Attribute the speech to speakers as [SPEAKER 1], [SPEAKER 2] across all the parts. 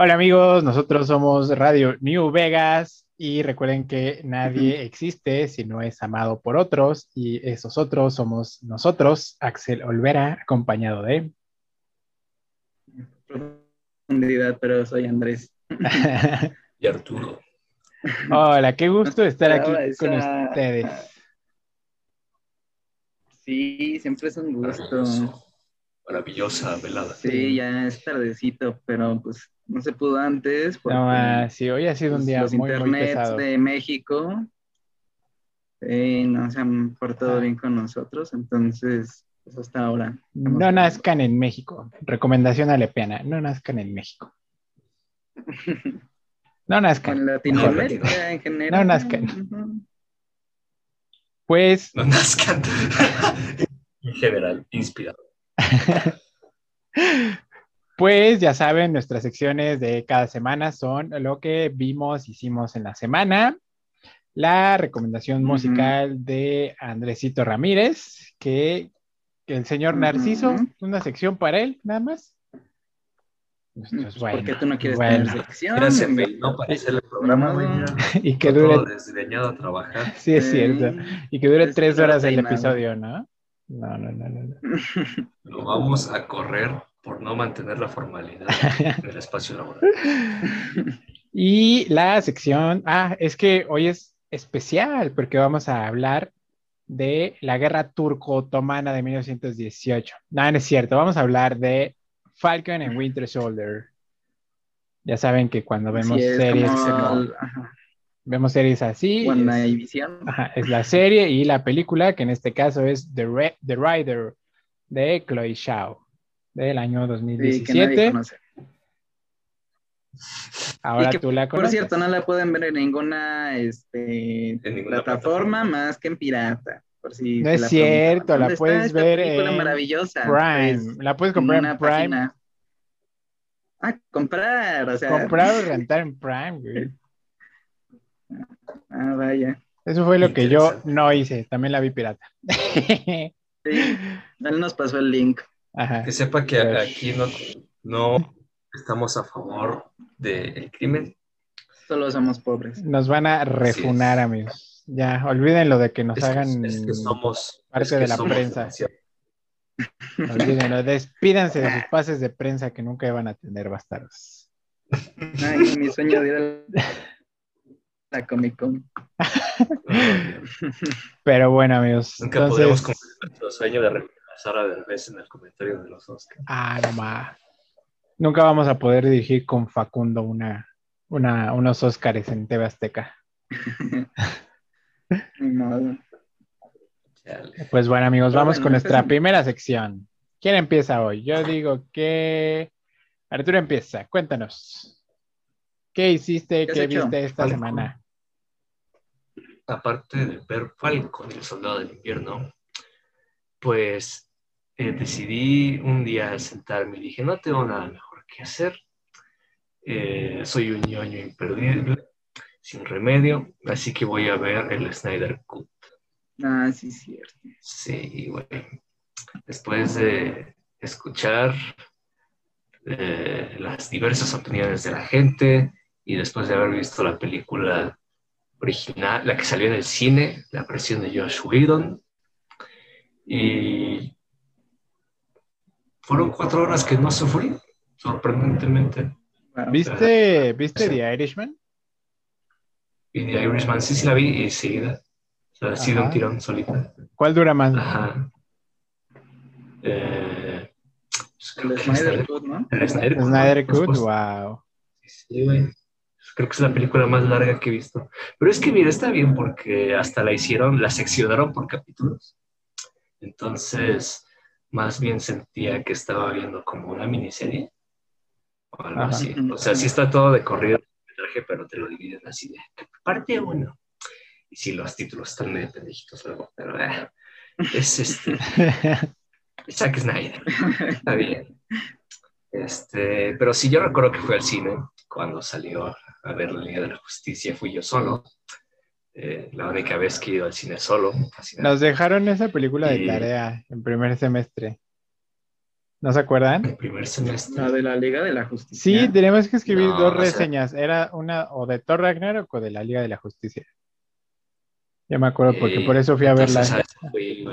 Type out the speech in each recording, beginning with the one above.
[SPEAKER 1] Hola amigos, nosotros somos Radio New Vegas y recuerden que nadie existe si no es amado por otros y esos otros somos nosotros, Axel Olvera, acompañado de...
[SPEAKER 2] Profundidad, pero soy Andrés.
[SPEAKER 3] y Arturo.
[SPEAKER 1] Hola, qué gusto estar aquí con ustedes.
[SPEAKER 2] Sí, siempre es un gusto.
[SPEAKER 3] Maravillosa velada.
[SPEAKER 2] Sí, ya es tardecito, pero pues no se pudo antes.
[SPEAKER 1] no, ah, sí, hoy ha sido un día muy, muy pesado.
[SPEAKER 2] de México no se han portado ah. bien con nosotros, entonces, pues hasta ahora.
[SPEAKER 1] No nazcan en México. Recomendación alepiana, no nazcan en México. No nazcan.
[SPEAKER 2] En Latinoamérica en general.
[SPEAKER 1] No nazcan. Pues.
[SPEAKER 3] No nazcan. en general, inspirado.
[SPEAKER 1] Pues ya saben, nuestras secciones de cada semana son lo que vimos, hicimos en la semana. La recomendación musical de Andresito Ramírez, que, el señor Narciso, una sección para él, nada más.
[SPEAKER 2] Pues, ¿Por qué tú no quieres tener sección? Gracias,
[SPEAKER 3] no parece el programa,
[SPEAKER 1] Y que dure.
[SPEAKER 3] Desgreñado a trabajar.
[SPEAKER 1] Sí, es cierto. Y que dure tres horas el episodio, ¿no? No, no, no, no.
[SPEAKER 3] Lo vamos a correr por no mantener la formalidad en el espacio laboral.
[SPEAKER 1] Y la sección, ah, es que hoy es especial porque vamos a hablar de la guerra turco-otomana de 1918. No, no es cierto, vamos a hablar de Falcon and Winter Soldier. Ya saben que cuando vemos series, vemos series así,
[SPEAKER 2] es,
[SPEAKER 1] es la serie y la película, que en este caso es The, The Rider de Chloe Shaw del año 2017. Ahora tú la conoces.
[SPEAKER 2] Por cierto, no la pueden ver en ninguna, este, plataforma, más que en pirata. Por si
[SPEAKER 1] no es cierto, la puedes ver
[SPEAKER 2] en maravillosa.
[SPEAKER 1] Prime. la puedes comprar en Prime.
[SPEAKER 2] Ah, comprar, o sea.
[SPEAKER 1] Comprar o rentar en Prime, güey.
[SPEAKER 2] Ah, vaya.
[SPEAKER 1] Eso fue lo que yo no hice, también la vi pirata.
[SPEAKER 2] sí, él nos pasó el link.
[SPEAKER 3] Que sepa que aquí no, no estamos a favor del crimen.
[SPEAKER 2] Solo somos pobres.
[SPEAKER 1] Nos van a refunar, amigos. Ya, olvídenlo de que nos hagan
[SPEAKER 3] somos,
[SPEAKER 1] parte de la prensa. Olvídenlo, despídanse de sus pases de prensa que nunca iban a tener bastardos.
[SPEAKER 2] Ay, mi sueño de ir a la Comic Con.
[SPEAKER 1] Pero bueno, amigos.
[SPEAKER 3] Nunca entonces... podemos cumplir nuestro sueño de Sara vez en el comentario de los Oscars.
[SPEAKER 1] Ah, no más. Nunca vamos a poder dirigir con Facundo una, una, unos Oscars en TV Azteca. Pues bueno, amigos, vamos con nuestra primera sección. ¿Quién empieza hoy? Yo digo que Arturo empieza. Cuéntanos. ¿Qué hiciste? ¿Qué, viste esta semana?
[SPEAKER 3] Aparte de ver Falcon, el soldado del invierno, pues eh, decidí un día sentarme y dije, no tengo nada mejor que hacer. Eh, soy un ñoño imperdible, sin remedio, así que voy a ver el Snyder Cut.
[SPEAKER 2] Ah, sí, cierto.
[SPEAKER 3] Sí, bueno. Después de escuchar eh, las diversas opiniones de la gente y después de haber visto la película original, la que salió en el cine, la presión de Josh Whedon, y fueron cuatro horas que no sufrí, sorprendentemente.
[SPEAKER 1] ¿Viste, ¿viste The Irishman?
[SPEAKER 3] Y The Irishman sí, sí la vi y seguida. O sea, ha sido un tirón solita.
[SPEAKER 1] ¿Cuál dura más?
[SPEAKER 3] Ajá. Eh,
[SPEAKER 2] pues el Snyder Cut, ¿no?
[SPEAKER 3] El Snyder,
[SPEAKER 1] Snyder Cut, wow.
[SPEAKER 3] Sí, güey. Creo que es la película más larga que he visto. Pero es que, mira, está bien porque hasta la hicieron, la seccionaron por capítulos. Entonces, más bien sentía que estaba viendo como una miniserie o algo así. O sea, sí está todo de corrido, pero te lo dividen así de parte uno. Y sí, los títulos están medio pendejitos luego, pero eh, es este. Zack Snyder. Está bien. Este, pero sí, yo recuerdo que fui al cine cuando salió a ver la Liga de la Justicia, fui yo solo. Eh, la única vez que he ido al cine solo.
[SPEAKER 1] Nos dejaron esa película de tarea en primer semestre. ¿No se acuerdan?
[SPEAKER 3] El primer semestre.
[SPEAKER 2] La de la Liga de la Justicia.
[SPEAKER 1] Sí, tenemos que escribir
[SPEAKER 3] No,
[SPEAKER 1] dos
[SPEAKER 3] o sea-
[SPEAKER 1] reseñas. Era una o de Thor Ragnarok o de la Liga de la Justicia. Ya me acuerdo porque
[SPEAKER 3] Eh,
[SPEAKER 1] por eso fui a verla.
[SPEAKER 3] Fui.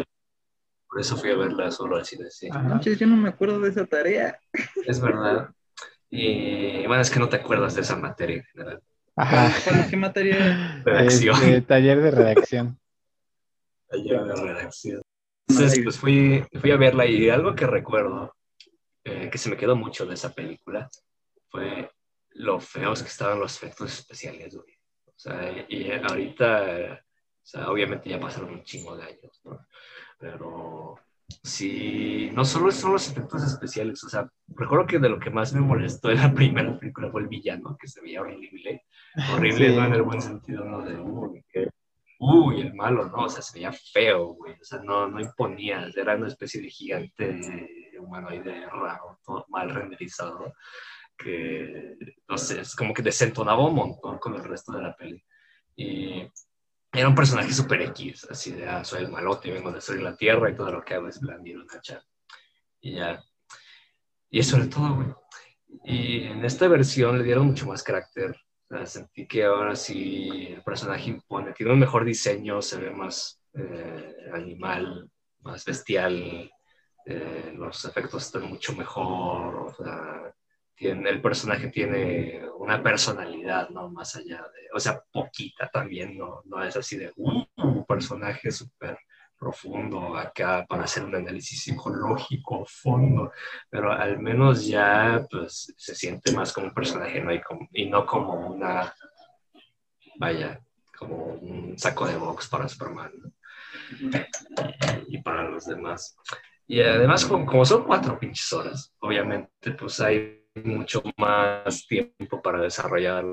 [SPEAKER 3] Por eso fui a verla solo al cine, sí.
[SPEAKER 1] Ajá.
[SPEAKER 2] Yo no me acuerdo de esa tarea.
[SPEAKER 3] Es verdad. Y bueno, es que no te acuerdas de esa materia en general.
[SPEAKER 1] Ajá.
[SPEAKER 2] ¿Cuál- ¿Qué materia?
[SPEAKER 3] Redacción.
[SPEAKER 1] Este, taller de redacción.
[SPEAKER 3] Taller de redacción. Entonces, pues fui, fui a verla y algo que recuerdo, eh, que se me quedó mucho de esa película, fue lo feos que estaban los efectos especiales, güey. O sea, y ahorita, eh, o sea, obviamente ya pasaron un chingo de años, ¿no? Pero sí, no solo son los efectos especiales, o sea, recuerdo que de lo que más me molestó de la primera película fue el villano, que se veía horrible. Horrible,
[SPEAKER 1] Sí.
[SPEAKER 3] no en el buen sentido, ¿no? De, uy, el malo, ¿no? O sea, se veía feo, güey. O sea, no, no imponía. Era una especie de gigante humanoide raro, todo mal renderizado, que, no sé, es como que desentonaba un montón con el resto de la peli. Y era un personaje super X, así de, ah, soy el malote, vengo de destruir la tierra y todo lo que hago es blandir una hacha. Y ya. Y eso era todo, güey. Y en esta versión le dieron mucho más carácter. O sea, sentí que ahora sí el personaje impone, tiene un mejor diseño, se ve más eh, animal, más bestial, eh, los efectos están mucho mejor, o sea, tiene, el personaje tiene una personalidad, ¿no? Más allá de, o sea, poquita también, ¿no? No es así de "Uh, un personaje súper profundo acá para hacer un análisis psicológico fondo, pero al menos ya pues se siente más como un personaje ¿no? y, como- y no como una, vaya, como un saco de box para Superman ¿no? y para los demás. Y además, como, como son cuatro pinches horas, obviamente pues hay mucho más tiempo para desarrollar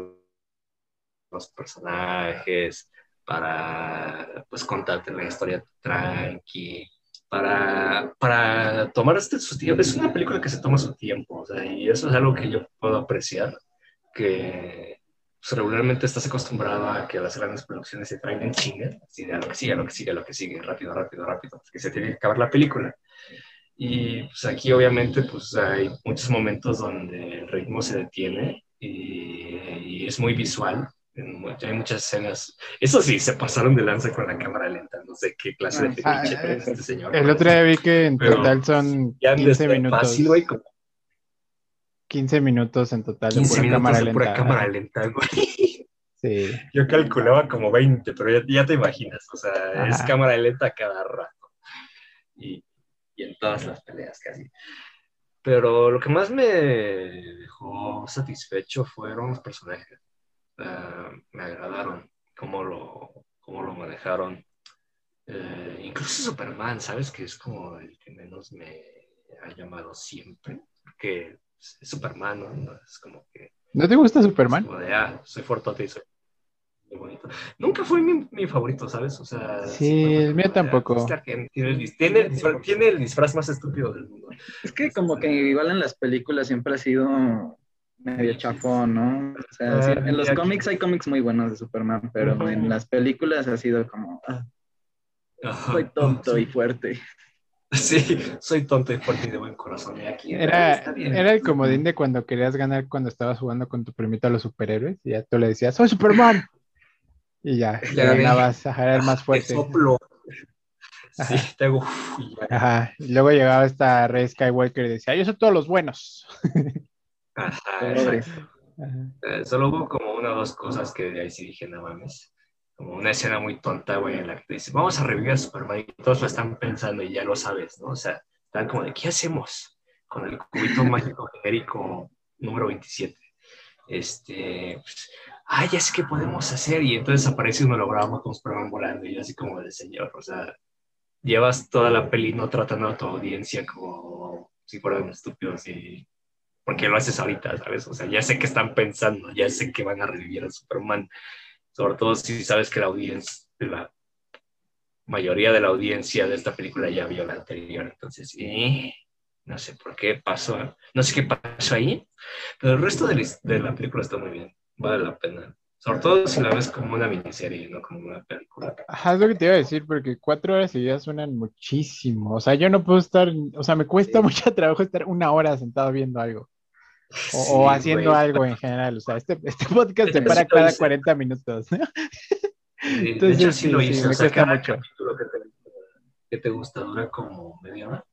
[SPEAKER 3] los personajes, para pues contarte la historia tranqui, para, para tomar este su tiempo. Es una película que se toma su tiempo, y eso es algo que yo puedo apreciar, que pues, regularmente estás acostumbrado a que las grandes producciones se traen en chinga, así de a lo que sigue, a lo que sigue, a lo que sigue, rápido, rápido, rápido, que se tiene que acabar la película. Y pues aquí obviamente pues hay muchos momentos donde el ritmo se detiene y, y es muy visual. Hay muchas escenas. Eso sí, se pasaron de lanza con la cámara lenta. No sé qué clase de
[SPEAKER 2] Ah,
[SPEAKER 3] fetiche
[SPEAKER 1] ah,
[SPEAKER 3] trae este señor.
[SPEAKER 1] El otro día vi que en
[SPEAKER 3] Pero
[SPEAKER 1] total son
[SPEAKER 3] Ya
[SPEAKER 1] 15 minutos.
[SPEAKER 3] Fácil, güey, como
[SPEAKER 1] 15 minutos en total de
[SPEAKER 3] 15
[SPEAKER 1] pura
[SPEAKER 3] minutos
[SPEAKER 1] cámara
[SPEAKER 3] de
[SPEAKER 1] lenta.
[SPEAKER 3] pura cámara lenta, güey.
[SPEAKER 1] Sí.
[SPEAKER 3] Yo calculaba como 20, pero ya, ya te imaginas. O sea, es
[SPEAKER 1] Ajá.
[SPEAKER 3] cámara lenta cada rato. Y, y en todas las peleas casi. Pero lo que más me dejó satisfecho fueron los personajes. Ah, me agradaron cómo lo, cómo lo manejaron. Eh, incluso Superman, ¿sabes? Que es como el que menos me ha llamado siempre. Porque es Superman, ¿no? No, Es como que
[SPEAKER 1] ¿No te gusta Superman?
[SPEAKER 3] como de, ah, soy fortote y soy muy bonito. Nunca fue mi, mi favorito, ¿sabes? O sea,
[SPEAKER 1] Sí, el mío
[SPEAKER 3] ah,
[SPEAKER 1] tampoco.
[SPEAKER 3] es Clark Kent, Tiene el, tiene, el disfraz, tiene el disfraz más estúpido del mundo.
[SPEAKER 2] Es que como que igual en las películas siempre ha sido medio chafón, ¿no? O sea, sí, en los
[SPEAKER 3] Ah,
[SPEAKER 2] cómics hay cómics muy buenos de Superman, pero en las películas ha sido como, ah, soy tonto y fuerte.
[SPEAKER 3] Sí, soy tonto y fuerte y de buen corazón. Y aquí
[SPEAKER 1] Era,
[SPEAKER 3] está bien.
[SPEAKER 1] era el comodín de cuando querías ganar cuando estabas jugando con tu primito a los superhéroes y ya tú le decías, ¡Soy Superman! Y ya, le ganabas, ajá, era el más
[SPEAKER 3] Te
[SPEAKER 1] fuerte.
[SPEAKER 3] soplo.
[SPEAKER 1] Ajá.
[SPEAKER 3] Sí, te hago.
[SPEAKER 1] Ajá. Y luego llegaba esta Rey Skywalker y decía, yo soy todos los buenos.
[SPEAKER 3] Ajá, exacto. Eh, solo hubo como una o dos cosas que de ahí sí dije, no mames. Como una escena muy tonta, güey, en la que te dice, vamos a revivir a Superman y todos lo están pensando y ya lo sabes, ¿no? O sea, están como de, ¿qué hacemos con el cubito mágico genérico número 27? Este, pues, ah, ya sé qué podemos hacer. Y entonces aparece un holograma con Superman volando y así como de señor, o sea, llevas toda la peli no tratando a tu audiencia como si fueran estúpidos y porque lo haces ahorita, ¿sabes? O sea, ya sé que están pensando, ya sé que van a revivir a Superman, sobre todo si sabes que la audiencia, la mayoría de la audiencia de esta película ya vio la anterior, entonces, eh, no sé por qué pasó, no sé qué pasó ahí, pero el resto de la, de la película está muy bien, vale la pena. Sobre todo si la ves como una miniserie, no como una película.
[SPEAKER 1] Ajá, es lo que te iba a decir, porque cuatro horas seguidas suenan muchísimo. O sea, yo no puedo estar, o sea, me cuesta mucho trabajo estar una hora sentado viendo algo. O,
[SPEAKER 3] Sí,
[SPEAKER 1] o haciendo
[SPEAKER 3] güey.
[SPEAKER 1] algo en general. O sea, este, este podcast se
[SPEAKER 3] Sí,
[SPEAKER 1] para cada
[SPEAKER 3] hice.
[SPEAKER 1] 40 minutos.
[SPEAKER 3] Sí, de
[SPEAKER 1] Entonces,
[SPEAKER 3] hecho, sí,
[SPEAKER 1] sí,
[SPEAKER 3] lo
[SPEAKER 1] sí,
[SPEAKER 3] hice.
[SPEAKER 1] me
[SPEAKER 3] o sea,
[SPEAKER 1] cuesta mucho.
[SPEAKER 3] que te, que te gusta dura como media hora.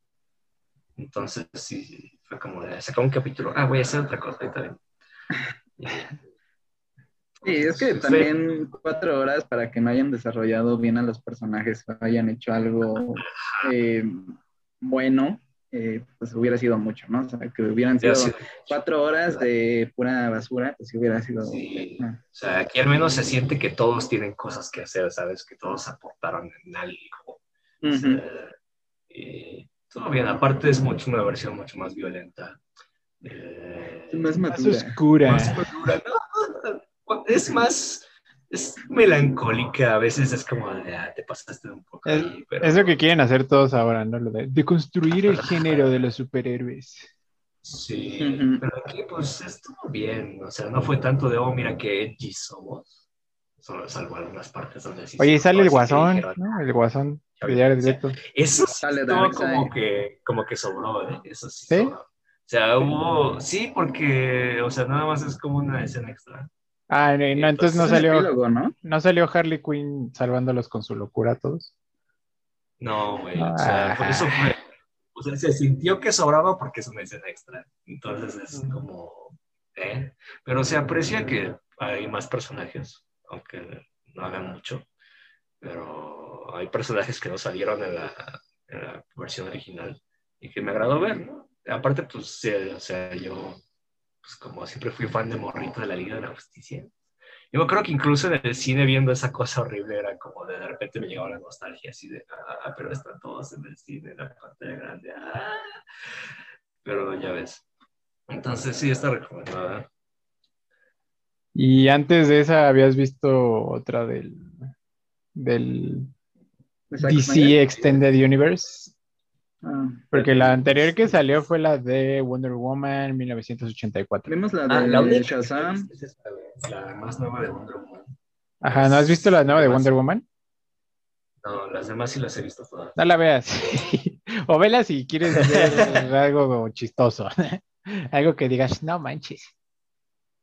[SPEAKER 3] Entonces, sí, fue como de sacar un capítulo. Ah, voy a hacer otra cosa. Y-
[SPEAKER 2] Sí, es que también cuatro horas para que no hayan desarrollado bien a los personajes, o hayan hecho algo eh, bueno, eh, pues hubiera sido mucho, ¿no? O sea, que hubieran sido
[SPEAKER 3] sí,
[SPEAKER 2] cuatro horas de pura basura, pues sí hubiera sido...
[SPEAKER 3] Sí. O sea, aquí al menos se siente que todos tienen cosas que hacer, ¿sabes? Que todos aportaron en algo. O
[SPEAKER 2] Ujú.
[SPEAKER 3] sea, y todo bien. Aparte es mucho una versión mucho más violenta. Eh,
[SPEAKER 2] Más
[SPEAKER 1] Más oscura.
[SPEAKER 3] más madura, ¿no? Es más, es melancólica. A veces es como de, ah, te pasaste un poco
[SPEAKER 1] Es,
[SPEAKER 3] ahí, pero
[SPEAKER 1] es lo que quieren hacer todos ahora, ¿no? Lo de, de construir el género de los superhéroes.
[SPEAKER 3] sí. Pero aquí, pues estuvo bien. O sea, no fue tanto de, oh, mira qué edgy somos. Solo salvo algunas partes donde sí.
[SPEAKER 1] Oye, sale el guasón,
[SPEAKER 3] dijeron,
[SPEAKER 1] ¿no? El guasón
[SPEAKER 3] Ya
[SPEAKER 1] de
[SPEAKER 3] vi.
[SPEAKER 1] Jared Leto.
[SPEAKER 3] Eso sí
[SPEAKER 2] Sale Darkseid.
[SPEAKER 3] como que, como que sobró, ¿eh? Eso sí,
[SPEAKER 1] ¿Sí?
[SPEAKER 3] sobró. O sea, hubo, sí, porque, o sea, nada más es como una escena extra.
[SPEAKER 1] Ah, no, entonces no
[SPEAKER 2] Es un
[SPEAKER 1] salió,
[SPEAKER 2] epílogo, ¿no?
[SPEAKER 1] no salió Harley Quinn salvándolos con su locura a todos.
[SPEAKER 3] No, güey, o sea, por eso
[SPEAKER 1] Ah.
[SPEAKER 3] fue, o sea, se sintió que sobraba porque es una escena extra. Entonces es como, ¿eh? Pero se aprecia que hay más personajes, aunque no hagan mucho. Pero hay personajes que no salieron en la, en la versión original y que me agradó ver, ¿no? Aparte, pues, sí, o sea, yo, pues como siempre fui fan de Morrito de la Liga de la Justicia. Yo creo que incluso en el cine viendo esa cosa horrible era como de, de repente me llegaba la nostalgia así de, ah, pero están todos en el cine, en la pantalla grande, ah. Pero ya ves. Entonces sí, está recomendada.
[SPEAKER 1] Y antes de esa habías visto otra del, del DC
[SPEAKER 2] Snyder.
[SPEAKER 1] Extended Universe.
[SPEAKER 2] Ah.
[SPEAKER 1] Porque la anterior que salió fue la de Wonder Woman 1984.
[SPEAKER 2] Vimos la
[SPEAKER 3] Ah,
[SPEAKER 2] de
[SPEAKER 3] la única que
[SPEAKER 2] Shazam.
[SPEAKER 3] es esta, la más nueva de Wonder Woman.
[SPEAKER 1] Ajá, ¿no has visto la nueva de Wonder Woman?
[SPEAKER 3] No, las demás sí las he visto todas.
[SPEAKER 1] No la veas. o vela si quieres ver algo chistoso. algo que digas, no manches.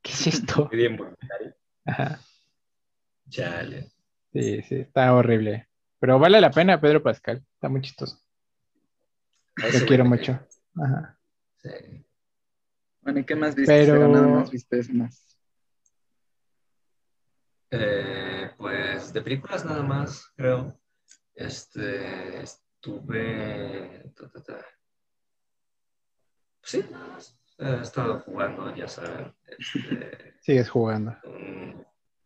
[SPEAKER 1] ¿Qué es esto?
[SPEAKER 3] Bien voluntario.
[SPEAKER 1] Ajá.
[SPEAKER 3] Chale.
[SPEAKER 1] Sí, sí, está horrible. Pero vale la pena, Pedro Pascal. Está muy chistoso.
[SPEAKER 3] Ese
[SPEAKER 1] Lo quiero mucho. Ajá.
[SPEAKER 3] Sí.
[SPEAKER 2] Bueno, ¿y qué más viste?
[SPEAKER 1] Pero-
[SPEAKER 2] Pero nada más viste eso más.
[SPEAKER 3] Eh, pues de películas nada más, creo. Este, estuve... ta, ta, ta. Sí, nada más. He estado jugando, ya saben. Este,
[SPEAKER 1] Sigues jugando.
[SPEAKER 3] un,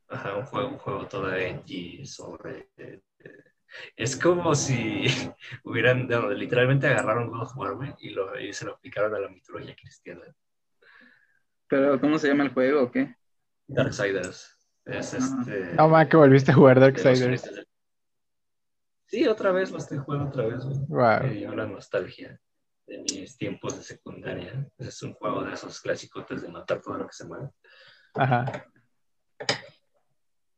[SPEAKER 3] ajá, un juego, un juego todo edgy sobre... es como si hubieran, no, literalmente agarraron God of War y, lo, y se lo aplicaron a la mitología cristiana.
[SPEAKER 2] Pero, ¿cómo se llama el juego o qué?
[SPEAKER 3] Darksiders. Es
[SPEAKER 2] Ajá.
[SPEAKER 3] este...
[SPEAKER 1] No, ma, que volviste a jugar
[SPEAKER 3] los
[SPEAKER 1] Darksiders.
[SPEAKER 3] Sí, otra vez lo estoy jugando otra vez.
[SPEAKER 1] Wow.
[SPEAKER 3] Me dio la nostalgia de mis tiempos de secundaria. Es un juego de esos clásicos de matar todo lo que se mueve.
[SPEAKER 1] Ajá.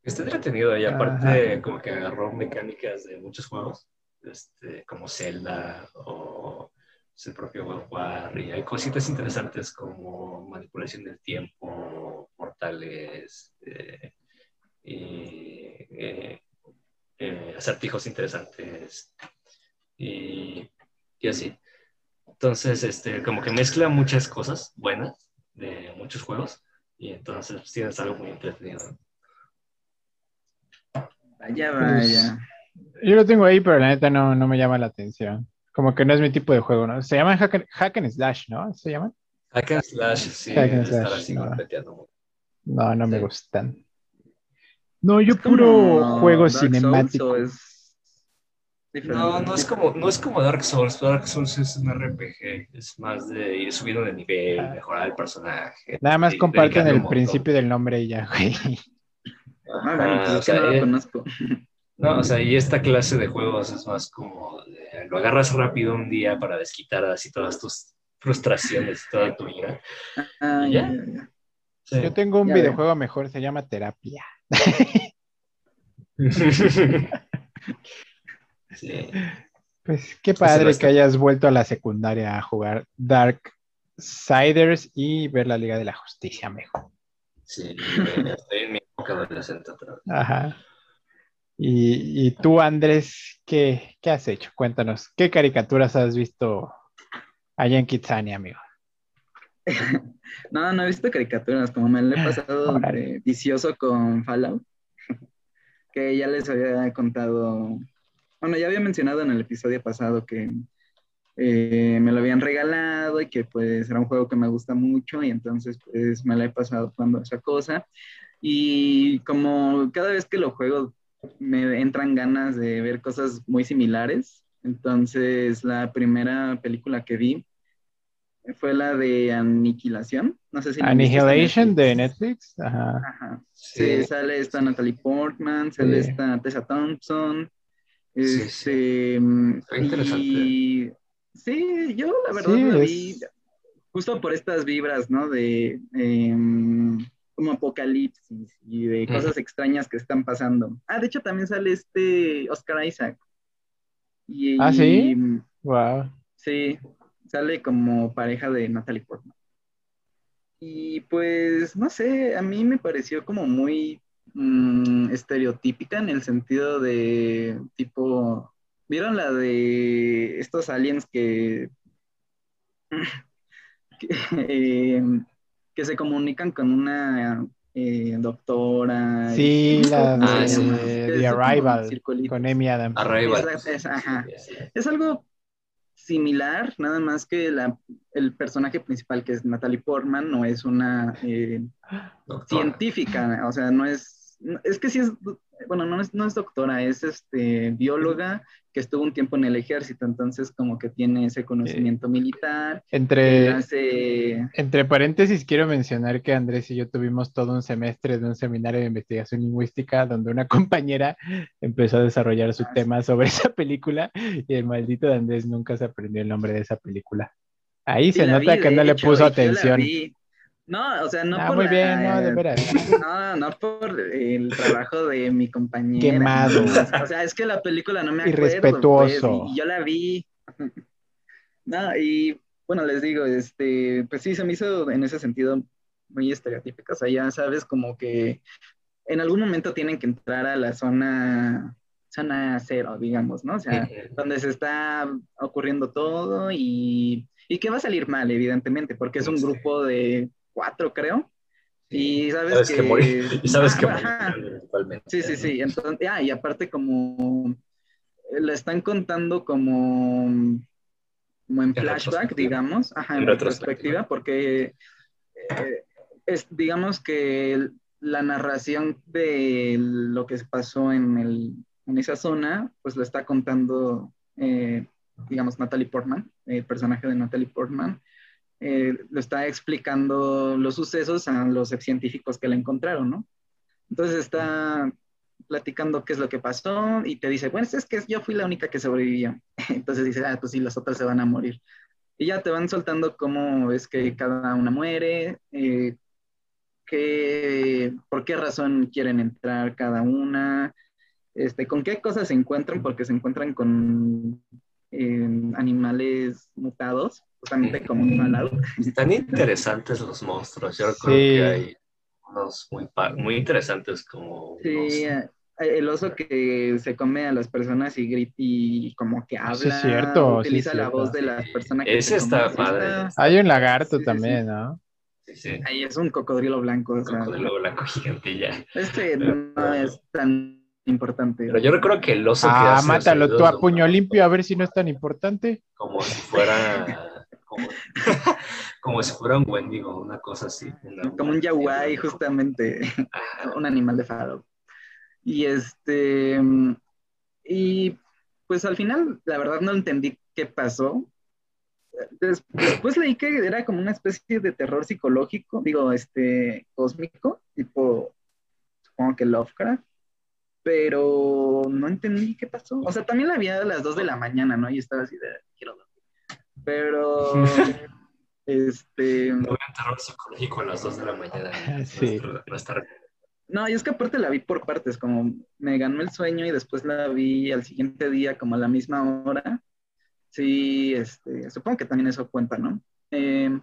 [SPEAKER 3] Está entretenido y aparte
[SPEAKER 1] Ajá.
[SPEAKER 3] como que agarró mecánicas de muchos juegos, este, como Zelda o pues, el propio of War, y hay cositas interesantes como manipulación del tiempo, portales eh, y eh, eh, acertijos interesantes y, y así. Entonces, este, como que mezcla muchas cosas buenas de muchos juegos y entonces pues, tienes algo muy entretenido.
[SPEAKER 2] Vaya,
[SPEAKER 1] Pues,
[SPEAKER 2] vaya.
[SPEAKER 1] Yo lo tengo ahí, pero la neta no, no me llama la atención. Como que no es mi tipo de juego, ¿no? Se llaman hack, and- hack and slash, ¿no? ¿Se llaman?
[SPEAKER 3] Hack and slash, sí,
[SPEAKER 1] Hack and
[SPEAKER 3] de estar
[SPEAKER 1] slash,
[SPEAKER 3] así
[SPEAKER 1] no. No, me gustan. No, yo
[SPEAKER 2] Es como
[SPEAKER 1] puro juego
[SPEAKER 2] Dark
[SPEAKER 1] cinemático.
[SPEAKER 3] No, no es como, no es como Dark Souls. Dark Souls es un RPG, es más de ir subiendo de nivel,
[SPEAKER 1] Ah.
[SPEAKER 3] mejorar el personaje.
[SPEAKER 1] Nada más comparten el
[SPEAKER 3] montón.
[SPEAKER 1] principio del nombre y ya, güey.
[SPEAKER 2] Ah,
[SPEAKER 3] Ajá,
[SPEAKER 2] pues
[SPEAKER 3] o sea,
[SPEAKER 2] no lo
[SPEAKER 3] eh,
[SPEAKER 2] conozco.
[SPEAKER 3] No, o sea, y esta clase de juegos es más como de- lo agarras rápido un día para desquitar así todas tus frustraciones y toda tu vida.
[SPEAKER 2] Ah,
[SPEAKER 3] ¿Y
[SPEAKER 2] ya,
[SPEAKER 3] ya?
[SPEAKER 2] ya, ya.
[SPEAKER 3] O Sí.
[SPEAKER 1] Yo tengo un
[SPEAKER 2] Ya
[SPEAKER 1] videojuego mejor, se llama Terapia.
[SPEAKER 3] Sí.
[SPEAKER 1] Pues qué padre que hayas vuelto a la secundaria a jugar Dark Siders y ver la Liga de la Justicia, mejor.
[SPEAKER 3] Sí, eh, estoy en mi época adolescente otra vez.
[SPEAKER 1] Ajá. Y, y tú, Andrés, ¿qué, qué has hecho? Cuéntanos, ¿qué caricaturas has visto allá en Kitsania, amigo?
[SPEAKER 2] No, no he visto caricaturas, como me lo he pasado de vicioso con Fallout, que ya les había contado, bueno, ya había mencionado en el episodio pasado que eh, me lo habían regalado y que pues era un juego que me gusta mucho y entonces pues me la he pasado jugando esa cosa y como cada vez que lo juego me entran ganas de ver cosas muy similares, entonces la primera película que vi fue la de Aniquilación. No sé si
[SPEAKER 1] Annihilation de
[SPEAKER 2] Netflix.
[SPEAKER 1] Ajá.
[SPEAKER 2] Ajá. Sí, sale esta Natalie Portman, sale
[SPEAKER 1] Sí.
[SPEAKER 2] esta Tessa Thompson.
[SPEAKER 3] Sí, sí.
[SPEAKER 2] Este,
[SPEAKER 3] Está interesante.
[SPEAKER 2] y sí, yo la verdad
[SPEAKER 1] Sí,
[SPEAKER 2] la
[SPEAKER 1] es-
[SPEAKER 2] vi justo por estas vibras, ¿no? De em, como apocalipsis y de cosas extrañas que están pasando. Ah, de hecho también sale este Oscar Isaac. Y,
[SPEAKER 1] Ah, ¿sí?
[SPEAKER 2] y,
[SPEAKER 1] Wow.
[SPEAKER 2] Sí, sale como pareja de Natalie Portman. Y pues, no sé, a mí me pareció como muy mm, estereotípica en el sentido de tipo, ¿vieron la de estos aliens que, que, eh, que se comunican con una eh, doctora?
[SPEAKER 1] Sí,
[SPEAKER 2] y-
[SPEAKER 1] la
[SPEAKER 2] ¿cómo se
[SPEAKER 3] Ah, sí.
[SPEAKER 1] de The Arrival con Amy Adams.
[SPEAKER 3] Arrival.
[SPEAKER 2] Ajá. Es algo similar, nada más que la, el personaje principal, que es Natalie Portman, no es una eh, científica, o sea, no es, es que sí es, bueno, no es, no es doctora, es este, bióloga que estuvo un tiempo en el ejército, entonces como que tiene ese conocimiento militar,
[SPEAKER 1] Entre,
[SPEAKER 2] hace,
[SPEAKER 1] entre paréntesis, quiero mencionar que Andrés y yo tuvimos todo un semestre de un seminario de investigación lingüística donde una compañera empezó a desarrollar su
[SPEAKER 2] Ah,
[SPEAKER 1] tema sobre esa película y el maldito de Andrés nunca se aprendió el nombre de esa película. Ahí se
[SPEAKER 2] la
[SPEAKER 1] nota
[SPEAKER 2] vi,
[SPEAKER 1] que no le puso
[SPEAKER 2] la
[SPEAKER 1] atención.
[SPEAKER 2] vi. No, o sea, no
[SPEAKER 1] ah,
[SPEAKER 2] por
[SPEAKER 1] muy
[SPEAKER 2] la-
[SPEAKER 1] bien, no, de veras.
[SPEAKER 2] No, no por el trabajo de mi compañera.
[SPEAKER 1] Quemado.
[SPEAKER 2] O sea, es que la película no me acuerdo.
[SPEAKER 1] Irrespetuoso.
[SPEAKER 2] pues, y yo la vi. No, y bueno, les digo, este, pues sí, se me hizo en ese sentido muy estereotípica. O sea, ya sabes, como que en algún momento tienen que entrar a la zona, zona cero, digamos, ¿no? O sea, donde se está ocurriendo todo y, y que va a salir mal, evidentemente, porque es un grupo de cuatro, creo. Y sabes,
[SPEAKER 3] Sabes que, morir. Y sabes
[SPEAKER 2] Ah,
[SPEAKER 3] que morir.
[SPEAKER 2] Sí, sí, sí. Entonces, ah, y aparte como la están contando como, como en
[SPEAKER 3] En
[SPEAKER 2] flashback, digamos, ajá, en
[SPEAKER 3] En
[SPEAKER 2] retrospectiva,
[SPEAKER 3] retrospectiva.
[SPEAKER 2] porque eh, es, digamos que el- la narración de lo que pasó en, el, en esa zona, pues lo está contando, eh, digamos, Natalie Portman, el personaje de Natalie Portman, eh, lo está explicando los sucesos a los científicos que la encontraron, ¿no? Entonces está platicando qué es lo que pasó y te dice, bueno, es que yo fui la única que sobrevivió. Entonces dice, ah, pues sí, las otras se van a morir. Y ya te van soltando cómo es que cada una muere, eh, qué- por qué razón quieren entrar cada una, este, con qué cosas se encuentran, porque se encuentran con eh, animales mutados, justamente como Fallout.
[SPEAKER 3] Están interesantes los monstruos. Yo
[SPEAKER 1] Sí.
[SPEAKER 3] que hay unos muy, muy interesantes como
[SPEAKER 2] Sí,
[SPEAKER 3] unos-
[SPEAKER 2] eh, el oso que se come a las personas y grita y como que habla,
[SPEAKER 1] Sí, es cierto, sí,
[SPEAKER 2] utiliza
[SPEAKER 1] es
[SPEAKER 2] la
[SPEAKER 1] cierto.
[SPEAKER 2] voz de las
[SPEAKER 3] Sí,
[SPEAKER 2] personas que
[SPEAKER 3] ese
[SPEAKER 2] se
[SPEAKER 3] está padre.
[SPEAKER 2] Está-
[SPEAKER 1] Hay un lagarto
[SPEAKER 2] Sí, sí,
[SPEAKER 1] también, ¿no?
[SPEAKER 3] Sí, sí.
[SPEAKER 2] Ahí es un cocodrilo blanco, sea,
[SPEAKER 3] Cocodrilo blanco gigante ya.
[SPEAKER 2] este no es tan importante.
[SPEAKER 3] Pero yo recuerdo que el oso que
[SPEAKER 1] Ah,
[SPEAKER 3] hace los
[SPEAKER 1] mátalo tú a puño limpio a ver si no es tan importante.
[SPEAKER 3] Como si fuera. Como, como si fuera un Wendigo, una cosa así.
[SPEAKER 2] como un yaguay, justamente, un animal de fado. Y este, y pues al final, la verdad no entendí qué pasó. Des- Después leí que era como una especie de terror psicológico, digo, este, cósmico, tipo, supongo que Lovecraft, pero no entendí qué pasó. O sea, también la vi a las 2 de la mañana, ¿no? Y estaba así de, quiero dormir. Pero Este...
[SPEAKER 3] No vean terror psicológico a las 2 de la mañana.
[SPEAKER 1] Sí.
[SPEAKER 3] Nuestra,
[SPEAKER 2] No, y es que aparte la vi por partes, como me ganó el sueño y después la vi al siguiente día como a la misma hora. Sí, este, supongo que también eso cuenta, ¿no? Eh,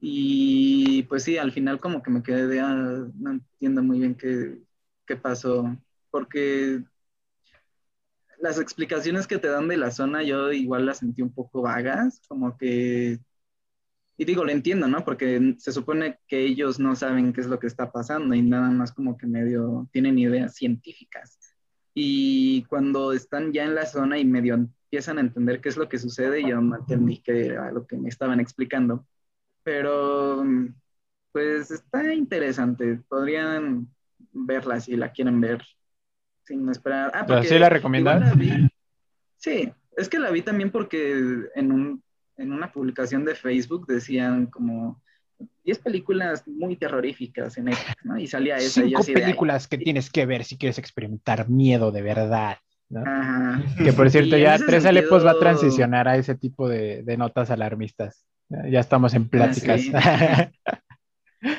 [SPEAKER 2] y pues sí, al final como que me quedé de, ah, no entiendo muy bien qué, qué pasó, porque las explicaciones que te dan de la zona yo igual las sentí un poco vagas, como que, y digo, lo entiendo, ¿no? Porque se supone que ellos no saben qué es lo que está pasando y nada más como que medio tienen ideas científicas. Y cuando están ya en la zona y medio empiezan a entender qué es lo que sucede, yo no entendí qué era lo que me estaban explicando. Pero, pues está interesante. Podrían verla si la quieren ver sin esperar. Ah,
[SPEAKER 1] ¿Pero sí la
[SPEAKER 2] vi- Sí, es que la vi también porque en, un, en una publicación de Facebook decían como 10 películas muy terroríficas en Netflix, ¿no? Y salía esa. y yo
[SPEAKER 1] Cinco
[SPEAKER 2] así
[SPEAKER 1] películas que tienes que ver si quieres experimentar miedo de verdad. ¿no?
[SPEAKER 2] Ajá.
[SPEAKER 1] Que por cierto,
[SPEAKER 2] Y
[SPEAKER 1] ya Tres Alepos va a
[SPEAKER 2] sentido-
[SPEAKER 1] transicionar a ese tipo de, de notas alarmistas. Ya estamos en pláticas.
[SPEAKER 2] sí.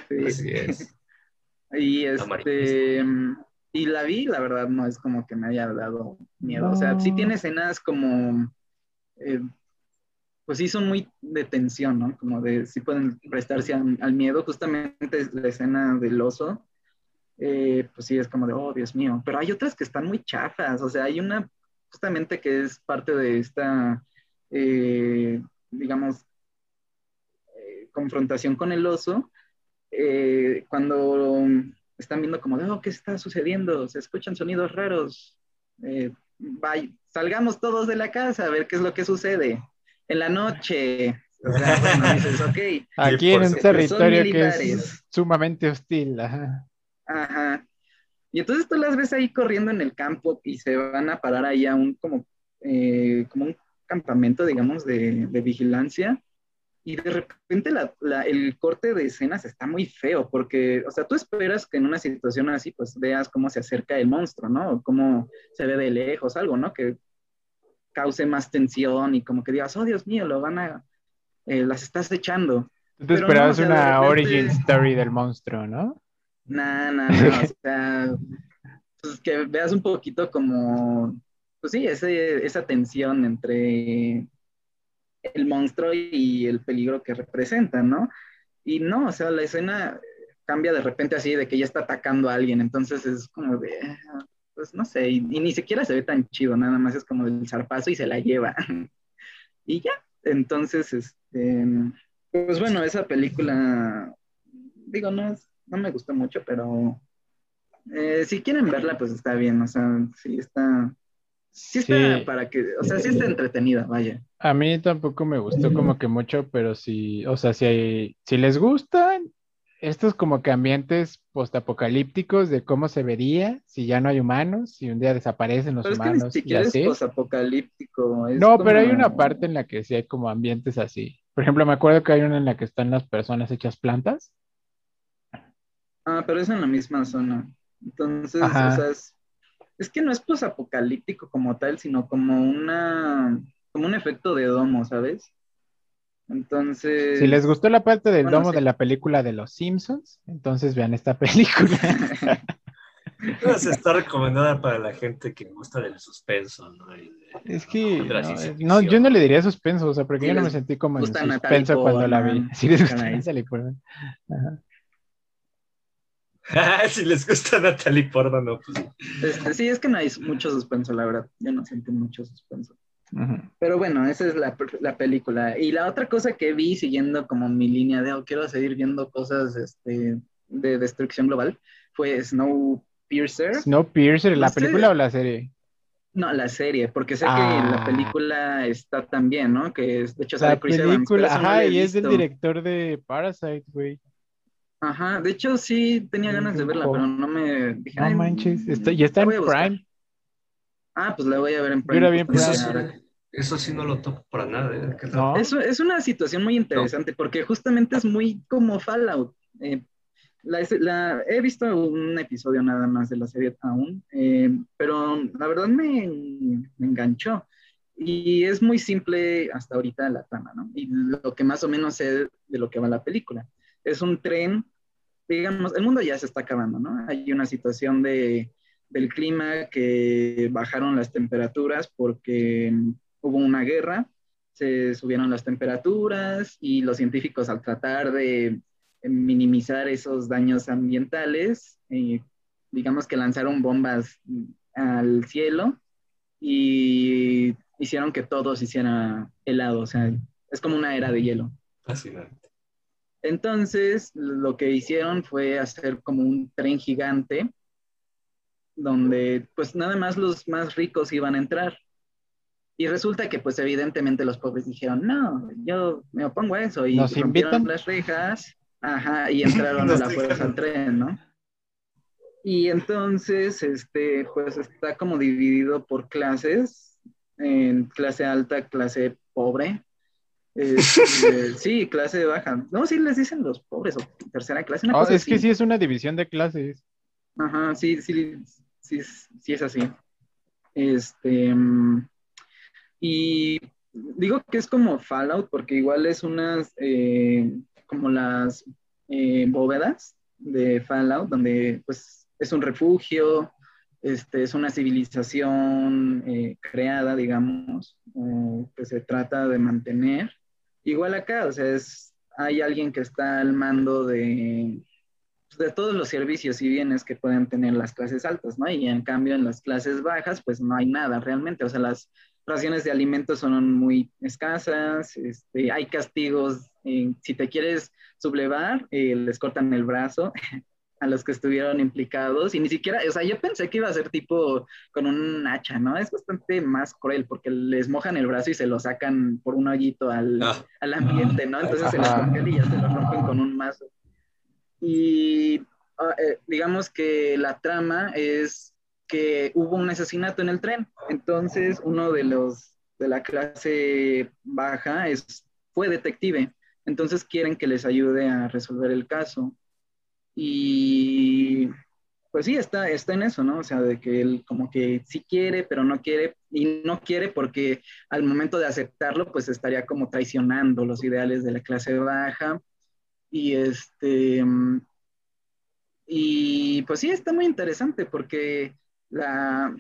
[SPEAKER 2] Sí.
[SPEAKER 3] Así es.
[SPEAKER 2] Y este y la vi, la verdad no es como que me haya dado miedo. O sea, sí
[SPEAKER 1] No.
[SPEAKER 2] tiene escenas como eh, pues sí son muy de tensión, ¿no? Como de sí pueden prestarse al, al miedo. Justamente la escena del oso, eh, pues sí es como de, oh, Dios mío. Pero hay otras que están muy chafas. O sea, hay una justamente que es parte de esta, eh, digamos, eh, confrontación con el oso, eh, cuando están viendo como, de, oh, ¿qué está sucediendo? Se escuchan sonidos raros. Eh, vay- salgamos todos de la casa a ver qué es lo que sucede. En la noche. O sea, bueno, dices, ok.
[SPEAKER 1] Aquí en un territorio que es
[SPEAKER 2] militares.
[SPEAKER 1] sumamente hostil. ajá.
[SPEAKER 2] Ajá. Y entonces tú las ves ahí corriendo en el campo y se van a parar ahí a un como, eh, como un campamento, digamos, de, de vigilancia. Y de repente la- la- el corte de escenas está muy feo, porque, o sea, tú esperas que en una situación así, pues veas cómo se acerca el monstruo, ¿no? O cómo se ve de lejos, algo, ¿no? Que cause más tensión y como que digas, oh, Dios mío, lo van a, eh, las estás echando.
[SPEAKER 1] Tú te
[SPEAKER 2] Pero no,
[SPEAKER 1] esperabas
[SPEAKER 2] o sea,
[SPEAKER 1] una
[SPEAKER 2] repente-
[SPEAKER 1] origin story del monstruo, ¿no?
[SPEAKER 2] No, no, no, o sea, pues que veas un poquito como, pues sí, ese, esa tensión entre el monstruo y el peligro que representa, ¿no? Y no, o sea, la escena cambia de repente así de que ya está atacando a alguien, entonces es como de, pues no sé, y, y ni siquiera se ve tan chido, nada más es como del zarpazo y se la lleva. y ya, entonces, este, pues bueno, esa película, digo, no, no me gustó mucho, pero eh, si quieren verla, pues está bien, o sea, sí está, sí está
[SPEAKER 1] Sí.
[SPEAKER 2] para que, o sea, sí está entretenida, vaya.
[SPEAKER 1] A mí tampoco me gustó como que mucho, pero sí, o sea, si, hay- si les gustan estos como que ambientes postapocalípticos de cómo se vería si ya no hay humanos, si un día desaparecen los
[SPEAKER 2] Pero es que ni
[SPEAKER 1] humanos y
[SPEAKER 2] siquiera es
[SPEAKER 1] así.
[SPEAKER 2] posapocalíptico. es
[SPEAKER 1] No, pero hay
[SPEAKER 2] como-
[SPEAKER 1] una parte en la que sí hay como ambientes así. Por ejemplo, me acuerdo que hay una en la que están las personas hechas plantas.
[SPEAKER 2] Ah, pero es en la misma zona. Entonces,
[SPEAKER 1] Ajá.
[SPEAKER 2] o sea, es, es que no es posapocalíptico como tal, sino como una, como un efecto de domo, ¿sabes? Entonces.
[SPEAKER 1] Si les gustó la parte del
[SPEAKER 2] Bueno,
[SPEAKER 1] domo
[SPEAKER 2] sí.
[SPEAKER 1] de la película de los Simpsons, entonces vean esta película.
[SPEAKER 3] Se está recomendada para la gente que gusta del suspenso, ¿no? De-
[SPEAKER 1] Es que no, eh, no, yo no le diría suspenso, o sea, porque
[SPEAKER 2] Si
[SPEAKER 1] yo no me sentí como en suspenso cuando la vi. Si les gusta
[SPEAKER 2] caray.
[SPEAKER 1] Natalie Portman. Ajá.
[SPEAKER 3] si les gusta Natalie Portman, no, pues
[SPEAKER 2] Este, sí, es que no hay mucho suspenso, la verdad. Yo no sentí mucho suspenso.
[SPEAKER 1] Ujú.
[SPEAKER 2] Pero bueno, esa es la, la película. Y la otra cosa que vi, siguiendo como mi línea de, oh, quiero seguir viendo cosas este, de destrucción global, fue Snowpiercer.
[SPEAKER 1] Snowpiercer, ¿la
[SPEAKER 2] sé.
[SPEAKER 1] película o la serie?
[SPEAKER 2] No, la serie, porque sé
[SPEAKER 1] Ah.
[SPEAKER 2] que la película está también, ¿no? Que es, de hecho,
[SPEAKER 1] La
[SPEAKER 2] sale Evans,
[SPEAKER 1] película,
[SPEAKER 2] no
[SPEAKER 1] ajá,
[SPEAKER 2] la
[SPEAKER 1] y es del director de Parasite, güey.
[SPEAKER 2] Ajá, de hecho sí tenía ganas de verla, pero no me dije,
[SPEAKER 1] No
[SPEAKER 2] "Ay,
[SPEAKER 1] manches, está, y está en
[SPEAKER 2] voy a buscar".
[SPEAKER 1] Prime.
[SPEAKER 2] Ah, pues la voy a ver en
[SPEAKER 1] Yo la vi en
[SPEAKER 2] justamente
[SPEAKER 3] eso,
[SPEAKER 1] Prime.
[SPEAKER 3] sí, eso sí no lo topo para nada. ¿eh?
[SPEAKER 1] No.
[SPEAKER 2] Es, es una situación muy interesante porque justamente es muy como Fallout. Eh, la, la- he visto un episodio nada más de la serie aún, eh, pero la verdad me, me enganchó. Y es muy simple hasta ahorita la trama, ¿no? Y lo que más o menos sé de lo que va la película. Es un tren, digamos, el mundo ya se está acabando, ¿no? Hay una situación de, del clima que bajaron las temperaturas porque hubo una guerra, se subieron las temperaturas y los científicos al tratar de minimizar esos daños ambientales, eh, digamos que lanzaron bombas al cielo y hicieron que todo se hiciera helado, o sea, es como una era de hielo.
[SPEAKER 3] Fascinante.
[SPEAKER 2] Entonces, lo que hicieron fue hacer como un tren gigante donde pues nada más los más ricos iban a entrar. Y resulta que pues evidentemente los pobres dijeron, no, yo me opongo a eso. Y
[SPEAKER 1] ¿Nos
[SPEAKER 2] rompieron
[SPEAKER 1] invitan?
[SPEAKER 2] las rejas, ajá, y entraron a la fuerza al tren, ¿no? Y entonces, este, pues está como dividido por clases, en clase alta, clase pobre. Este, sí, clase baja. No, sí les dicen los pobres o tercera clase. una
[SPEAKER 1] Oh,
[SPEAKER 2] cosa
[SPEAKER 1] es que sí es una división de clases.
[SPEAKER 2] Ajá, sí, sí, sí, sí es así. Este, y digo que es como Fallout porque igual es unas, eh, como las eh, bóvedas de Fallout, donde pues es un refugio, este, es una civilización eh, creada, digamos, eh, que se trata de mantener. Igual acá, o sea, es, hay alguien que está al mando de, de todos los servicios y bienes que pueden tener las clases altas, ¿no? Y en cambio en las clases bajas, pues no hay nada realmente, o sea, las raciones de alimentos son muy escasas, este, hay castigos, eh, si te quieres sublevar, eh, les cortan el brazo a los que estuvieron implicados y ni siquiera, o sea, yo pensé que iba a ser tipo con un hacha, ¿no? Es bastante más cruel porque les mojan el brazo y se lo sacan por un hoyito al,
[SPEAKER 3] Ah,
[SPEAKER 2] al ambiente, ¿no? Entonces se los congela y ya se lo rompen con un mazo. Y ah, eh, digamos que la trama es que hubo un asesinato en el tren. Entonces uno de los de la clase baja es, fue detective. Entonces quieren que les ayude a resolver el caso. Y pues sí, está, está en eso, ¿no? O sea, de que él como que sí quiere, pero no quiere, y no quiere porque al momento de aceptarlo, pues estaría como traicionando los ideales de la clase baja. Y este, y pues sí, está muy interesante porque la,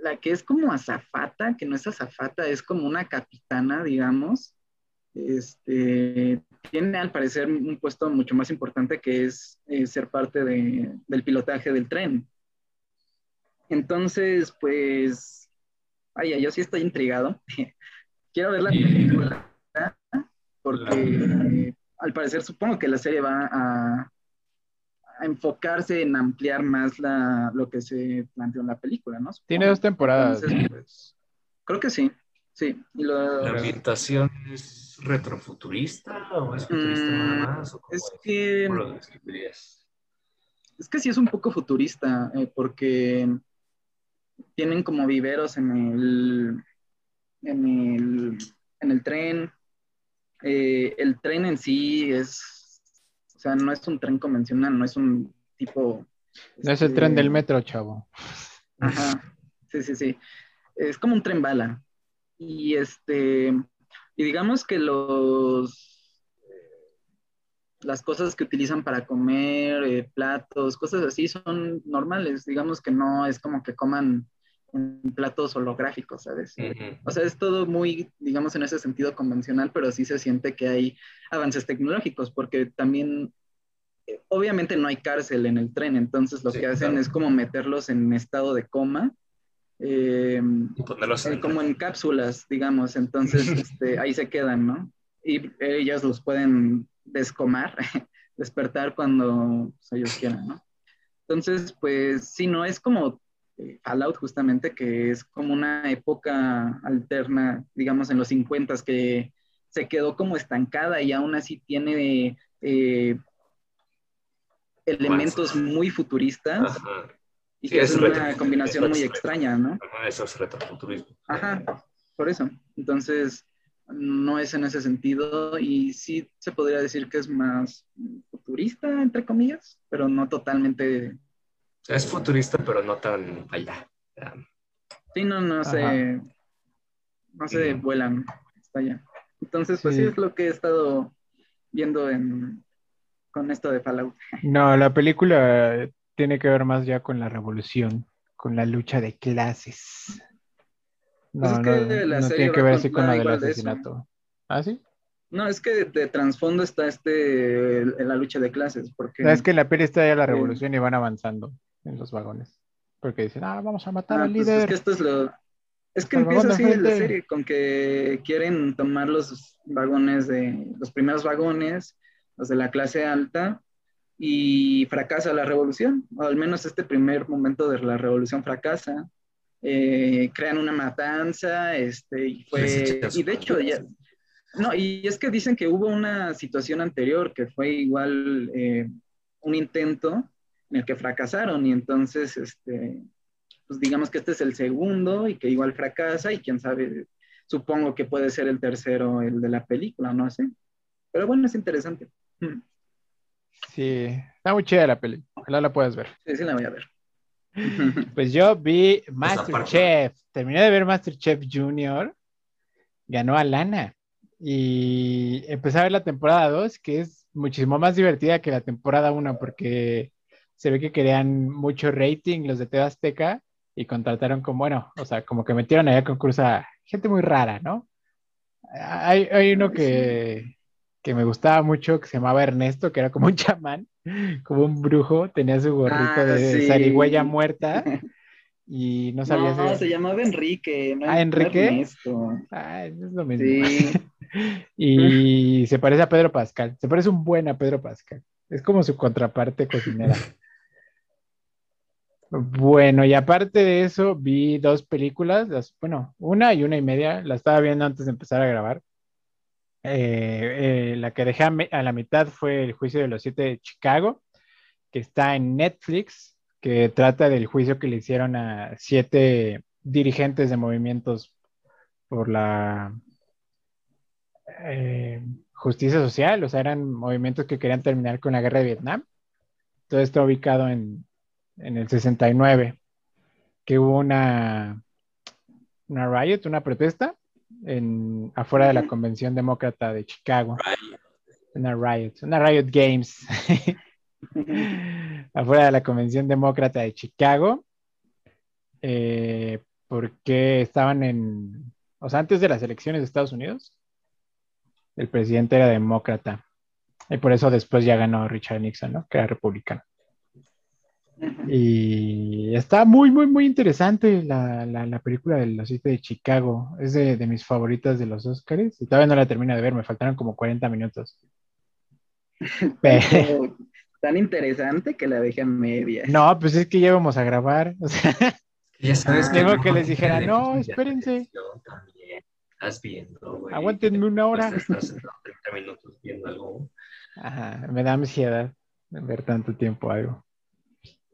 [SPEAKER 2] la que es como azafata, que no es azafata, es como una capitana, digamos, este, tiene al parecer un puesto mucho más importante que es eh, ser parte de- del pilotaje del tren. Entonces, pues, vaya, yo sí estoy intrigado. Quiero ver la
[SPEAKER 3] Y-
[SPEAKER 2] película porque eh, al parecer supongo que la serie va a, a enfocarse en ampliar más la, lo que se planteó en la película, ¿no?
[SPEAKER 1] Tiene dos temporadas.
[SPEAKER 2] Entonces, pues, creo que sí, sí. Y lo-
[SPEAKER 3] ¿La ambientación es retrofuturista o es futurista
[SPEAKER 2] Mm,
[SPEAKER 3] nada más? ¿O cómo
[SPEAKER 2] es que...
[SPEAKER 3] ¿Cómo lo describirías?
[SPEAKER 2] Es que sí es un poco futurista, eh, porque tienen como viveros en el, en el, en el tren. Eh, el tren en sí es, o sea, no es un tren convencional, no es un tipo...
[SPEAKER 1] No es el
[SPEAKER 2] este,
[SPEAKER 1] tren del metro, chavo.
[SPEAKER 2] Ajá, sí, sí, sí. Es como un tren bala. Y este, y digamos que los, las cosas que utilizan para comer, eh, platos, cosas así, son normales. Digamos que no es como que coman en platos holográficos, ¿sabes? O sea, es todo muy, digamos, en ese sentido convencional, pero sí se siente que hay avances tecnológicos, porque también, eh, obviamente no hay cárcel en el tren, entonces lo
[SPEAKER 3] Sí,
[SPEAKER 2] que hacen
[SPEAKER 3] claro.
[SPEAKER 2] es como meterlos en estado de coma, eh,
[SPEAKER 3] ponerlos
[SPEAKER 2] eh,
[SPEAKER 3] en
[SPEAKER 2] como en cápsulas, digamos, entonces este, ahí se quedan, ¿no? Y ellas los pueden descomar, despertar cuando pues, ellos quieran, ¿no? Entonces, pues sí, no es como eh, Fallout justamente, que es como una época alterna, digamos, en los 50 que se quedó como estancada y aún así tiene eh, elementos muy futuristas
[SPEAKER 3] Ajá.
[SPEAKER 2] Y
[SPEAKER 3] Sí,
[SPEAKER 2] que
[SPEAKER 3] es
[SPEAKER 2] es una combinación muy extraña, ¿no?
[SPEAKER 3] Ajá, eso es retrofuturismo.
[SPEAKER 2] Ajá, por eso. Entonces, no es en ese sentido y sí se podría decir que es más futurista, entre comillas, pero no totalmente.
[SPEAKER 3] Es futurista, pero no tan allá.
[SPEAKER 2] Sí, no, no sé. no se
[SPEAKER 3] Ujú.
[SPEAKER 2] vuelan hasta allá. Entonces, pues
[SPEAKER 1] Sí.
[SPEAKER 2] sí es lo que he estado viendo en, con esto de Fallout.
[SPEAKER 1] No, la película tiene que ver más ya con la revolución, con la lucha de clases. No,
[SPEAKER 2] Pues es
[SPEAKER 1] no,
[SPEAKER 2] que
[SPEAKER 1] tiene que ver así con lo del
[SPEAKER 2] igual de
[SPEAKER 1] asesinato. ¿Ah, sí?
[SPEAKER 2] No, es que de trasfondo está este, el- la lucha de clases, porque...
[SPEAKER 1] Es que en la peli está ya la revolución y van avanzando en los vagones. Porque dicen, ah, vamos a matar
[SPEAKER 2] Ah,
[SPEAKER 1] al
[SPEAKER 2] pues
[SPEAKER 1] líder.
[SPEAKER 2] es que esto es lo... Es que empieza así la serie, con que quieren tomar los vagones de... Los primeros vagones, los de la clase alta, y fracasa la revolución, o al menos este primer momento de la revolución fracasa. Eh, crean una matanza, este, y fue... Y de hecho, ya... No, y es que dicen que hubo una situación anterior que fue igual eh, un intento en el que fracasaron y entonces, este, pues digamos que este es el segundo y que igual fracasa y quién sabe, supongo que puede ser el tercero, el de la película, no sé. Pero bueno, es interesante. Mm,
[SPEAKER 1] Sí, está muy chida la peli. Ojalá la puedas ver.
[SPEAKER 2] Sí, sí la voy a ver.
[SPEAKER 1] Pues yo vi. Masterchef. Terminé de ver Masterchef Junior. Ganó a Lana. Y empecé a ver la temporada 2, que es muchísimo más divertida que la temporada 1, porque se ve que querían mucho rating los de TV Azteca y contrataron como, bueno, o sea, como que metieron allá a concurso a gente muy rara, ¿no? Hay, hay uno que, que me gustaba mucho, que se llamaba Ernesto, que era como un chamán, como un brujo, tenía su gorrito
[SPEAKER 2] Ah,
[SPEAKER 1] de
[SPEAKER 2] sí.
[SPEAKER 1] zarigüeya muerta y no sabía
[SPEAKER 2] No,
[SPEAKER 1] si...
[SPEAKER 2] se llamaba Enrique. No
[SPEAKER 1] Ah, ¿Enrique?
[SPEAKER 2] Ernesto.
[SPEAKER 1] No es lo mismo.
[SPEAKER 2] Sí.
[SPEAKER 1] Y se parece a Pedro Pascal. Se parece un buen a Pedro Pascal. Es como su contraparte cocinera. Bueno, y aparte de eso, vi dos películas, las, bueno, una y una y media, la estaba viendo antes de empezar a grabar. Eh, eh, la que dejé a, la mitad fue El juicio de los siete de Chicago, que está en Netflix, que trata del juicio que le hicieron a siete dirigentes de movimientos por la eh, justicia social, o sea, eran movimientos que querían terminar con la guerra de Vietnam. Todo está ubicado en, en el 69, que hubo una, una riot, una protesta en, afuera de la. Convención Demócrata de Chicago. Una riot, una riot games. afuera de la Convención Demócrata de Chicago, eh, porque estaban en, o sea, antes de las elecciones de Estados Unidos, el presidente era demócrata, y por eso después ya ganó Richard Nixon, ¿no? Que era republicano. Y está muy, muy, muy interesante la, la, la película de los siete de Chicago. Es de, de mis favoritas de los Oscars. Y todavía no la termino de ver, me faltaron como 40 minutos. Pero-
[SPEAKER 2] tan interesante que la dejé a medias.
[SPEAKER 1] no, pues es que ya íbamos a grabar. O sea,
[SPEAKER 3] Ya sabes
[SPEAKER 2] Ah,
[SPEAKER 3] que
[SPEAKER 1] Tengo
[SPEAKER 3] no,
[SPEAKER 1] que les dijera, no, espérense.
[SPEAKER 3] También. Estás viendo, güey.
[SPEAKER 1] Aguántenme una hora.
[SPEAKER 3] Sentado 30 minutos viendo algo.
[SPEAKER 1] Ajá, me da ansiedad ver tanto tiempo algo.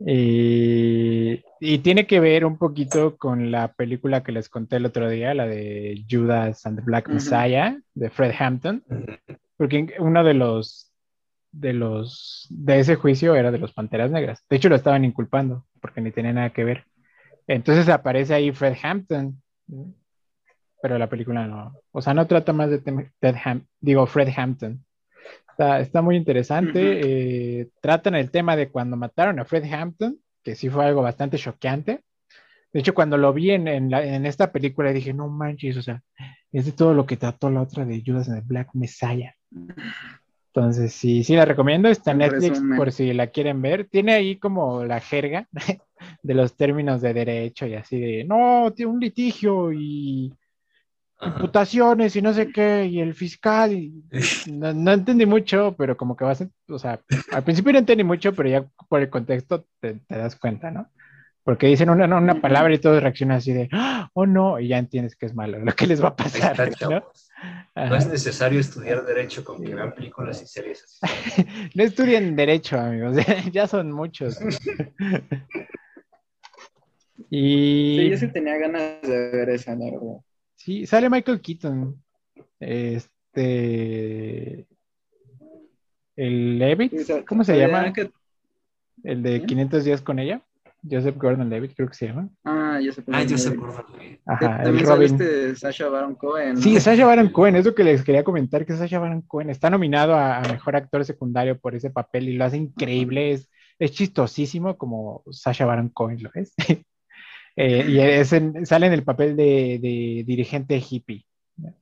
[SPEAKER 1] Y, y tiene que ver un poquito con la película que les conté el otro día, la de Judas and the Black. Messiah, de Fred Hampton, porque uno de los de los de ese juicio era de los Panteras Negras. De hecho, lo estaban inculpando porque ni tenía nada que ver. Entonces aparece ahí Fred Hampton, pero la película no, o sea, no trata más de Ted Ham- digo Fred Hampton. Está, está muy interesante.
[SPEAKER 2] Ujú.
[SPEAKER 1] eh, tratan el tema de cuando mataron a Fred Hampton, que sí fue algo bastante choqueante. De hecho, cuando lo vi en, en, la- en esta película dije, no manches, o sea, es de todo lo que trató la otra de Judas and the Black Messiah. Entonces, sí, sí la recomiendo. Está en
[SPEAKER 2] En
[SPEAKER 1] Netflix
[SPEAKER 2] resumen.
[SPEAKER 1] por si la quieren ver. Tiene ahí como la jerga de los términos de derecho y así de, no, tiene un litigio y. imputaciones y no sé qué, y el fiscal. y- no, no entendí mucho, pero como que vas, a- o sea, al principio no entendí mucho, pero ya por el contexto te, te das cuenta, ¿no? Porque dicen una, una palabra y todos reaccionan así de, "Ah, oh no, y ya entiendes que es malo lo que les va a pasar,
[SPEAKER 3] está,
[SPEAKER 1] ¿no?
[SPEAKER 3] es necesario estudiar Derecho con que vean películas y series así.
[SPEAKER 1] No estudien derecho, amigos, ya son muchos. Y
[SPEAKER 2] Sí, yo sí tenía ganas de ver esa, la verdad.
[SPEAKER 1] Sí, sale Michael Keaton. Este. El Levitt, ¿cómo se
[SPEAKER 2] sabía
[SPEAKER 1] llama? El de
[SPEAKER 2] ¿Sí?
[SPEAKER 1] 500 días con ella. Joseph Gordon Levitt, creo que se llama.
[SPEAKER 2] Ah, Joseph
[SPEAKER 3] Ah,
[SPEAKER 2] Gordon-Levitt.
[SPEAKER 1] Ajá, el
[SPEAKER 2] También sale
[SPEAKER 1] Robin.
[SPEAKER 2] este Sasha Baron Cohen. ¿no?
[SPEAKER 1] Sí, Sasha Baron Cohen, es lo que les quería comentar, que Sasha Baron Cohen está nominado a, a Mejor Actor Secundario por ese papel y lo hace increíble, es, es chistosísimo como Sasha Baron Cohen lo es. Eh, y es en- sale en el papel de, de dirigente hippie, ¿no?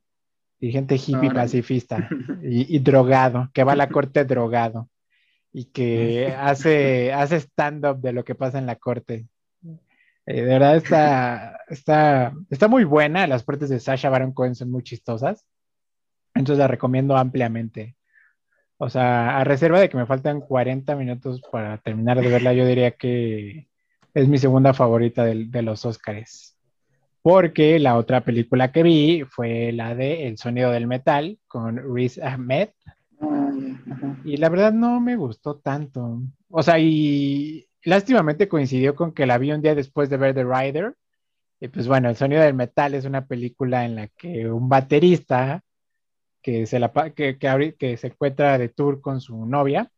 [SPEAKER 1] dirigente hippie pacifista y, y drogado, que va a la corte drogado y que hace, hace stand-up de lo que pasa en la corte. Eh, de verdad está, está, está muy buena. Las partes de Sasha Baron Cohen son muy chistosas. Entonces la recomiendo ampliamente. O sea, a reserva de que me faltan 40 minutos para terminar de verla, yo diría que es mi segunda favorita del- de, los Óscares. Porque la otra película que vi fue la de El sonido del metal con Riz Ahmed.
[SPEAKER 2] Ah.
[SPEAKER 1] Y la verdad no me gustó tanto. O sea, y lástimamente coincidió con que la vi un día después de ver The Rider. Y pues bueno, El sonido del metal es una película en la que un baterista que se, la, que, que se encuentra de tour con su novia,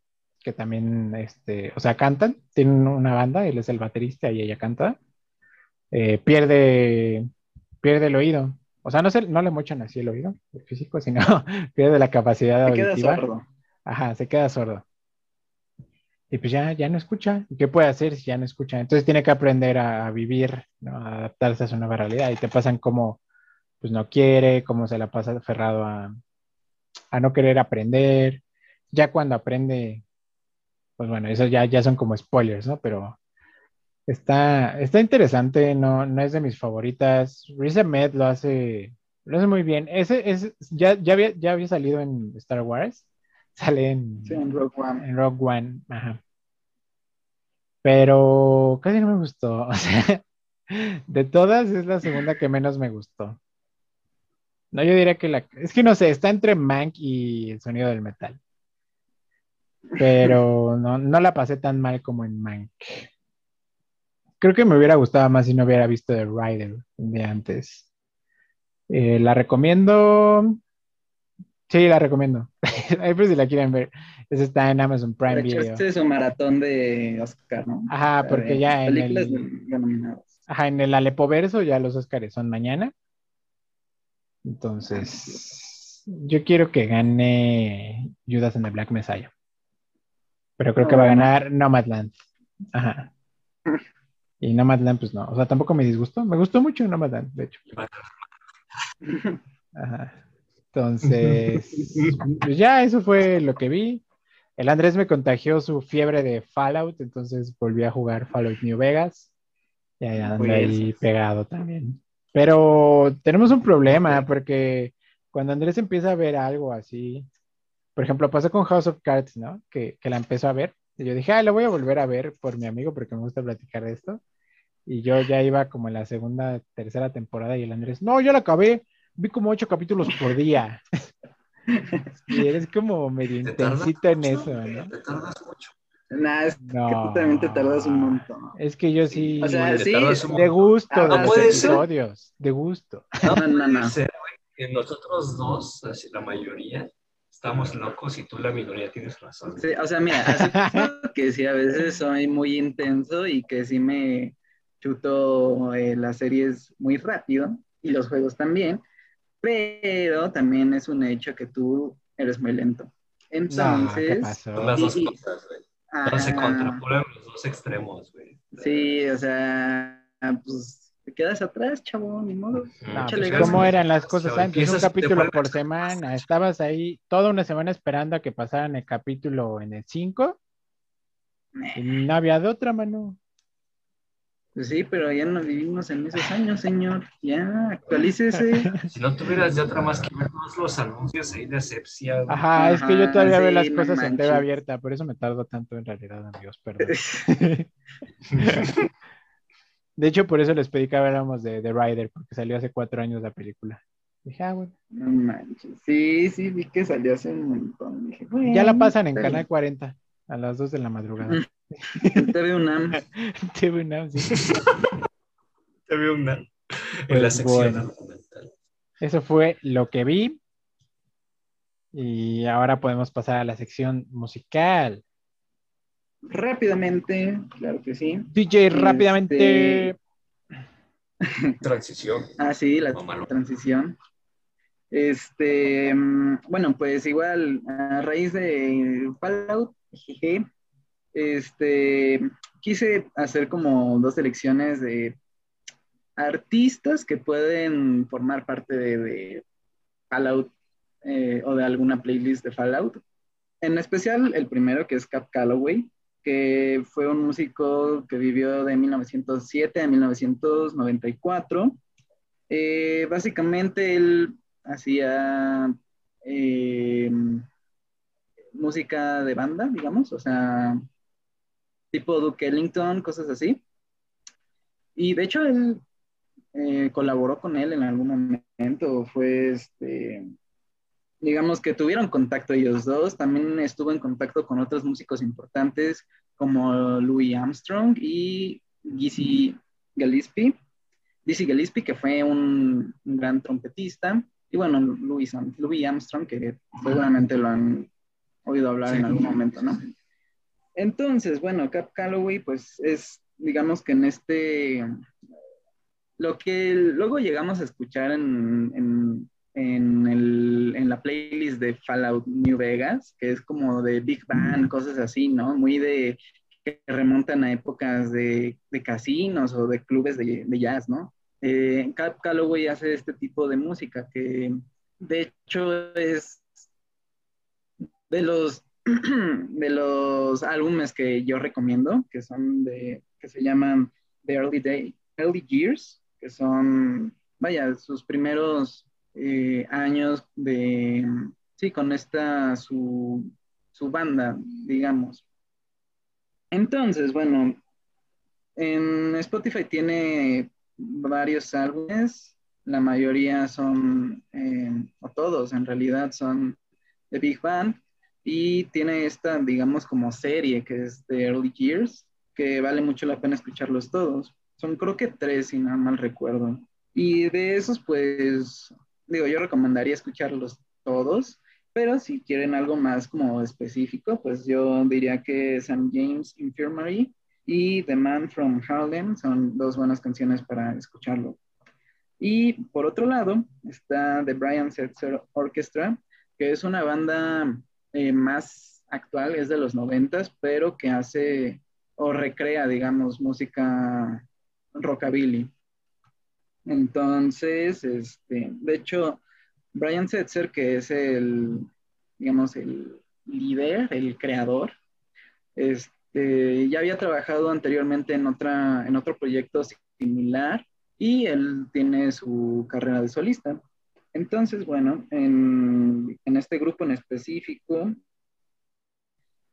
[SPEAKER 1] que también, este, o sea, cantan, tienen una banda, él es el baterista y ella canta, eh, pierde, pierde el oído. O sea, no, se, no le mochan así el oído, el físico, sino pierde la capacidad
[SPEAKER 2] Se queda
[SPEAKER 1] auditiva.
[SPEAKER 2] sordo.
[SPEAKER 1] Ajá, se queda sordo. Y pues ya, ya no escucha. ¿Y qué puede hacer si ya no escucha? Entonces tiene que aprender a vivir, ¿no? a adaptarse a su nueva realidad. Y te pasan como, pues no quiere, cómo se la pasa aferrado a, a no querer aprender. Ya cuando aprende, pues bueno, eso ya, ya son como spoilers, ¿no? Pero está, está interesante, no, no es de mis favoritas. Riz Ahmed lo hace, lo hace muy bien. Ese es, ya, ya, había, ya había salido en Star Wars. Sale en,
[SPEAKER 2] Sí, en Rogue One.
[SPEAKER 1] en Rogue One, ajá. Pero casi no me gustó. O sea, de todas es la segunda que menos me gustó. No, yo diría que la. Es que no sé, está entre Mank y el sonido del metal. Pero no, no la pasé tan mal como en Mank. Creo que me hubiera gustado más si no hubiera visto The Rider de antes. Eh, la recomiendo. Sí, la recomiendo. Ahí por si la quieren ver. Esa está en Amazon Prime
[SPEAKER 2] De hecho,
[SPEAKER 1] Video.
[SPEAKER 2] este es su maratón de Oscar, ¿no?
[SPEAKER 1] Ajá,
[SPEAKER 2] De
[SPEAKER 1] porque ya en el, ajá, en el Alepoverso ya los Oscars son mañana. Entonces, yo quiero que gane Judas and the Black Messiah. Pero creo que va a ganar Nomadland. Ajá. Y Nomadland, pues no. O sea, tampoco me disgustó. Me gustó mucho Nomadland, de hecho. Ajá. Entonces, pues ya eso fue lo que vi. El Andrés me contagió su fiebre de Fallout, entonces volví a jugar Fallout New Vegas. Y ahí ando
[SPEAKER 2] Pues.
[SPEAKER 1] ahí pegado también. Pero tenemos un problema porque cuando Andrés empieza a ver algo así, por ejemplo, pasó con House of Cards, ¿no? Que, que la empezó a ver. Y yo dije, ah, lo voy a volver a ver por mi amigo porque me gusta platicar de esto. Y yo ya iba como en la segunda, tercera temporada y el Andrés, no, ya la acabé. Vi como ocho capítulos por día. y eres como medio intensito en
[SPEAKER 3] mucho,
[SPEAKER 1] eso, ¿no?
[SPEAKER 3] Te tardas mucho.
[SPEAKER 2] Nah, es
[SPEAKER 1] No.
[SPEAKER 2] que tú también te tardas un montón.
[SPEAKER 1] Es que yo sí.
[SPEAKER 2] O sea,
[SPEAKER 1] de gusto,
[SPEAKER 2] Ah,
[SPEAKER 1] de
[SPEAKER 2] no
[SPEAKER 1] los
[SPEAKER 3] ser.
[SPEAKER 1] episodios, de gusto.
[SPEAKER 2] No, no, no, no.
[SPEAKER 3] Nosotros dos, así, la mayoría, estamos locos y tú la minoría tienes razón.
[SPEAKER 2] Sí, o sea, mira, que sí, a veces soy muy intenso y que sí me chuto eh, las series muy rápido y los juegos también, pero también es un hecho que tú eres muy lento.
[SPEAKER 1] No,
[SPEAKER 2] Entonces,
[SPEAKER 1] ¿qué pasó?
[SPEAKER 3] Son las dos cosas, güey. No se
[SPEAKER 2] ah,
[SPEAKER 3] contraponen los dos extremos, güey.
[SPEAKER 2] Sí, o sea, pues te quedas atrás, chavo, ni modo.
[SPEAKER 1] No,
[SPEAKER 2] Échale
[SPEAKER 1] pues. ¿Cómo eran las cosas antes? Un capítulo por semana. Estabas ahí toda una semana esperando a que pasaran el capítulo en el 5 y no había de otra mano.
[SPEAKER 2] Pues sí, pero ya no vivimos en esos años, señor. Ya, actualícese.
[SPEAKER 3] Si no tuvieras de otra más que ver todos los anuncios ahí de asepsia, güey.
[SPEAKER 1] Ajá, es que yo
[SPEAKER 2] Ajá,
[SPEAKER 1] todavía veo
[SPEAKER 2] sí,
[SPEAKER 1] las
[SPEAKER 2] no
[SPEAKER 1] cosas en TV
[SPEAKER 2] manches.
[SPEAKER 1] abierta, por eso me tardo tanto en realidad, amigos, perdón. De hecho, por eso les pedí que habláramos de The Rider, porque salió hace cuatro años la película. Dije, ah, bueno.
[SPEAKER 2] No manches. Sí, sí, vi que salió hace un montón. Dije, bueno,
[SPEAKER 1] Ya la pasan en Canal 40 a las 2 de la madrugada.
[SPEAKER 2] TV UNAM.
[SPEAKER 1] TV Now, sí.
[SPEAKER 3] Te veo una en
[SPEAKER 1] Pues
[SPEAKER 3] la sección
[SPEAKER 1] bueno.
[SPEAKER 3] documental.
[SPEAKER 1] Eso fue lo que vi. Y ahora podemos pasar a la sección musical.
[SPEAKER 2] Rápidamente, claro que sí.
[SPEAKER 1] DJ, rápidamente.
[SPEAKER 3] Transición.
[SPEAKER 2] ah, sí, la transición. Este, mm, bueno, pues igual, a raíz de Fallout, este, quise hacer como dos selecciones de artistas que pueden formar parte de, Fallout eh, o de alguna playlist de Fallout. En especial el primero que es Cap Calloway, que fue un músico que vivió de 1907 a 1994. Eh, básicamente él hacía eh, música de banda, digamos, o sea, tipo Duke Ellington, cosas así. Y de hecho él eh, colaboró con él en algún momento, fue este, digamos que tuvieron contacto ellos dos, también estuvo en contacto con otros músicos importantes como Louis Armstrong y Dizzy Gillespie. Dizzy Gillespie, que fue un, gran trompetista, y bueno, Louis, Louis, Armstrong, que seguramente lo han oído hablar en algún momento, ¿no? Entonces, bueno, Cap Calloway, pues es, digamos que en este, lo que luego llegamos a escuchar en, en, la playlist de Fallout New Vegas, que es como de Big Band, cosas así, ¿no? Muy de que remontan a épocas de, casinos o de clubes de, jazz, ¿no? Eh, Cap Calloway hace este tipo de música que de hecho es de los de los álbumes que yo recomiendo, que son de, que se llaman The Early Day, Early Years, que son, vaya, sus primeros eh, años de, sí, con esta, su, su banda, digamos. Entonces, bueno, en Spotify tiene varios álbumes, la mayoría son, eh, o todos en realidad son de Big Band, y tiene esta, digamos, como serie que es de Early Years, que vale mucho la pena escucharlos todos. Son creo que tres, si no mal recuerdo. Y de esos, pues, digo, yo recomendaría escucharlos todos, pero si quieren algo más como específico, pues yo diría que St. James Infirmary y The Man from Harlem son dos buenas canciones para escucharlo. Y por otro lado está The Brian Setzer Orchestra, que es una banda eh, más actual, es de los noventas, pero que hace o recrea, digamos, música rockabilly. Entonces, este, de hecho, Brian Setzer, que es el, digamos, el líder, el creador, este, ya había trabajado anteriormente en, otra, en otro proyecto similar y él tiene su carrera de solista. Entonces, bueno, en, este grupo en específico,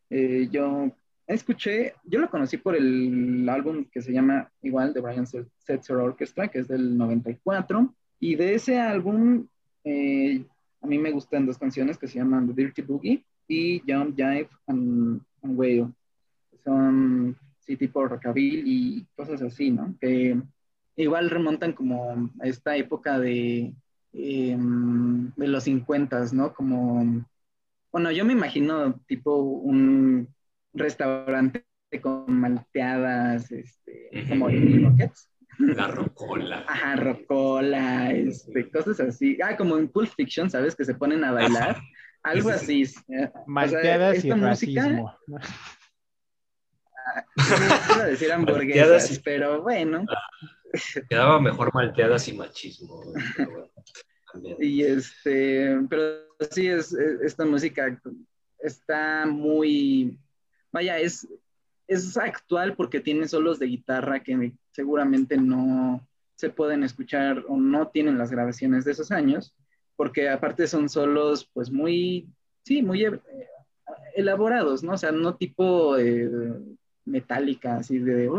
[SPEAKER 2] eh, yo escuché, yo lo conocí por el álbum que se llama igual, de Brian Setzer Orchestra, que es del 94, y de ese álbum eh, a mí me gustan dos canciones que se llaman The Dirty Boogie y Jump, Jive and, and Whale. Son, sí, tipo rockabilly y cosas así, ¿no? Que igual remontan como a esta época de, em, de los 50, ¿no? Como, bueno, yo me imagino tipo un restaurante con malteadas, este, como Rockets.
[SPEAKER 3] La rocola.
[SPEAKER 2] Ajá, rocola, este, cosas así. Ah, como en Pulp Fiction, ¿sabes? Que se ponen a bailar. Algo así.
[SPEAKER 1] Malteadas y racismo.
[SPEAKER 2] Ah, iba a decir hamburguesas, pero bueno.
[SPEAKER 3] Quedaba mejor malteadas y machismo.
[SPEAKER 2] y este, pero sí, es, esta música está muy vaya, es, es actual porque tiene solos de guitarra que seguramente no se pueden escuchar o no tienen las grabaciones de esos años, porque aparte son solos pues muy, sí, muy eh, elaborados, ¿no? O sea, no tipo eh, metálica, así de...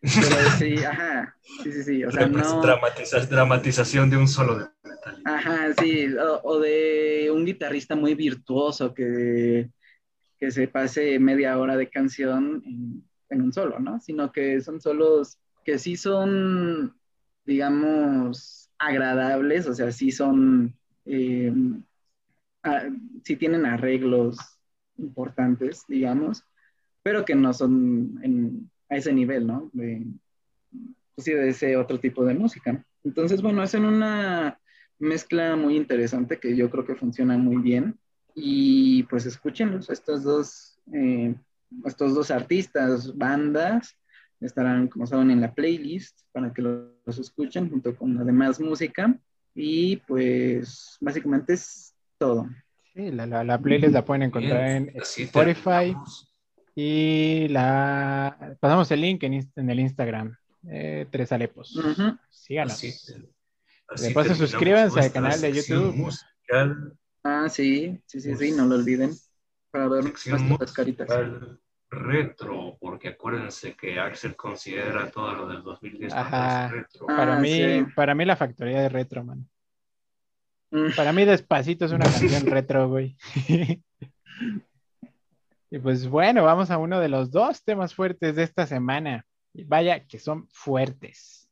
[SPEAKER 2] Pero sí, ajá, sí, sí, sí, o sea, no...
[SPEAKER 3] dramatización de un solo de metal.
[SPEAKER 2] Ajá, sí, o de un guitarrista muy virtuoso que que se pase media hora de canción en, un solo, ¿no? Sino que son solos que sí son, digamos, agradables, o sea, sí son, eh, sí tienen arreglos importantes, digamos, pero que no son a ese nivel, ¿no? pues sí, de ese otro tipo de música. Entonces, bueno, hacen una mezcla muy interesante que yo creo que funciona muy bien. Y pues escúchenlos, estos dos, eh, estos dos artistas, bandas, estarán, como saben, en la playlist para que los, escuchen junto con la demás música. Y pues básicamente es todo.
[SPEAKER 1] Sí, la, la, playlist la pueden encontrar en Spotify. Y la pasamos el link en, en el Instagram. Eh, tres Alepos. Síganos. Después suscríbanse al canal de YouTube.
[SPEAKER 2] Ah, sí, sí, sí, sí, no lo olviden. Para ver las caritas.
[SPEAKER 3] Retro, porque acuérdense que Axel considera todo lo del 2010 retro.
[SPEAKER 1] Para, ah, mí, para mí la factoría de retro, man. Mm. Para mí Despacito es una canción retro, güey. y pues bueno, vamos a uno de los dos temas fuertes de esta semana. Vaya que son fuertes.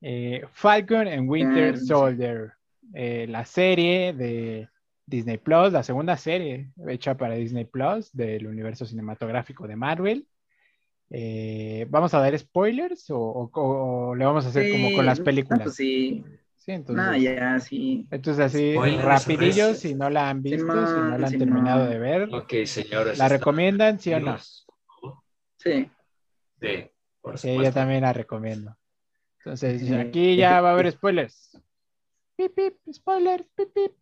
[SPEAKER 1] Eh, Falcon and Winter Soldier, eh, la serie de Disney Plus, la segunda serie hecha para Disney Plus del universo cinematográfico de Marvel. Eh, ¿Vamos a dar spoilers o, le vamos a hacer como con las películas?
[SPEAKER 2] Pues sí.
[SPEAKER 1] Sí, entonces.
[SPEAKER 2] ya, sí.
[SPEAKER 1] Entonces, así, rapidillos, si no la han visto, si no la han terminado de ver.
[SPEAKER 3] Ok, señores.
[SPEAKER 1] ¿La recomiendan, sí o no?
[SPEAKER 2] Sí.
[SPEAKER 3] Sí.
[SPEAKER 1] Sí, yo también la recomiendo. Entonces, aquí ya va a haber spoilers. Pip, pip, spoiler, pip, pip.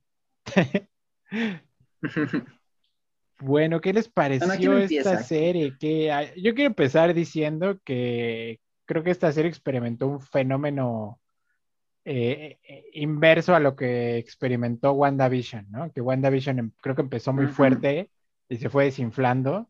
[SPEAKER 1] bueno, ¿qué les pareció esta serie? Que, yo quiero empezar diciendo que creo que esta serie experimentó un fenómeno eh, eh, inverso a lo que experimentó WandaVision, ¿no? Que WandaVision em, creo que empezó muy fuerte y se fue desinflando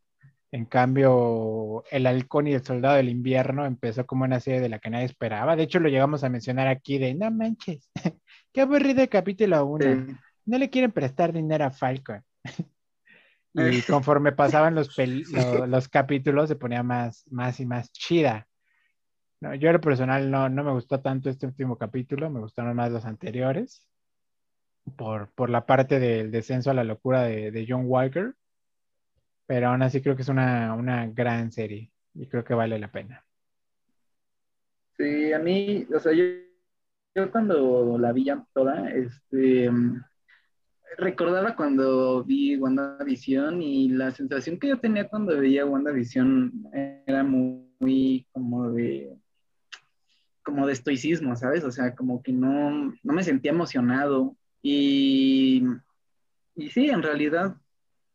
[SPEAKER 1] en cambio, El Halcón y el Soldado del Invierno empezó como una serie de la que nadie esperaba. De hecho, lo llegamos a mencionar aquí de, no manches, qué aburrido capítulo 1. No le quieren prestar dinero a Falcon. y conforme pasaban los, los capítulos, se ponía más, más y más chida. No, yo, en lo personal, no, no me gustó tanto este último capítulo, me gustaron más los anteriores. Por, por la parte del descenso a la locura de, de John Walker pero aún así creo que es una, gran serie y creo que vale la pena.
[SPEAKER 2] Sí, a mí, o sea, yo, cuando la vi ya toda, este, recordaba cuando vi WandaVision y la sensación que yo tenía cuando veía WandaVision era muy, como de como de estoicismo, ¿sabes? O sea, como que no, no me sentía emocionado y, y sí, en realidad,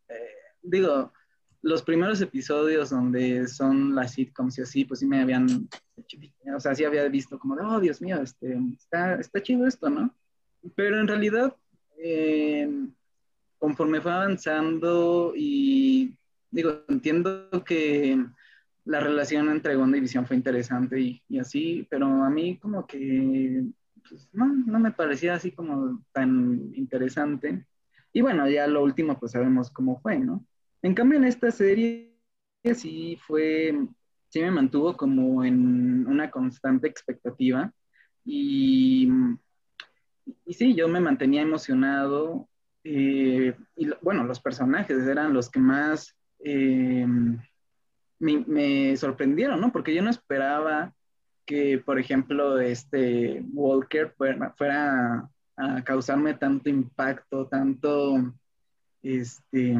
[SPEAKER 2] eh, digo, los primeros episodios donde son las sitcoms y así, pues sí me habían, o sea, sí había visto como de, oh, Dios mío, este, está, está chido esto, ¿no? Pero en realidad, eh, conforme fue avanzando y digo, entiendo que la relación entre Wanda y Visión fue interesante y, y así, pero a mí como que pues, no, no me parecía así como tan interesante. Y bueno, ya lo último pues sabemos cómo fue, ¿no? En cambio, en esta serie sí fue, sí me mantuvo como en una constante expectativa y, y sí, yo me mantenía emocionado eh, y bueno, los personajes eran los que más eh, me, sorprendieron, ¿no? Porque yo no esperaba que, por ejemplo, este Walker fuera, fuera a causarme tanto impacto, tanto, este,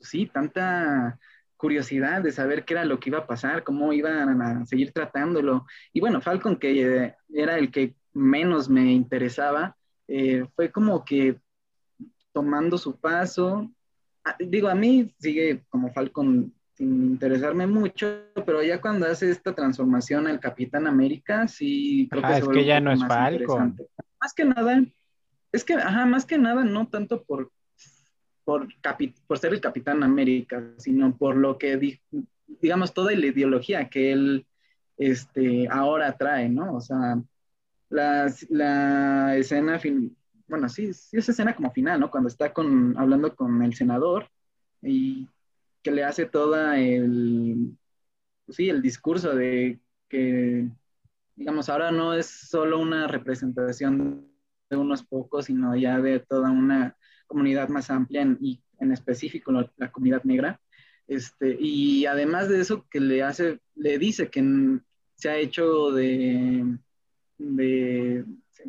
[SPEAKER 2] sí, tanta curiosidad de saber qué era lo que iba a pasar, cómo iban a seguir tratándolo. Y bueno, Falcon, que eh, era el que menos me interesaba, eh, fue como que tomando su paso. Ah, digo, a mí sigue como Falcon sin interesarme mucho, pero ya cuando hace esta transformación al Capitán América, sí
[SPEAKER 1] creo que, es que ya no es Falcon.
[SPEAKER 2] Más que nada, es que, ajá, más que nada, no tanto por por, por ser el Capitán América, sino por lo que, digamos, toda la ideología que él este, ahora trae, ¿no? O sea, la, la escena, fin, bueno, sí, sí, esa escena como final, ¿no? Cuando está con, hablando con el senador y que le hace toda el, sí, el discurso de que, digamos, ahora no es solo una representación de unos pocos, sino ya de toda una comunidad más amplia y en específico la, comunidad negra. Este, y además de eso, que le hace, le dice que se ha hecho de, de,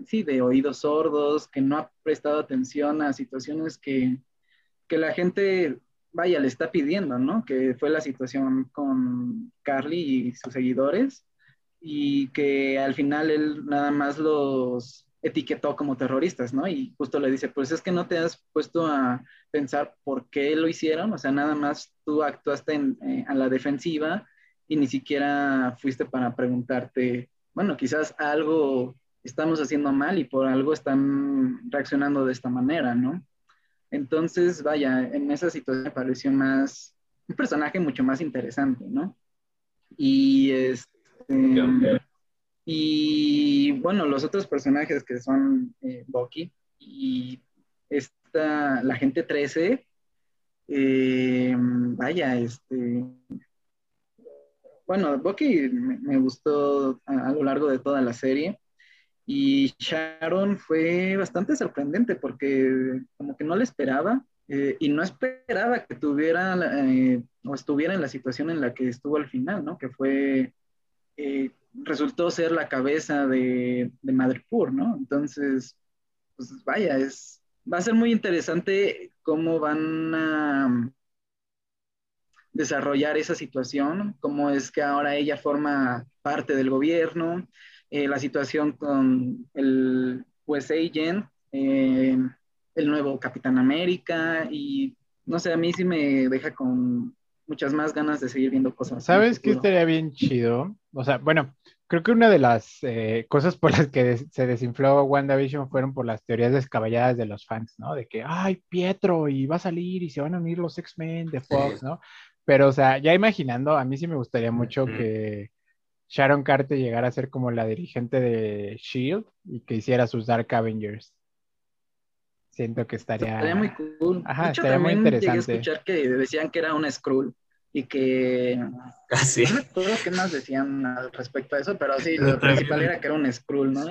[SPEAKER 2] sí, de oídos sordos, que no ha prestado atención a situaciones que, que la gente, vaya, le está pidiendo, ¿no? Que fue la situación con Carly y sus seguidores, y que al final él nada más los etiquetó como terroristas, ¿no? Y justo le dice, pues es que no te has puesto a pensar por qué lo hicieron, o sea, nada más tú actuaste en, eh, a la defensiva y ni siquiera fuiste para preguntarte, bueno, quizás algo estamos haciendo mal y por algo están reaccionando de esta manera, ¿no? Entonces, vaya, en esa situación me pareció más, un personaje mucho más interesante, ¿no? Y este... Y bueno, los otros personajes que son eh, Bucky y esta, la gente 13, eh, vaya, este, bueno, Bucky me, gustó a, lo largo de toda la serie y Sharon fue bastante sorprendente porque como que no le esperaba eh, y no esperaba que tuviera o estuviera en la situación en la que estuvo al final, ¿no? Que fue resultó ser la cabeza de, de Madripoor, ¿no? Entonces, pues vaya, es, va a ser muy interesante cómo van a desarrollar esa situación, cómo es que ahora ella forma parte del gobierno, eh, la situación con el US Agent, eh, el nuevo Capitán América y no sé, a mí sí me deja con muchas más ganas de seguir viendo cosas.
[SPEAKER 1] ¿Sabes qué estaría bien chido? O sea, bueno, creo que una de las eh, cosas por las que se desinfló WandaVision fueron por las teorías descabelladas de los fans, ¿no? De que, ay, Pietro, y va a salir y se van a unir los X-Men de Fox, ¿no? Pero, o sea, ya imaginando, a mí sí me gustaría mucho que Sharon Carter llegara a ser como la dirigente de Shield y que hiciera sus Dark Avengers. Siento que estaría.
[SPEAKER 2] Estaría muy cool. Ajá, estaría muy interesante. Llegué a escuchar que decían que era un Skrull y que.
[SPEAKER 3] Casi.
[SPEAKER 2] Ah, no lo que más decían al respecto a eso, pero sí, lo principal era que era un Skrull, ¿no?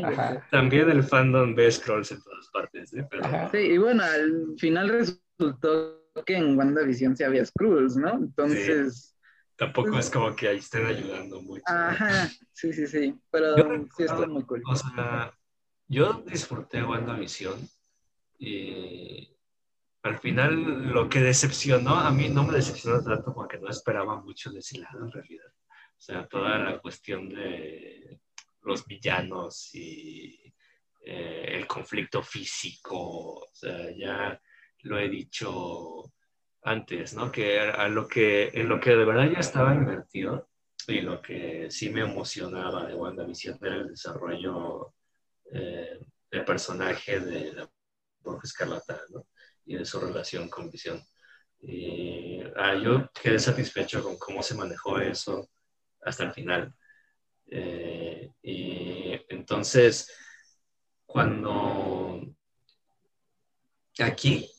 [SPEAKER 3] También el fandom ve Scrolls en todas partes, ¿eh?
[SPEAKER 2] Sí, y bueno, al final resultó que en WandaVision sí había Skrulls, ¿no? Entonces.
[SPEAKER 3] Tampoco pues es como que ahí estén ayudando mucho.
[SPEAKER 2] Ajá, sí, sí, sí. Pero sí, esto es muy cool.
[SPEAKER 3] O sea, yo disfruté WandaVision y al final lo que decepcionó, a mí no me decepcionó tanto porque no esperaba mucho de ese lado en realidad. O sea, toda la cuestión de los villanos y eh, el conflicto físico, o sea, ya lo he dicho antes, ¿no? Que a lo que, en lo que de verdad ya estaba invertido y lo que sí me emocionaba de WandaVision era el desarrollo eh, del personaje de la Bruja Escarlata, ¿no? Y de su relación con Visión. Y ah, yo quedé satisfecho con cómo se manejó eso hasta el final. Eh, y entonces, cuando aquí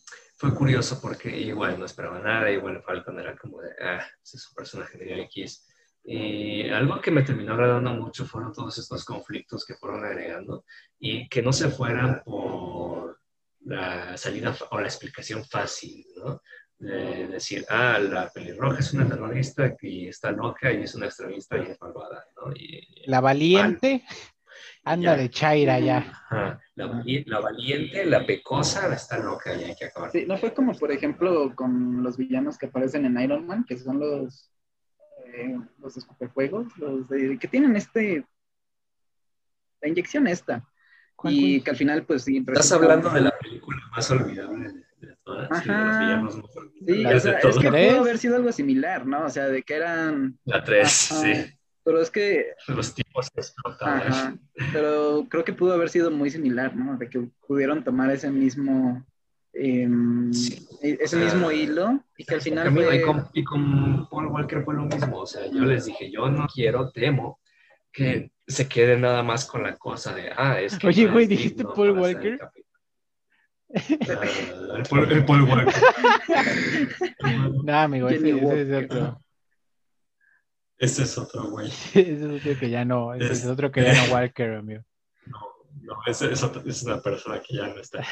[SPEAKER 3] fue curioso porque igual no esperaba nada, igual Falcon era como de, ah, ese es un personaje de X. Y algo que me terminó agradando mucho fueron todos estos conflictos que fueron agregando y que no se fueran por la salida o la explicación fácil, ¿no? De decir, ah, la pelirroja es una terrorista y está loca y es una extremista y es malvada, ¿no? Y,
[SPEAKER 1] la valiente anda de chaira ya.
[SPEAKER 3] La, valiente, la pecosa, está loca y hay que acabar.
[SPEAKER 2] Sí, no fue como, por ejemplo, con los villanos que aparecen en Iron Man, que son los, eh, los escupefuegos, los de, que tienen este, la inyección esta y que al final, pues sí.
[SPEAKER 3] Estás hablando de la película más olvidable de, todas.
[SPEAKER 2] Ajá. Sí, o sea, es que pudo haber sido algo similar, ¿no? O sea, de que eran.
[SPEAKER 3] La 3, sí.
[SPEAKER 2] Pero es que.
[SPEAKER 3] Los tipos
[SPEAKER 2] Ajá. Pero creo que pudo haber sido muy similar, ¿no? De que pudieron tomar ese mismo. Em, e, ese mismo hilo y que al final
[SPEAKER 3] fue... y, con, y, con, Paul Walker fue lo mismo o sea yo les dije yo no quiero temo que se quede nada más con la cosa de, ah, es que...
[SPEAKER 1] Oye, güey, dijiste Paul Walker.
[SPEAKER 3] Uh, el, Paul, el, Paul, Walker.
[SPEAKER 1] no, amigo, ese, ese, es otro.
[SPEAKER 3] Ese es otro, güey.
[SPEAKER 1] ese es otro que ya no, ese es, otro que ya no Walker, amigo.
[SPEAKER 3] No, no, ese es, otro, es una persona que ya no está.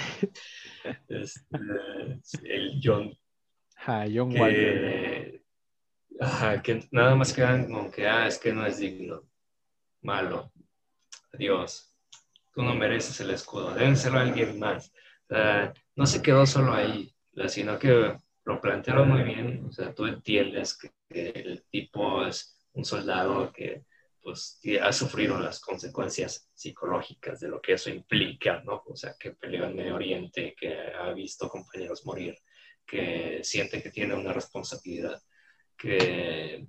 [SPEAKER 3] Este, el John.
[SPEAKER 1] Ajá, John que, Walker.
[SPEAKER 3] Ajá, que nada más quedan como que, ah, es que no es digno malo. Adiós. Tú no mereces el escudo, dénselo a alguien más. no se quedó solo ahí, sino que lo plantearon muy bien. O sea, tú entiendes que, el tipo es un soldado que pues ha sufrido las consecuencias psicológicas de lo que eso implica, ¿no? O sea, que peleó en Medio Oriente, que ha visto compañeros morir, que siente que tiene una responsabilidad, que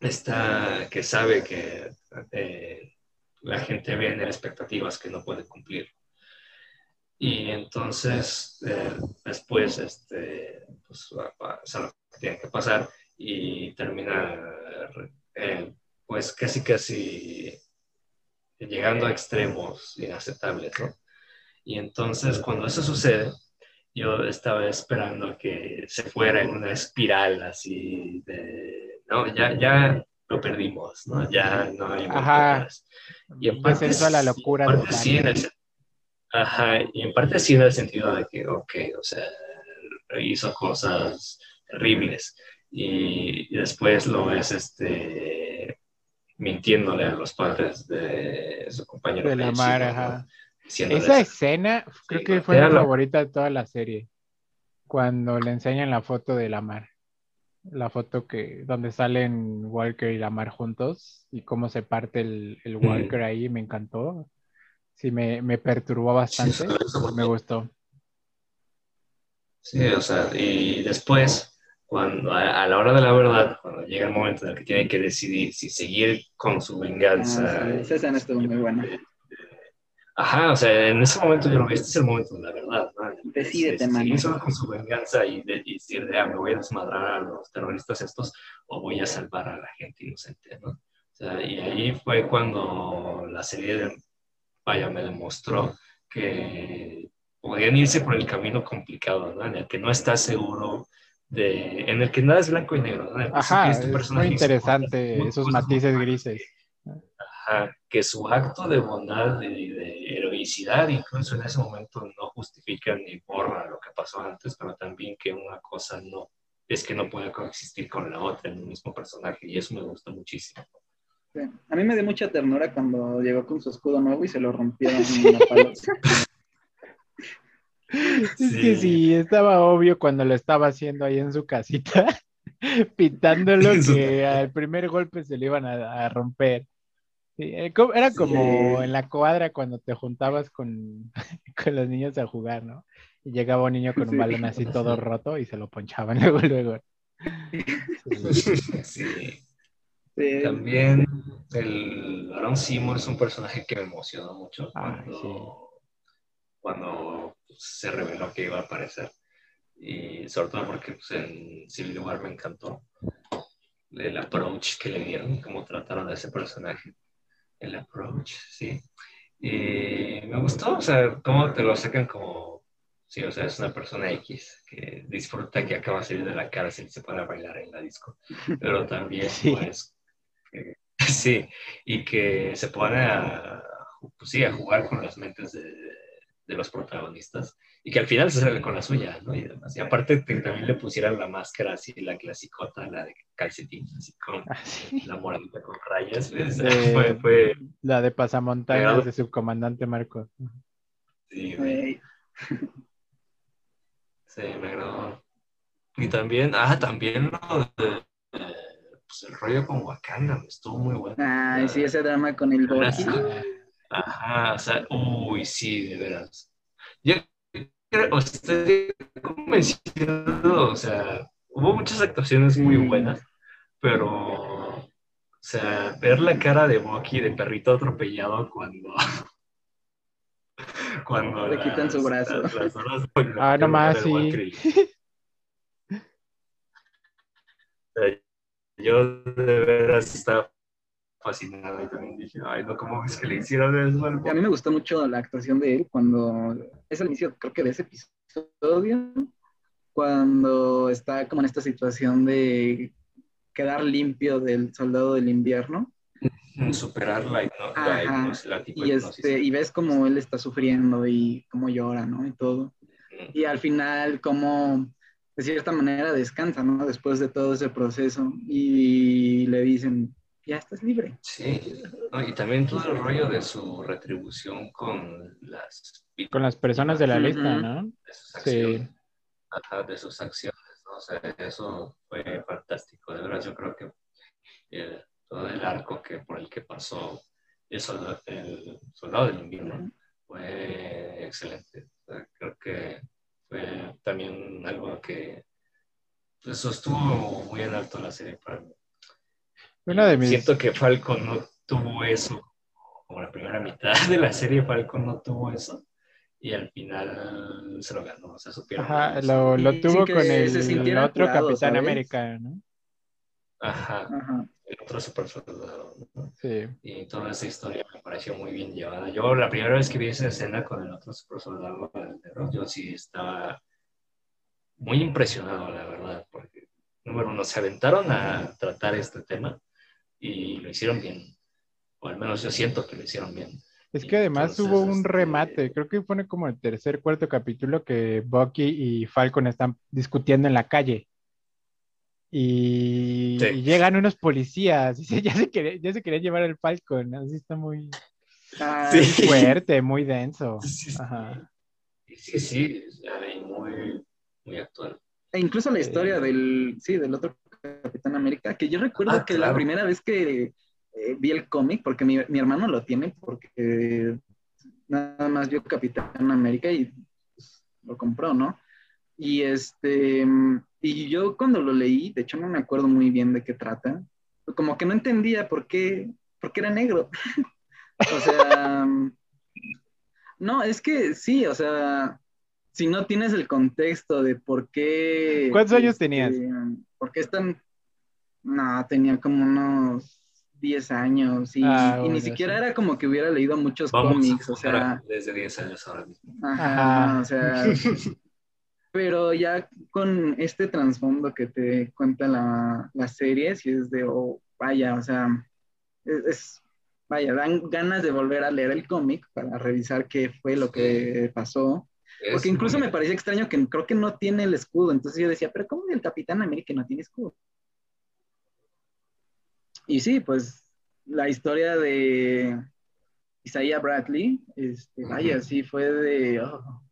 [SPEAKER 3] está, que sabe que eh, la gente viene expectativas que no puede cumplir. Y entonces, eh, después, este, pues, pasa lo que tiene que pasar y termina, eh, pues, casi, casi llegando a extremos inaceptables, ¿no? Y entonces, cuando eso sucede, yo estaba esperando que se fuera en una espiral así de, no, ya, ya lo perdimos, ¿no? Ya no hay
[SPEAKER 1] Ajá. Y en parte, a la locura.
[SPEAKER 3] sí, en el, ajá, y en parte sí en el sentido de que, ok, o sea, hizo cosas terribles y, después lo ves este, mintiéndole a los padres de su compañero.
[SPEAKER 1] De la mar, ajá. Esa escena creo que fue la favorita de toda la serie. Cuando le enseñan la foto de la mar. La foto que donde salen Walker y la mar juntos y cómo se parte el, el Walker ahí, me encantó. Sí, me, me perturbó bastante. me gustó.
[SPEAKER 3] Sí, o sea, y después, cuando a, la hora de la verdad, cuando llega el momento en el que tiene que decidir si seguir con su venganza.
[SPEAKER 2] Ah, esa escena estuvo muy buena.
[SPEAKER 3] Ajá, o sea, en ese momento yo lo este es el momento de la verdad, ¿no?
[SPEAKER 2] Decídete, man.
[SPEAKER 3] Seguir solo con su venganza y, decir, de, ah, me voy a desmadrar a los terroristas estos o voy a salvar a la gente inocente, ¿no? O sea, y ahí fue cuando la serie de, vaya, me demostró que podían irse por el camino complicado, ¿no? En el que no estás seguro de, en el que nada es blanco y negro, ¿no?
[SPEAKER 1] Ajá, este es muy interesante esos matices grises
[SPEAKER 3] que su acto de bondad y de, heroicidad incluso en ese momento no justifica ni borra lo que pasó antes, pero también que una cosa no, es que no puede coexistir con la otra en un mismo personaje y eso me gusta muchísimo.
[SPEAKER 2] A mí me dio mucha ternura cuando llegó con su escudo nuevo y se lo rompieron en la
[SPEAKER 1] Es que sí, estaba obvio cuando lo estaba haciendo ahí en su casita, pintándolo que al primer golpe se le iban a romper. Eh, era como en la cuadra cuando te juntabas con, con, los niños a jugar, ¿no? Y llegaba un niño con un balón así todo roto y se lo ponchaban luego, luego.
[SPEAKER 3] Sí. También el Aaron Seymour es un personaje que me emocionó mucho cuando, cuando se reveló que iba a aparecer. Y sobre todo porque pues, en Civil War me encantó el approach que le dieron, cómo trataron a ese personaje el approach, sí. Y me gustó, o sea, cómo te lo sacan como, sí, o sea, es una persona X que disfruta que acaba de salir de la cárcel y se puede bailar en la disco, pero también, pues, sí, y que se pone a, pues, sí, a jugar con las mentes de, de los protagonistas y que al final se sale con la suya, ¿no? Y, demás. y aparte que también le pusieran la máscara así, la clasicota, la de calcetín, así con ah, la moradita con rayas. fue, fue,
[SPEAKER 1] La de pasamontañas de subcomandante Marcos.
[SPEAKER 3] Sí, Sí, me agradó. Y también, ah, también lo de, pues el rollo con Wakanda, estuvo muy bueno.
[SPEAKER 2] Ah, sí, ese drama con el Borgi.
[SPEAKER 3] Ajá, o sea, uy, sí, de veras. Yo estoy convencido, o sea, hubo muchas actuaciones muy buenas, pero, o sea, ver la cara de Bucky de perrito atropellado cuando... cuando
[SPEAKER 2] le quitan su brazo.
[SPEAKER 1] ah, nomás, sí.
[SPEAKER 3] Yo de veras estaba fascinado y también dije, ay, no, ¿cómo es que le hicieron eso?
[SPEAKER 2] A mí me gustó mucho la actuación de él cuando, es el inicio, creo que de ese episodio, cuando está como en esta situación de quedar limpio del soldado del invierno.
[SPEAKER 3] Superar la,
[SPEAKER 2] y, este, y ves cómo él está sufriendo y cómo llora, ¿no? Y todo. Y al final, cómo de cierta manera descansa, ¿no? Después de todo ese proceso. Y le dicen, ya estás libre.
[SPEAKER 3] Sí, y también todo el rollo de su retribución con las...
[SPEAKER 1] Con las personas de la lista, ¿no?
[SPEAKER 3] De sus acciones. Sí. de sus acciones, ¿no? O sea, eso fue fantástico. De verdad, yo creo que eh, todo el arco que, por el que pasó el soldado, el soldado del invierno fue excelente. creo que fue también algo que sostuvo muy en alto la serie para mí. Siento que Falcon no tuvo eso, como la primera mitad de la serie Falcon no tuvo eso, y al final se lo ganó, o sea, supieron.
[SPEAKER 1] Ajá, lo, lo tuvo con el, otro Capitán América, ¿no?
[SPEAKER 3] Ajá, Ajá, el otro super soldado, ¿no? Sí. Y toda esa historia me pareció muy bien llevada. Yo la primera vez que vi esa escena con el otro super soldado, yo sí estaba muy impresionado, la verdad, porque, número uno, se aventaron a tratar este tema y lo hicieron bien. O al menos yo siento que lo hicieron bien.
[SPEAKER 1] Es que además hubo un este, remate, creo que pone como el tercer, cuarto capítulo que Bucky y Falcon están discutiendo en la calle. Y, llegan unos policías y ya se, querían, ya se querían llevar el Falcon, así está muy, fuerte, muy denso.
[SPEAKER 3] Sí, sí, sí, muy, muy actual.
[SPEAKER 2] E incluso la historia del, sí, del otro Capitán América, que yo recuerdo ah, que la primera vez que eh, vi el cómic, porque mi, mi, hermano lo tiene, porque nada más vio Capitán América y pues, lo compró, ¿no? Y este, y yo cuando lo leí, de hecho no me acuerdo muy bien de qué trata, como que no entendía por qué, por qué era negro. o sea, no, es que sí, o sea, si no tienes el contexto de por qué...
[SPEAKER 1] ¿Cuántos años este, tenías?
[SPEAKER 2] Porque están, no, tenía como unos 10 años y, ah, ni siquiera era como que hubiera leído muchos cómics, o sea...
[SPEAKER 3] Desde 10 años ahora mismo.
[SPEAKER 2] Ajá, o sea... pero ya con este trasfondo que te cuenta la, la serie, si es de, oh, vaya, o sea, es, vaya, dan ganas de volver a leer el cómic para revisar qué fue lo que pasó porque incluso me parecía extraño que creo que no tiene el escudo. Entonces yo decía, pero ¿cómo el Capitán América no tiene escudo? Y sí, pues la historia de Isaiah Bradley, este, vaya, sí fue de, oh,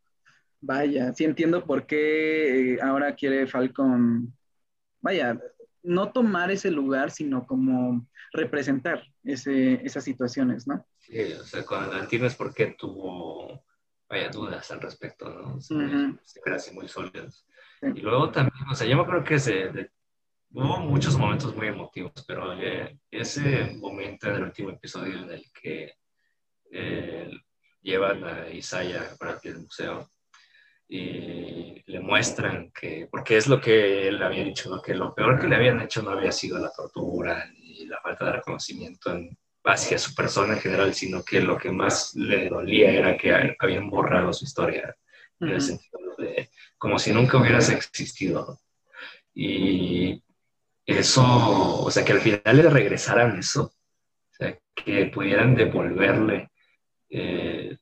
[SPEAKER 2] vaya, sí entiendo por qué eh, ahora quiere Falcon, vaya, no tomar ese lugar, sino como representar ese, esas situaciones, ¿no?
[SPEAKER 3] Sí, o sea, cuando entiendes por qué tuvo vaya dudas al respecto, ¿no? Se, uh así muy sólidos. Y luego también, o sea, yo me acuerdo que se, hubo muchos momentos muy emotivos, pero eh, ese momento en el último episodio en el que eh, llevan a Isaiah para el museo y le muestran que, porque es lo que él había dicho, ¿no? que lo peor que le habían hecho no había sido la tortura y la falta de reconocimiento en hacia su persona en general, sino que lo que más le dolía era que habían borrado su historia, en el sentido de como si nunca hubieras existido. Y eso, o sea, que al final le regresaran eso, o sea, que pudieran devolverle, eh,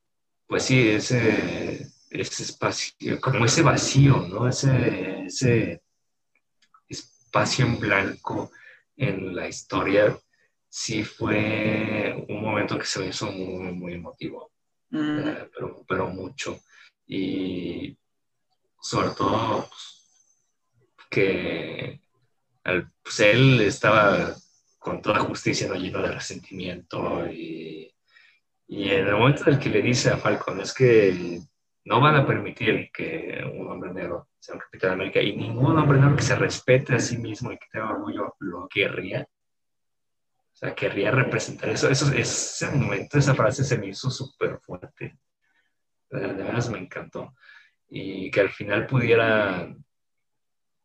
[SPEAKER 3] pues sí, ese, ese espacio, como ese vacío, ¿no? Ese, ese espacio en blanco en la historia sí fue un momento que se me hizo muy, muy emotivo, eh, pero, pero, mucho. Y sobre todo pues, que pues, él estaba con toda justicia ¿no? lleno de resentimiento y, y en el momento en el que le dice a Falcon es que no van a permitir que un hombre negro sea un capitán de América y ningún hombre negro que se respete a sí mismo y que tenga orgullo lo querría o sea, querría representar eso. eso ese momento, esa frase se me hizo súper fuerte. De veras me encantó. Y que al final pudiera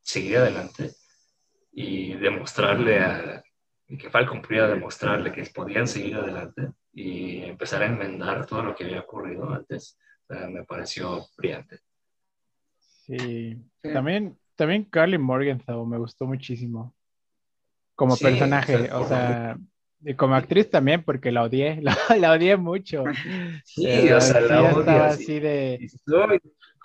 [SPEAKER 3] seguir adelante y demostrarle a, y que Falcon pudiera demostrarle que podían seguir adelante y empezar a enmendar todo lo que había ocurrido antes, me pareció brillante.
[SPEAKER 1] Sí. También, también Carly Morgenthau me gustó muchísimo como personaje, o sea, Y como actriz también, porque la odié, la, la odié mucho.
[SPEAKER 3] Sí,
[SPEAKER 1] Eh,
[SPEAKER 3] o sea, la odio.
[SPEAKER 1] así de...
[SPEAKER 3] No,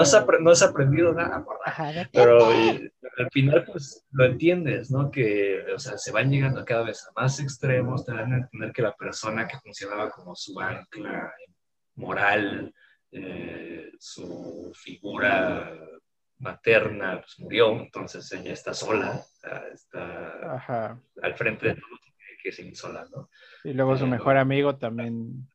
[SPEAKER 3] has, no has aprendido nada.
[SPEAKER 1] Ajá,
[SPEAKER 3] Pero eh, al final, pues, lo entiendes, ¿no? Que, o sea, se van llegando cada vez a más extremos, te dan a entender que la persona que funcionaba como su ancla moral, eh, su figura materna, pues murió, entonces ella está sola, está
[SPEAKER 1] Ajá.
[SPEAKER 3] al frente de todo, tiene que seguir sola, ¿no?
[SPEAKER 1] Y luego su
[SPEAKER 3] Eh,
[SPEAKER 1] mejor amigo también,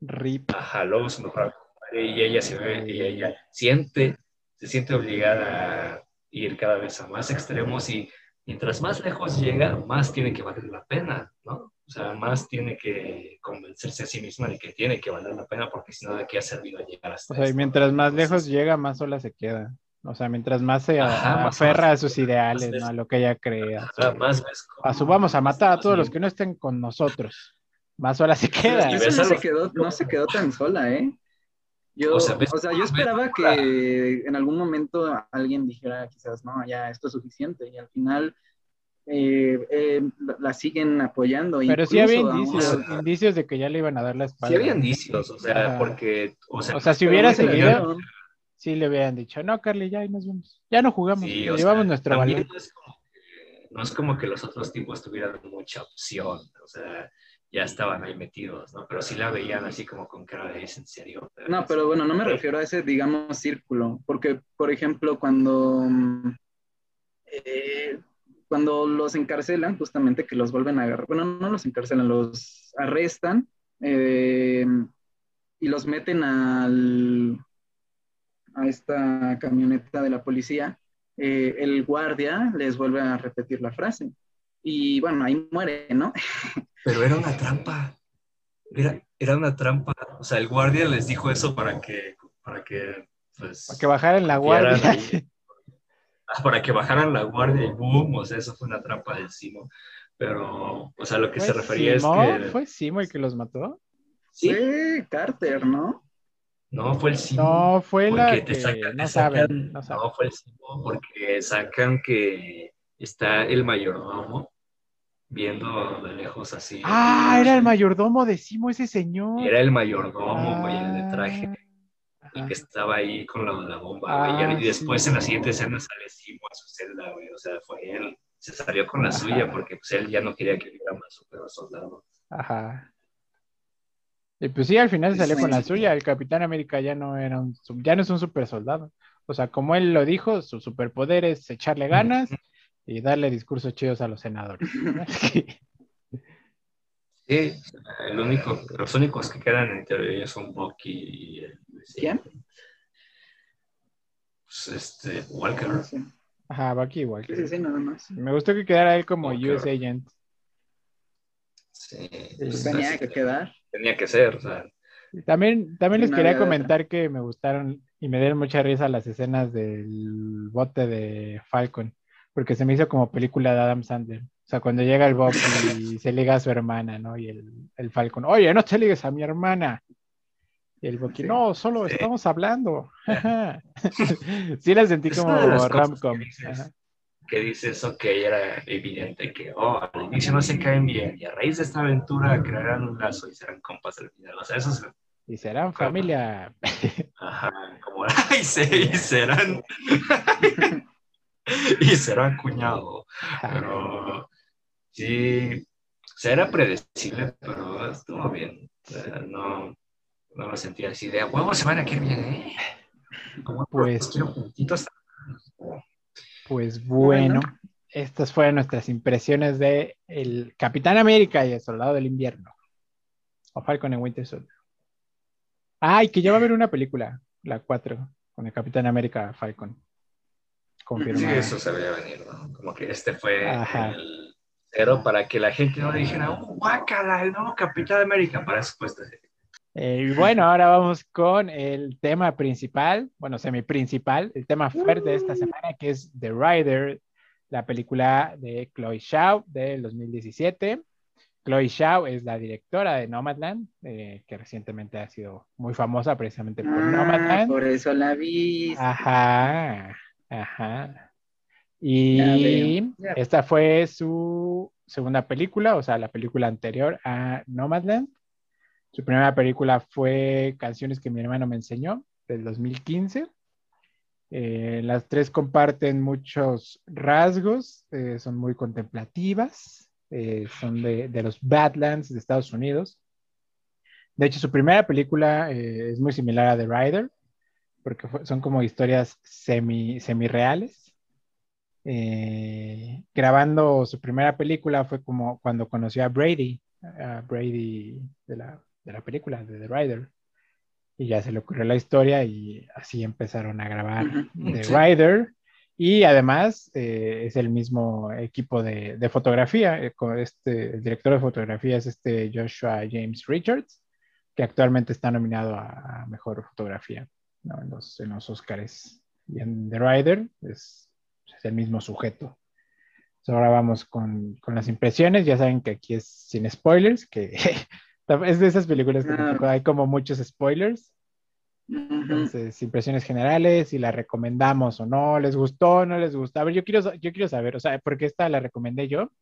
[SPEAKER 1] Rip.
[SPEAKER 3] Ajá, luego su mejor amigo y ella se ve, y ella siente, se siente obligada a ir cada vez a más extremos y mientras más lejos llega, más tiene que valer la pena, ¿no? O sea, más tiene que convencerse a sí misma de que tiene que valer la pena porque si no, ¿de qué ha servido llegar hasta
[SPEAKER 1] O sea, y mientras más lejos llega, más sola se queda. O sea, mientras más se
[SPEAKER 3] Ajá,
[SPEAKER 1] aferra a sus ideales, ¿no? A lo que ella cree. A su,
[SPEAKER 3] ajá, más
[SPEAKER 1] a su vamos a matar a todos los que no estén con nosotros. Más sola se queda.
[SPEAKER 2] No se, quedó, no se quedó tan sola, ¿eh? Yo,
[SPEAKER 3] O
[SPEAKER 2] o
[SPEAKER 3] sea,
[SPEAKER 2] sea,
[SPEAKER 3] ves-
[SPEAKER 2] yo
[SPEAKER 3] ves-
[SPEAKER 2] esperaba que en algún momento alguien dijera quizás, no, ya esto es suficiente. Y al final eh, eh, la- siguen apoyando.
[SPEAKER 1] Pero sí había indicios, de que ya le iban a dar la espalda.
[SPEAKER 3] Sí había indicios, o sea, porque, o sea,
[SPEAKER 1] O sea, si hubiera seguido. Sí le hubieran dicho, no, Carly, ya ahí nos vemos. Ya no jugamos,
[SPEAKER 3] Sí,
[SPEAKER 1] llevamos
[SPEAKER 3] sea,
[SPEAKER 1] nuestro
[SPEAKER 3] también
[SPEAKER 1] balón.
[SPEAKER 3] No es, como que, no es como que los otros tipos tuvieran mucha opción, o sea, ya estaban ahí metidos, ¿no? Pero sí la veían así como con cara de, ¿es en serio?
[SPEAKER 2] No, pero bueno, no me refiero a ese, digamos, círculo, porque, por ejemplo, cuando, eh, cuando los encarcelan, justamente que los vuelven a agarrar, bueno, no los encarcelan, los arrestan eh, y los meten al, a esta camioneta de la policía, eh, el guardia les vuelve a repetir la frase. Y bueno, ahí muere, ¿no?
[SPEAKER 3] Pero era una trampa, era, era una trampa, o sea, el guardia les dijo eso para que, para que, pues...
[SPEAKER 1] Para que bajaran la guardia.
[SPEAKER 3] ahí, ah, para que bajaran la guardia y boom, o sea, eso fue una trampa del Simo. Pero, o sea, lo que se
[SPEAKER 1] ¿Fue
[SPEAKER 3] refería
[SPEAKER 1] Simo?
[SPEAKER 3] es que...
[SPEAKER 1] ¿Fue Simo el que los mató?
[SPEAKER 3] Sí,
[SPEAKER 2] Fue Carter, ¿no?
[SPEAKER 3] No, fue el Simo.
[SPEAKER 1] No, fue la
[SPEAKER 3] Porque
[SPEAKER 1] que
[SPEAKER 3] te sacan,
[SPEAKER 1] no saben,
[SPEAKER 3] sacan-
[SPEAKER 1] no saben.
[SPEAKER 3] no fue el Simo, porque sacan que está el mayordomo viendo de lejos así.
[SPEAKER 1] Ah, era el mayordomo de Simo ese señor.
[SPEAKER 3] Era el mayordomo, güey, el de traje,
[SPEAKER 1] Ah,
[SPEAKER 3] el que estaba ahí con la, la bomba, güey.
[SPEAKER 1] Ah,
[SPEAKER 3] Y después
[SPEAKER 1] sí.
[SPEAKER 3] en la siguiente escena sale Simo a su celda, güey. O sea, fue él. Se salió con la
[SPEAKER 1] Ajá.
[SPEAKER 3] suya porque pues él ya no quería que hubiera más super soldado.
[SPEAKER 1] Ajá. Y pues sí, al final
[SPEAKER 2] Sí,
[SPEAKER 1] salió
[SPEAKER 2] sí.
[SPEAKER 1] con la suya. El Capitán América ya no era un, ya no es un super soldado. O sea, como él lo dijo, su superpoder es echarle ganas y darle discursos chidos a los senadores.
[SPEAKER 3] Sí, el único, los únicos que quedan en teoría son Bucky y el,
[SPEAKER 2] ¿Quién?
[SPEAKER 3] Pues este, Walker.
[SPEAKER 1] Ajá, Bucky igual.
[SPEAKER 2] Sí, sí, sí, nada más.
[SPEAKER 1] Me gustó que quedara él como
[SPEAKER 3] Ok.
[SPEAKER 1] US Agent.
[SPEAKER 3] Sí,
[SPEAKER 2] Pues tenía que quedar.
[SPEAKER 3] Tenía que ser, o sea,
[SPEAKER 1] También, también les quería comentar que me gustaron y me dieron mucha risa las escenas del bote de Falcon, porque se me hizo como película de Adam Sandler. O sea, cuando llega el Bob y se liga a su hermana, ¿no? Y el, el Falcon, oye, no te ligues a mi hermana. Y el Bucky,
[SPEAKER 2] Sí.
[SPEAKER 1] no, solo
[SPEAKER 3] Sí.
[SPEAKER 1] estamos hablando. sí la sentí como rom-com.
[SPEAKER 3] Que dices. Ok, era evidente que, oh, al inicio no se caen bien y a raíz de esta aventura crearán un lazo y serán compas al final. O sea, eso es,
[SPEAKER 1] Y serán familia.
[SPEAKER 3] ajá, como, ay, sí, y serán, y serán cuñado. Pero sí, o sea, era predecible, pero estuvo bien. O sea, no, no me sentía así de, a huevo se van a quedar bien, ¿eh? Como,
[SPEAKER 1] Pues-
[SPEAKER 3] quiero juntitos.
[SPEAKER 1] Pues bueno, estas fueron nuestras impresiones de el Capitán América y el Soldado del Invierno. O Falcon en Winter Soldier. Ah, y que ya va a haber una película, la 4, con el Capitán América Falcon.
[SPEAKER 3] Sí,
[SPEAKER 1] Confirmada.
[SPEAKER 3] eso se veía venir, ¿no? Como que este fue
[SPEAKER 1] Ajá.
[SPEAKER 3] el cero para que la gente no dijera, oh, guácala, el nuevo Capitán América, para eso pues,
[SPEAKER 1] Eh, y bueno, ahora vamos con el tema principal, bueno, semi-principal, el tema fuerte de esta semana, que es The Rider, la película de Chloe Zhao del 2017. Chloe Zhao es la directora de Nomadland, eh, que recientemente ha sido muy famosa precisamente por
[SPEAKER 2] Ah,
[SPEAKER 1] Nomadland.
[SPEAKER 2] por eso la vi.
[SPEAKER 1] Ajá, ajá. Y esta fue su segunda película, o sea, la película anterior a Nomadland. Su primera película fue Canciones que mi hermano me enseñó, del 2015. Eh, las tres comparten muchos rasgos, eh, son muy contemplativas, eh, son de, de, los Badlands de Estados Unidos. De hecho, su primera película es muy similar a The Rider, porque son como historias semi, semi reales. grabando su primera película fue como cuando conoció a Brady, a Brady de la, de la película, de The Rider y ya se le ocurrió la historia y así empezaron a grabar The Rider. Y además eh, es el mismo equipo de, de fotografía. Eh, este, el director de fotografía es este Joshua James Richards, que actualmente está nominado a, Mejor Fotografía ¿no? en, los, en los Oscars. Y en The Rider es, es el mismo sujeto. ahora vamos con, con, las impresiones. Ya saben que aquí es sin spoilers, que Es de esas películas que hay como muchos spoilers. Entonces, impresiones generales, si la recomendamos o no, les gustó, no les gustó. A ver, yo quiero, yo quiero saber, o sea, porque esta la recomendé yo,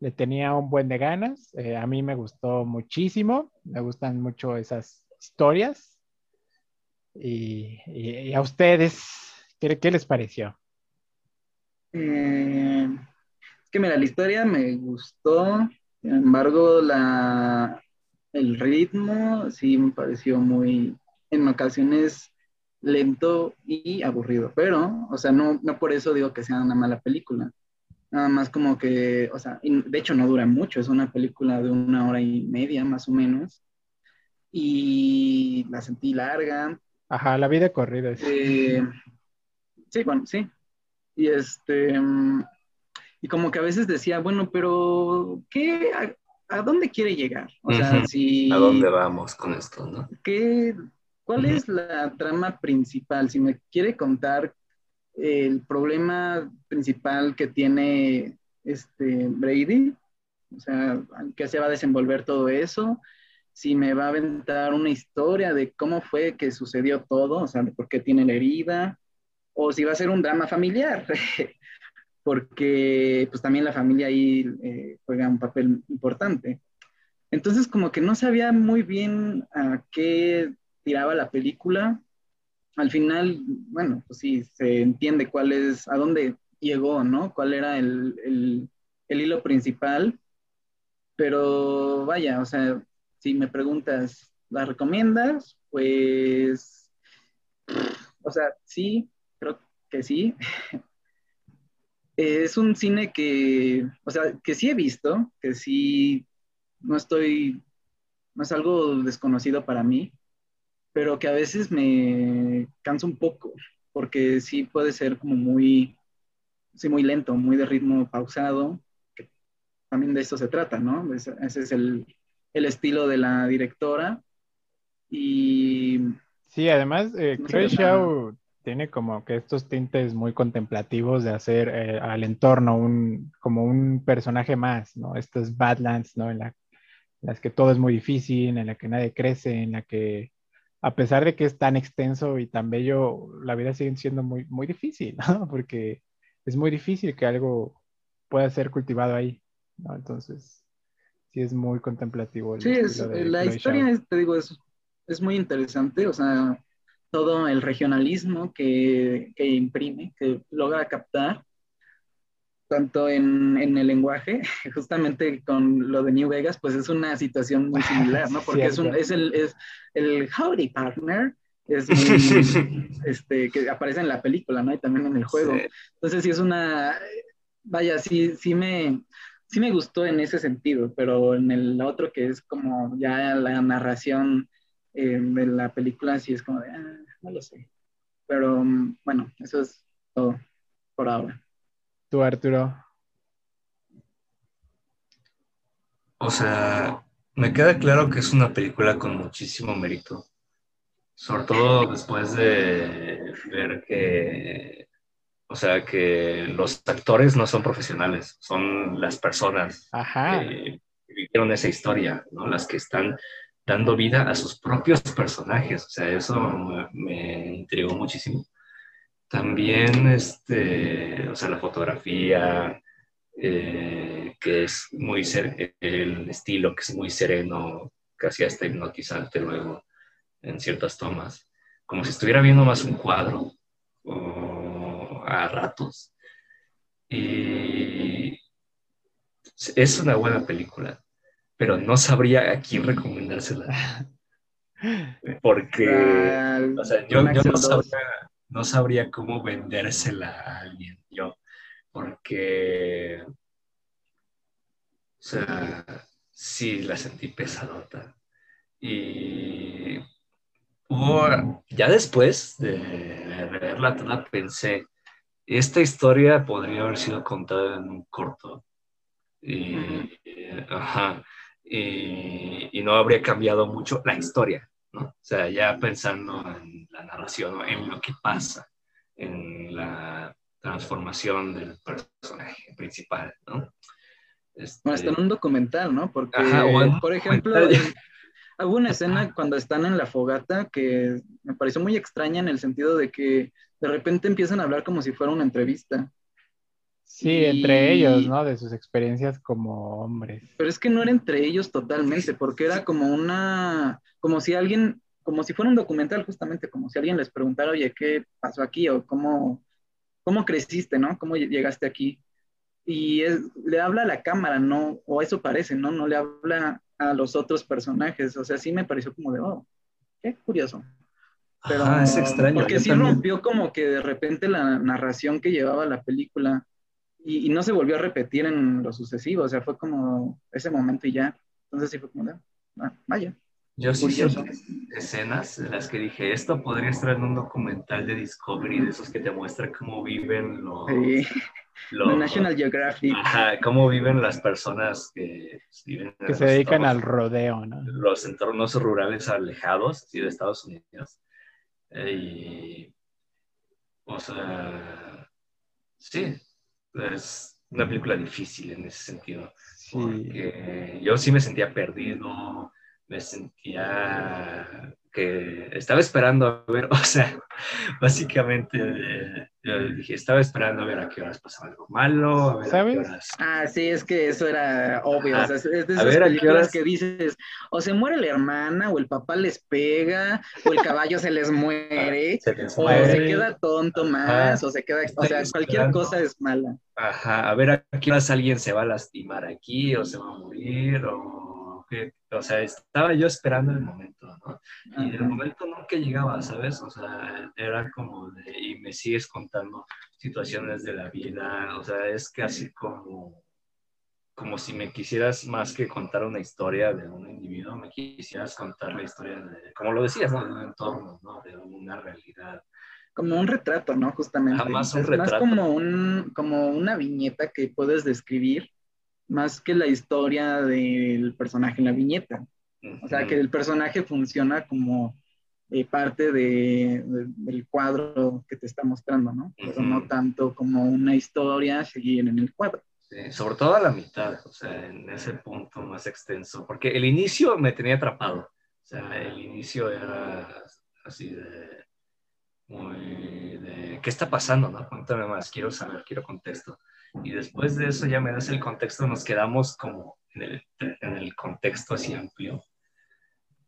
[SPEAKER 1] le tenía un buen de ganas, eh, a mí me gustó muchísimo, me gustan mucho esas historias. Y, a ustedes, ¿qué, qué les pareció?
[SPEAKER 2] Eh, es que mira, la historia me gustó, sin embargo, la, el ritmo sí me pareció muy, en ocasiones, lento y aburrido. Pero, o sea, no, no por eso digo que sea una mala película. Nada más como que, o sea, de hecho no dura mucho, es una película de una hora y media más o menos. Y la sentí larga.
[SPEAKER 1] Ajá, la vida corrida.
[SPEAKER 2] Eh, sí, bueno, sí. Y este, y como que a veces decía, bueno, pero ¿qué, ¿a dónde quiere llegar? O sea, si...
[SPEAKER 3] ¿A dónde vamos con esto, no?
[SPEAKER 2] ¿qué, ¿Cuál es la trama principal? Si me quiere contar el problema principal que tiene este Brady, o sea, que se va a desenvolver todo eso, si me va a aventar una historia de cómo fue que sucedió todo, o sea, de por qué tiene la herida, o si va a ser un drama familiar, porque pues también la familia ahí eh, juega un papel importante. Entonces como que no sabía muy bien a qué tiraba la película. Al final, bueno, pues sí, se entiende cuál es, a dónde llegó, ¿no? Cuál era el, el, el hilo principal. Pero vaya, o sea, si me preguntas, ¿la recomiendas? Pues, o sea, sí, creo que sí. es un cine que, o sea, que sí he visto, que sí no estoy, no es algo desconocido para mí, pero que a veces me cansa un poco, porque sí puede ser como muy, sí, muy lento, muy de ritmo pausado, que también de eso se trata, ¿no? Ese, es el, el, estilo de la directora. Y...
[SPEAKER 1] Sí, además, eh, Shaw tiene como que estos tintes muy contemplativos de hacer eh, al entorno un, como un personaje más, ¿no? Estos Badlands, ¿no? En, las que todo es muy difícil, en la que nadie crece, en la que a pesar de que es tan extenso y tan bello, la vida sigue siendo muy, muy difícil, ¿no? Porque es muy difícil que algo pueda ser cultivado ahí, ¿no? Entonces, sí es muy contemplativo.
[SPEAKER 2] sí, la historia, te digo, es, es muy interesante, o sea, todo el regionalismo que, que imprime, que logra captar, tanto en, en, el lenguaje, justamente con lo de New Vegas, pues es una situación muy similar, ¿no? Porque es, un, es, el, es el howdy partner, es muy, este, que aparece en la película, ¿no? Y también en el juego. Entonces sí es una, vaya, sí, sí me, sí me gustó en ese sentido, pero en el otro que es como ya la narración eh, de la película sí es como de, ah, no lo sé. Pero mm, bueno, eso es todo por ahora.
[SPEAKER 1] ¿Tú, Arturo?
[SPEAKER 3] O sea, me queda claro que es una película con muchísimo mérito. Sobre todo después de ver que, o sea, que los actores no son profesionales, son las personas que vivieron esa historia, ¿no? Las que están dando vida a sus propios personajes. O sea, eso me, intrigó muchísimo. también, este, o sea, la fotografía, eh, que es muy, el estilo que es muy sereno, casi hasta hipnotizante luego en ciertas tomas, como si estuviera viendo más un cuadro a ratos. Y es una buena película, pero no sabría a quién recomendársela. Porque, o sea, yo, yo no, sabría, no, sabría, cómo vendérsela a alguien, yo, porque, o sea, sí la sentí pesadota. Y ya después de verla toda, pensé, esta historia podría haber sido contada en un corto. Y, ajá, y, no habría cambiado mucho la historia, ¿no? O sea, ya pensando en la narración, en lo que pasa, en la transformación del personaje principal, ¿no?
[SPEAKER 2] Este... Bueno, está en un documental, ¿no? Porque, por ejemplo, hubo una escena cuando están en la fogata que me pareció muy extraña en el sentido de que de repente empiezan a hablar como si fuera una entrevista.
[SPEAKER 1] Sí, entre ellos, ¿no? De sus experiencias como hombres.
[SPEAKER 2] Pero es que no era entre ellos totalmente, porque era como una, como si alguien, como si fuera un documental justamente, como si alguien les preguntara, oye, ¿qué pasó aquí? O cómo, cómo creciste, ¿no? ¿Cómo llegaste aquí? Y le habla a la cámara, ¿no? O eso parece, ¿no? No le habla a los otros personajes. O sea, sí me pareció como de, oh, qué curioso.
[SPEAKER 3] Pero, es extraño.
[SPEAKER 2] Porque sí rompió como que de repente la narración que llevaba la película y, no se volvió a repetir en lo sucesivo, o sea, fue como ese momento y ya. Entonces sí fue como, ah, vaya.
[SPEAKER 3] Yo sí escenas en las que dije, esto podría estar en un documental de Discovery, de esos que te muestran cómo viven los... Sí.
[SPEAKER 2] National Geographic.
[SPEAKER 3] Ajá, cómo viven las personas que viven
[SPEAKER 1] Que se dedican al rodeo, ¿no?
[SPEAKER 3] Los entornos rurales alejados, sí, de Estados Unidos. y, o sea, sí, es una película difícil en ese sentido. Porque yo sí me sentía perdido, me sentía que estaba esperando a ver, o sea, básicamente eh, dije, estaba esperando a ver a qué horas pasaba algo malo, a ver ¿Sabes? a qué horas...
[SPEAKER 2] Ah, sí, es que eso era obvio, o sea, es de esas a ver, películas que dices, o se muere la hermana, o el papá les pega, o el caballo se les muere, o se queda tonto más, o se queda, o sea, cualquier cosa es mala.
[SPEAKER 3] Ajá, a ver a qué horas alguien se va a lastimar aquí, o se va a morir, o o sea, estaba yo esperando el momento, ¿no? Y el momento nunca llegaba, ¿sabes? O sea, era como de, y me sigues contando situaciones de la vida, o sea, es casi como, como si me quisieras más que contar una historia de un individuo, me quisieras contar la historia de, como lo decías, ¿no? De un entorno, ¿no? De una realidad
[SPEAKER 2] como un retrato, ¿no? Justamente.
[SPEAKER 3] Jamás un
[SPEAKER 2] es
[SPEAKER 3] retrato.
[SPEAKER 2] más como, un, como una viñeta que puedes describir más que la historia del personaje en la viñeta. O sea, que el personaje funciona como eh, parte de, del cuadro que te está mostrando, ¿no? Pero no tanto como una historia seguir en el cuadro.
[SPEAKER 3] Sí, sobre todo a la mitad, o sea, en ese punto más extenso, porque el inicio me tenía atrapado, o sea, el inicio era así de, muy de, ¿qué está pasando, no? Cuéntame más, quiero saber, quiero contexto y después de eso ya me das el contexto, nos quedamos como en el, en el contexto así amplio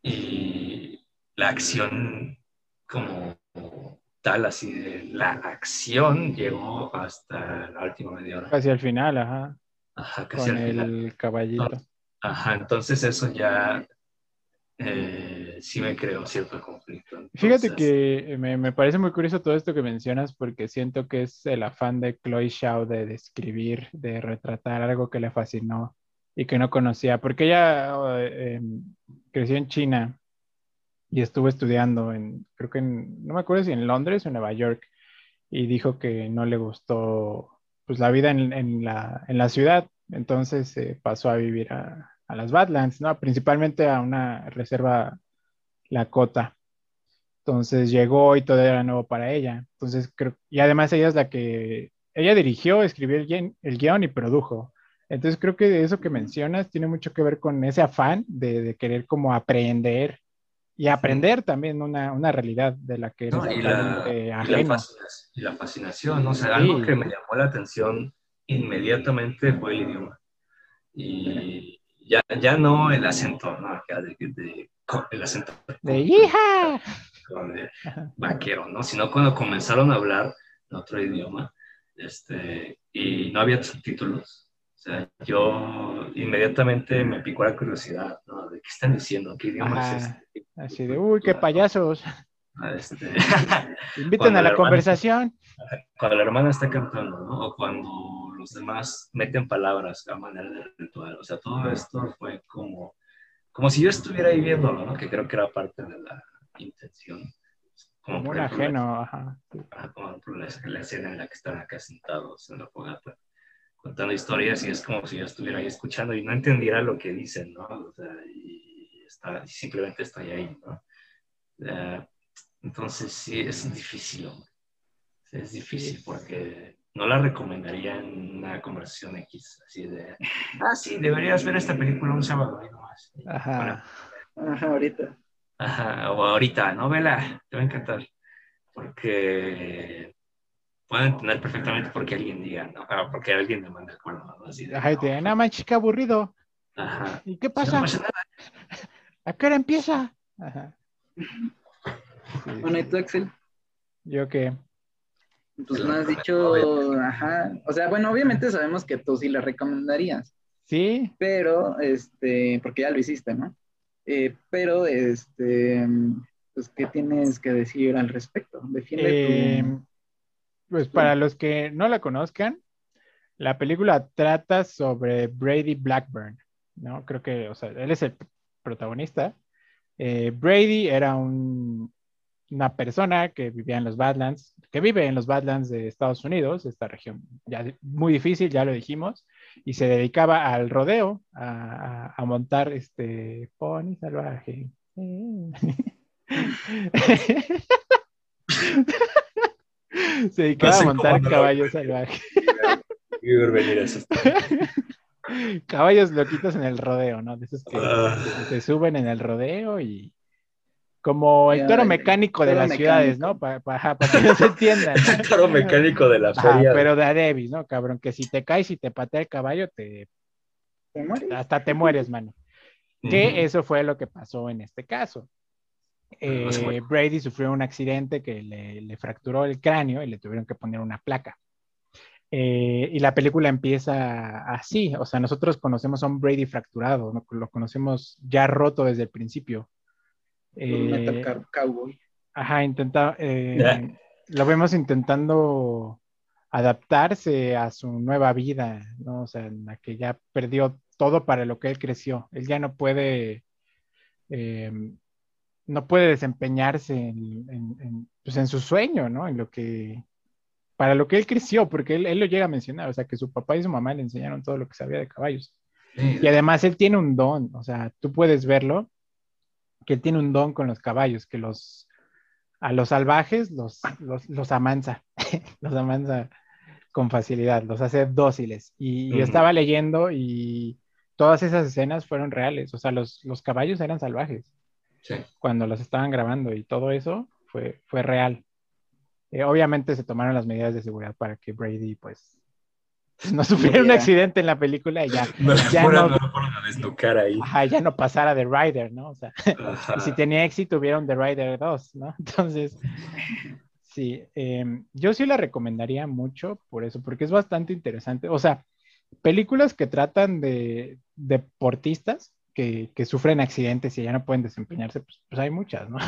[SPEAKER 3] y la acción como tal, así de la acción llegó hasta la última media hora.
[SPEAKER 1] Casi al final, ajá.
[SPEAKER 3] Ajá, casi
[SPEAKER 1] al final. el caballito.
[SPEAKER 3] Ajá, entonces eso ya eh, sí me creo cierto conflicto.
[SPEAKER 1] Fíjate que me, me, parece muy curioso todo esto que mencionas porque siento que es el afán de Chloe Shao de describir, de retratar algo que le fascinó y que no conocía, porque ella eh, em, creció en China y estuvo estudiando en, creo que en, no me acuerdo si en Londres o en Nueva York, y dijo que no le gustó pues la vida en, en, la, en la ciudad, entonces eh, pasó a vivir a, a las Badlands, ¿no? Principalmente a una reserva Lakota. Entonces llegó y todo era nuevo para ella. Entonces creo, y además ella es la que, ella dirigió, escribió el guion, el guion y produjo. Entonces creo que eso que mencionas tiene mucho que ver con ese afán de, de querer como aprender y aprender también una, una, realidad de la que eres
[SPEAKER 3] no, y, la, y, la y, la, fascinación, ¿no? O sea, algo que me llamó la atención inmediatamente fue el idioma. Y ya, ya no el acento, ¿no? De, de, el acento
[SPEAKER 1] de hija,
[SPEAKER 3] de vaquero, ¿no? Sino cuando comenzaron a hablar en otro idioma, este, y no había subtítulos, sea, yo inmediatamente me picó la curiosidad, ¿no? ¿De qué están diciendo? ¿Qué idioma es este?
[SPEAKER 1] Así de, uy, qué payasos. Ah, este... Inviten a la, conversación.
[SPEAKER 3] Cuando la hermana está cantando, ¿no? O cuando los demás meten palabras a manera de ritual. O sea, todo esto fue como, como si yo estuviera ahí viéndolo, ¿no? Que creo que era parte de la intención.
[SPEAKER 1] Como, como un ajeno, ajá.
[SPEAKER 3] Como la, la escena en la que están acá sentados en la fogata contando historias y es como si yo estuviera ahí escuchando y no entendiera lo que dicen, ¿no? O sea, y, está, simplemente estoy ahí, ¿no? entonces sí, es difícil, Es difícil porque no la recomendaría en una conversación X, así de, ah, sí, deberías ver esta película un sábado ahí nomás.
[SPEAKER 2] Ajá. Ajá, ahorita.
[SPEAKER 3] Ajá, o ahorita, ¿no? Vela, te va a encantar. Porque pueden entender perfectamente por qué alguien diga, ¿no? Ah, porque alguien me manda acuerdo, ¿no? Así
[SPEAKER 1] de, Ajá, y te nada más chica aburrido.
[SPEAKER 3] Ajá.
[SPEAKER 1] ¿Y qué pasa? ¿A qué hora empieza? Ajá.
[SPEAKER 2] bueno, ¿y tú, Axel?
[SPEAKER 1] ¿Yo qué?
[SPEAKER 2] Pues no has dicho, ajá, o sea, bueno, obviamente sabemos que tú sí la recomendarías.
[SPEAKER 1] Sí.
[SPEAKER 2] Pero, este, porque ya lo hiciste, ¿no? Eh, pero, este, pues, ¿qué tienes que decir al respecto? Defiende tu
[SPEAKER 1] eh, pues para los que no la conozcan, la película trata sobre Brady Blackburn, ¿no? Creo que, o sea, él es el protagonista. Eh, Brady era un, una persona que vivía en los Badlands, que vive en los Badlands de Estados Unidos, esta región ya muy difícil, ya lo dijimos, y se dedicaba al rodeo, a, a montar este pony salvaje. Se dedicaba a montar caballos salvajes. caballos loquitos en el rodeo, ¿no? De esos que ah. se, suben en el rodeo y como el toro mecánico de las ciudades, ¿no? Para que no se entiendan.
[SPEAKER 3] El toro mecánico de la feria.
[SPEAKER 1] pero de Adebis, ¿no, cabrón? Que si te caes y te patea el caballo, te... Hasta te mueres, mano. Que eso fue lo que pasó en este caso. Eh, Brady sufrió un accidente que le, fracturó el cráneo y le tuvieron que poner una placa. Eh, y la película empieza así, o sea, nosotros conocemos a un Brady fracturado, lo conocemos ya roto desde el principio.
[SPEAKER 2] Eh, cowboy.
[SPEAKER 1] Ajá, intenta, lo vemos intentando adaptarse a su nueva vida, ¿no? O sea, en la que ya perdió todo para lo que él creció. Él ya no puede no puede desempeñarse en, pues en, su sueño, ¿no? En lo que, para lo que él creció, porque él, lo llega a mencionar, o sea, que su papá y su mamá le enseñaron todo lo que sabía de caballos. Y además él tiene un don, o sea, tú puedes verlo, que él tiene un don con los caballos, que los, a los salvajes los, los, amansa, los amansa con facilidad, los hace dóciles. Y yo estaba leyendo y todas esas escenas fueron reales, o sea, los, los caballos eran salvajes cuando los estaban grabando y todo eso fue, fue real. Eh, obviamente se tomaron las medidas de seguridad para que Brady pues no sufriera un accidente en la película y ya,
[SPEAKER 3] no,
[SPEAKER 1] ya
[SPEAKER 3] no, no ahí.
[SPEAKER 1] ya no pasara The Rider, ¿no? O sea, y si tenía éxito hubieron The Rider 2, ¿no? Entonces, sí, em, yo sí la recomendaría mucho por eso, porque es bastante interesante. O sea, películas que tratan de deportistas que, sufren accidentes y ya no pueden desempeñarse, pues, pues hay muchas, ¿no?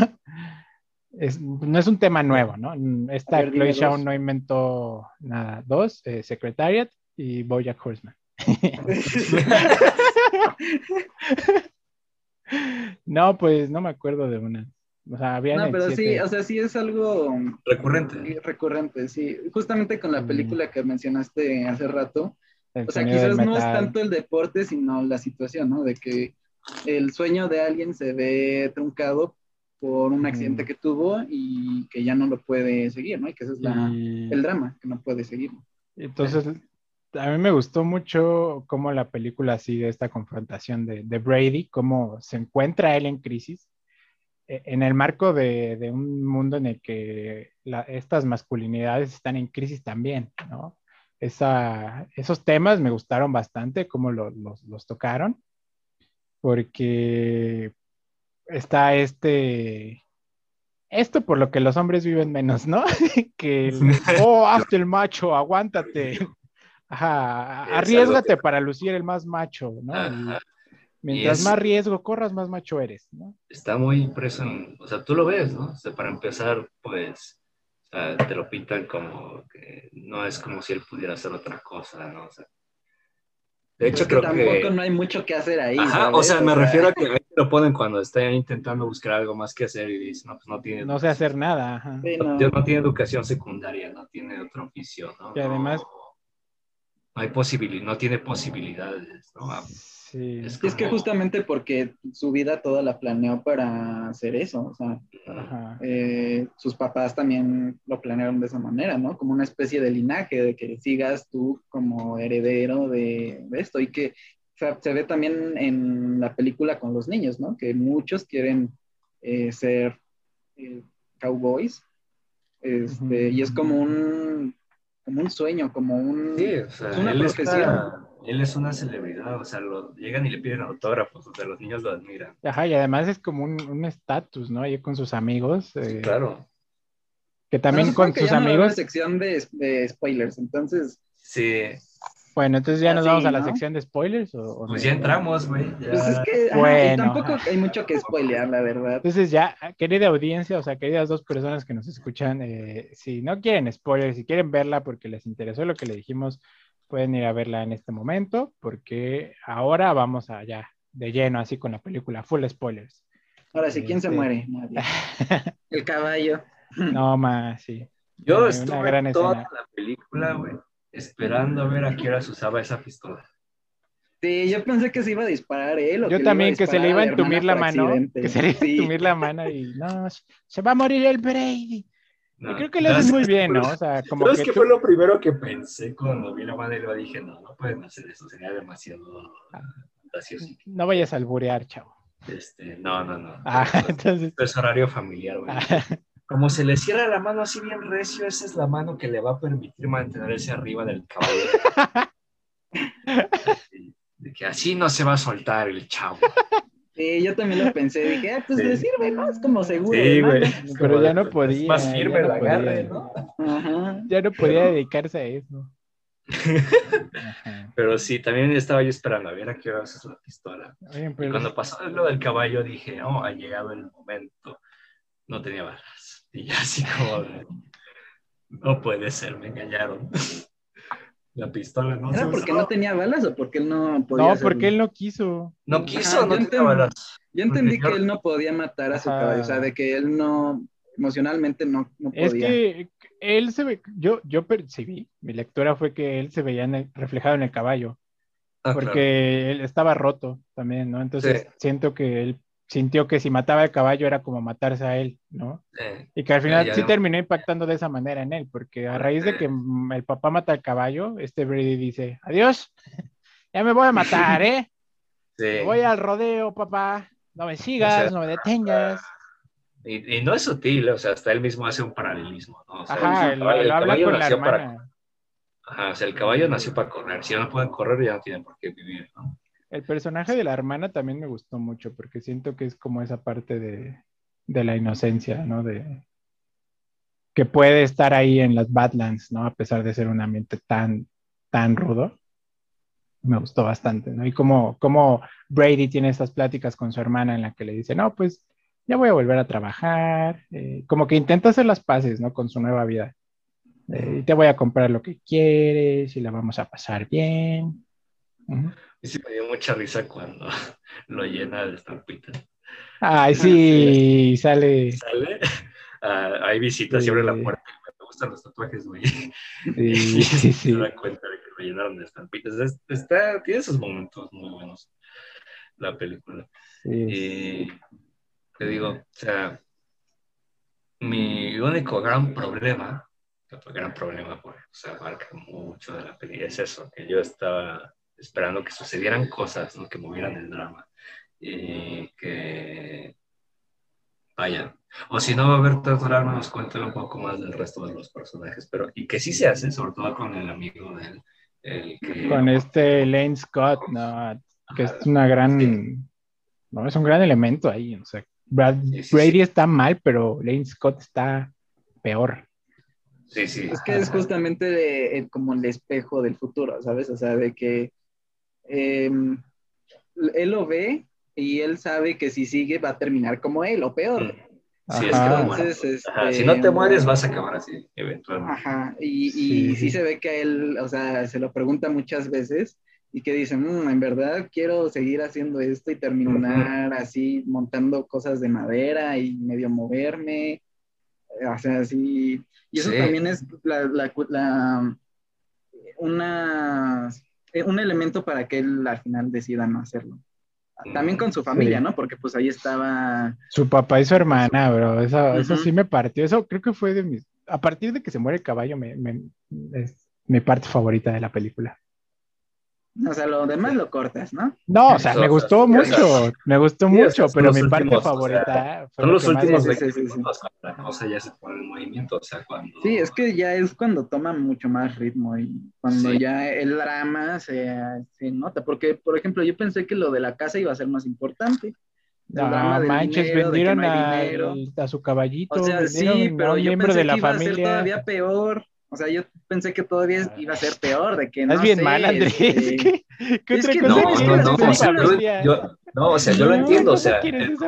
[SPEAKER 1] No es un tema nuevo, ¿no? Esta Chloe Shaw no inventó nada. Dos, eh, Secretariat y Bojack Horseman. no, pues no me acuerdo de una. O sea, había.
[SPEAKER 2] No, pero sí, o sea, sí es algo
[SPEAKER 3] recurrente.
[SPEAKER 2] Recurrente, sí. Justamente con la mm. película que mencionaste hace rato, o sea, quizás no es tanto el deporte, sino la situación, ¿no? De que el sueño de alguien se ve truncado por un accidente que tuvo y que ya no lo puede seguir, ¿no? Y que ese es el drama, que no puede seguir.
[SPEAKER 1] Entonces, a mí me gustó mucho cómo la película sigue esta confrontación de, Brady, cómo se encuentra él en crisis e, en el marco de, de un mundo en el que la, estas masculinidades están en crisis también, ¿no? Esa, esos temas me gustaron bastante, cómo lo, los, los tocaron, porque está este, esto por lo que los hombres viven menos, ¿no? que, el, oh, hazte el macho, aguántate. Ajá, arriesgate para lucir el más macho, ¿no? Mientras
[SPEAKER 3] es-
[SPEAKER 1] más riesgo corras, más macho eres, ¿no?
[SPEAKER 3] Está muy impreso en, o sea, tú lo ves, ¿no? O sea, para empezar, pues, o sea, te lo pintan como que no es como si él pudiera hacer otra cosa, ¿no? O sea, de hecho,
[SPEAKER 2] Es que
[SPEAKER 3] creo
[SPEAKER 2] tampoco
[SPEAKER 3] que...
[SPEAKER 2] no hay mucho que hacer ahí.
[SPEAKER 3] Ajá, o sea, me refiero a que lo ponen cuando está intentando buscar algo más que hacer y dice, no, pues no tiene...
[SPEAKER 1] No sé hacer nada, ajá.
[SPEAKER 2] Sí,
[SPEAKER 3] no,
[SPEAKER 2] no.
[SPEAKER 3] no tiene educación secundaria, no tiene otro oficio, ¿no?
[SPEAKER 1] Y además-
[SPEAKER 3] No, no hay posibilidad, no tiene posibilidades, ¿no?
[SPEAKER 1] Sí.
[SPEAKER 3] Es
[SPEAKER 2] Y es que justamente porque su vida toda la planeó para hacer eso, o sea,
[SPEAKER 1] Ajá.
[SPEAKER 2] eh, sus papás también lo planearon de esa manera, ¿no? Como una especie de linaje, de que sigas tú como heredero de, de esto y que o sea, se ve también en la película con los niños, ¿no? Que muchos quieren eh, ser eh, cowboys, este, y es como un, como un sueño, como un...
[SPEAKER 3] Sí, o sea,
[SPEAKER 2] Es una
[SPEAKER 3] él,
[SPEAKER 2] profesión.
[SPEAKER 3] está- él es una celebridad, o sea, lo, llegan y le piden autógrafos, o sea, los niños lo admiran.
[SPEAKER 1] Ajá, y además es como un un estatus, ¿no? Ahí con sus amigos, eh,
[SPEAKER 3] Claro.
[SPEAKER 1] que también
[SPEAKER 2] No,
[SPEAKER 1] con sus amigos.
[SPEAKER 2] sección de, de spoilers, entonces...
[SPEAKER 3] Sí,
[SPEAKER 1] Bueno, entonces ya nos
[SPEAKER 2] Así,
[SPEAKER 1] vamos a la sección de spoilers. ¿o, o
[SPEAKER 3] pues ya entramos, güey. ya.
[SPEAKER 2] Pues es que
[SPEAKER 1] Bueno,
[SPEAKER 2] tampoco
[SPEAKER 1] ajá.
[SPEAKER 2] hay mucho que spoilear, la verdad.
[SPEAKER 1] Entonces ya, querida audiencia, o sea, queridas dos personas que nos escuchan, eh, si no quieren spoilers, si quieren verla porque les interesó lo que le dijimos, pueden ir a verla en este momento, porque ahora vamos allá de lleno, así con la película, full spoilers.
[SPEAKER 2] Ahora sí, ¿quién se muere? Nadie. El caballo.
[SPEAKER 1] No más, sí.
[SPEAKER 3] Yo
[SPEAKER 1] Una
[SPEAKER 3] estuve
[SPEAKER 1] gran
[SPEAKER 3] toda
[SPEAKER 1] escena.
[SPEAKER 3] la película, güey, esperando a ver a qué hora se usaba esa pistola.
[SPEAKER 2] Sí, yo pensé que se iba a disparar él. o
[SPEAKER 1] Yo
[SPEAKER 2] que
[SPEAKER 1] también, que se le iba a entumir la mano,
[SPEAKER 2] accidente.
[SPEAKER 1] que se le iba a
[SPEAKER 2] Sí.
[SPEAKER 1] entumir la mano y no, se va a morir el Brady.
[SPEAKER 3] No,
[SPEAKER 1] Yo creo que le
[SPEAKER 3] ¿sabes
[SPEAKER 1] haces muy bien, ¿no? O sea, como
[SPEAKER 3] ¿Sabes
[SPEAKER 1] que
[SPEAKER 3] qué
[SPEAKER 1] tú-
[SPEAKER 3] fue lo primero que pensé cuando vi la y lo dije? No, no pueden hacer eso, sería demasiado fantasioso.
[SPEAKER 1] no vayas a alburear, chavo.
[SPEAKER 3] Este, no, no, no.
[SPEAKER 1] Ah, entonces,
[SPEAKER 3] Es horario familiar, güey.
[SPEAKER 1] ah,
[SPEAKER 3] Como se le cierra la mano así bien recio, esa es la mano que le va a permitir mantenerse arriba del caballo. De que así no se va a soltar el chavo.
[SPEAKER 2] Sí, yo también lo pensé. Dije, ah, pues
[SPEAKER 3] Sí.
[SPEAKER 2] le sirve, ¿no? Es como seguro.
[SPEAKER 3] Sí,
[SPEAKER 2] ¿no?
[SPEAKER 3] güey.
[SPEAKER 1] pero ya no
[SPEAKER 3] Es
[SPEAKER 1] podía.
[SPEAKER 3] más
[SPEAKER 1] ya
[SPEAKER 3] firme
[SPEAKER 1] no
[SPEAKER 3] el agarre. ¿no?
[SPEAKER 2] Ajá.
[SPEAKER 1] Ya no podía dedicarse a eso. Ajá.
[SPEAKER 3] Pero sí, también estaba yo esperando a ver a qué hora usas la pistola. Y
[SPEAKER 1] pues,
[SPEAKER 3] cuando pasó lo del caballo dije, oh, ha llegado el momento. No tenía balas. Y ya así como, no puede ser, me engañaron. La pistola no
[SPEAKER 2] ¿Era porque no tenía balas o porque él no podía
[SPEAKER 1] no,
[SPEAKER 2] hacerlo?
[SPEAKER 1] porque él no quiso.
[SPEAKER 3] No quiso,
[SPEAKER 2] Ajá,
[SPEAKER 3] no
[SPEAKER 2] yo
[SPEAKER 3] tenía
[SPEAKER 2] entendí-
[SPEAKER 3] balas.
[SPEAKER 2] Yo entendí
[SPEAKER 3] Porque
[SPEAKER 2] que él no podía matar a su
[SPEAKER 1] Ajá.
[SPEAKER 2] caballo, o sea, de que él no, emocionalmente no, no podía.
[SPEAKER 1] Es que él se ve, yo, yo percibí, mi lectura fue que él se veía en el- reflejado en el caballo,
[SPEAKER 3] Ah,
[SPEAKER 1] porque él estaba roto también, ¿no? Entonces
[SPEAKER 3] Sí.
[SPEAKER 1] siento que él sintió que si mataba al caballo era como matarse a él, ¿no?
[SPEAKER 3] Eh,
[SPEAKER 1] Y que al final sí
[SPEAKER 3] no.
[SPEAKER 1] terminó impactando de esa manera en él, porque a raíz de que el papá mata al caballo, este Brady dice, adiós, ya me voy a matar, ¿eh?
[SPEAKER 3] sí.
[SPEAKER 1] Voy al rodeo, papá, no me sigas,
[SPEAKER 3] O sea,
[SPEAKER 1] no me detengas.
[SPEAKER 3] Y, y no es sutil, o sea, hasta él mismo hace un paralelismo, ¿no? O sea,
[SPEAKER 1] Ajá,
[SPEAKER 3] el
[SPEAKER 1] lo,
[SPEAKER 3] caballo-
[SPEAKER 1] lo
[SPEAKER 3] el
[SPEAKER 1] habla
[SPEAKER 3] caballo
[SPEAKER 1] con la
[SPEAKER 3] nació para-. Ajá, o sea, el caballo nació para correr. Si ya no pueden correr, ya no tienen por qué vivir, ¿no?
[SPEAKER 1] El personaje de la hermana también me gustó mucho porque siento que es como esa parte de, la inocencia, ¿no? De que puede estar ahí en las Badlands, ¿no? A pesar de ser un ambiente tan, tan rudo. Me gustó bastante, ¿no? Y como, Brady tiene estas pláticas con su hermana en la que le dice, no, pues ya voy a volver a trabajar, eh, como que intenta hacer las paces, ¿no? Con su nueva vida. Eh, te voy a comprar lo que quieres y la vamos a pasar bien.
[SPEAKER 3] Y sí me dio mucha risa cuando lo llena de estampitas.
[SPEAKER 1] Ay, sí, sale.
[SPEAKER 3] Sale, ah, hay visitas y abre la
[SPEAKER 1] Sí.
[SPEAKER 3] puerta. Me gustan los tatuajes, güey.
[SPEAKER 1] Sí,
[SPEAKER 3] Y
[SPEAKER 1] sí,
[SPEAKER 3] se
[SPEAKER 1] sí.
[SPEAKER 3] da cuenta de que lo llenaron de estampitas. Es- está, tiene esos momentos muy buenos la película.
[SPEAKER 1] sí.
[SPEAKER 3] Y te digo, o sea, mi único gran problema, gran problema, porque o sea, abarca mucho de la película, es eso, que yo estaba esperando que sucedieran cosas, ¿no? que movieran el drama. Y que, vayan. O si no va a haber drama, nos cuenten un poco más del resto de los personajes, pero y que sí se hace, sobre todo con el amigo del el que...
[SPEAKER 1] Con este Lane Scott, ¿no? que es una gran, no, es un gran elemento ahí, o sea, Brad, Brady está mal, pero Lane Scott está peor.
[SPEAKER 3] Sí, sí.
[SPEAKER 2] Es que es justamente eh, como el espejo del futuro, ¿sabes? O sea, de que em, él lo ve y él sabe que si sigue va a terminar como él o peor.
[SPEAKER 3] Sí, es que Entonces, este, si no te mueres vas a acabar así, eventualmente.
[SPEAKER 2] Ajá, y, y sí. se ve que él, o sea, se lo pregunta muchas veces y que dice, mmm, en verdad quiero seguir haciendo esto y terminar así montando cosas de madera y medio moverme, o sea, así, y eso también es la, la, la, una, un elemento para que él al final decida no hacerlo. También con su familia, ¿no? Porque pues ahí estaba...
[SPEAKER 1] Su papá y su hermana, bro. Eso, eso sí me partió. Eso creo que fue de mis... A partir de que se muere el caballo, me, me, es mi parte favorita de la película.
[SPEAKER 2] O sea, lo demás lo cortas, ¿no?
[SPEAKER 1] No, o sea, me gustó mucho, me gustó mucho, pero mi parte favorita
[SPEAKER 3] fue son los últimos la cosa ya se pone en movimiento, o sea, cuando...
[SPEAKER 2] Sí, es que ya es cuando toma mucho más ritmo y cuando ya el drama se, se, nota, porque, por ejemplo, yo pensé que lo de la casa iba a ser más importante.
[SPEAKER 1] No, manches, vendieron a, a, su caballito.
[SPEAKER 2] O sea, sí, pero yo pensé de la que iba a ser todavía peor. O sea, yo pensé que todavía iba a ser peor, de que no
[SPEAKER 1] Es bien mal, Andrés.
[SPEAKER 2] Este...
[SPEAKER 1] ¿Qué, qué otra cosa
[SPEAKER 3] no, no, no, o sea, yo, no, o sea, yo lo entiendo, o sea.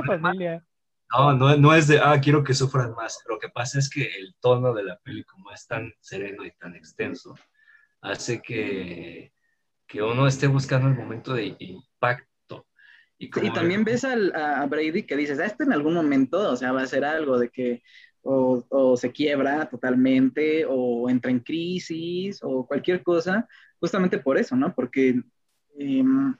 [SPEAKER 1] Familia?
[SPEAKER 3] No, no, no es de, ah, quiero que sufran más. Lo que pasa es que el tono de la peli, como es tan sereno y tan extenso, hace que, que uno esté buscando el momento de impacto.
[SPEAKER 2] Y, y también ves al, a Brady que dices, ah, este en algún momento, o sea, va a ser algo de que o, se quiebra totalmente, o entra en crisis, o cualquier cosa, justamente por eso, ¿no? Porque em,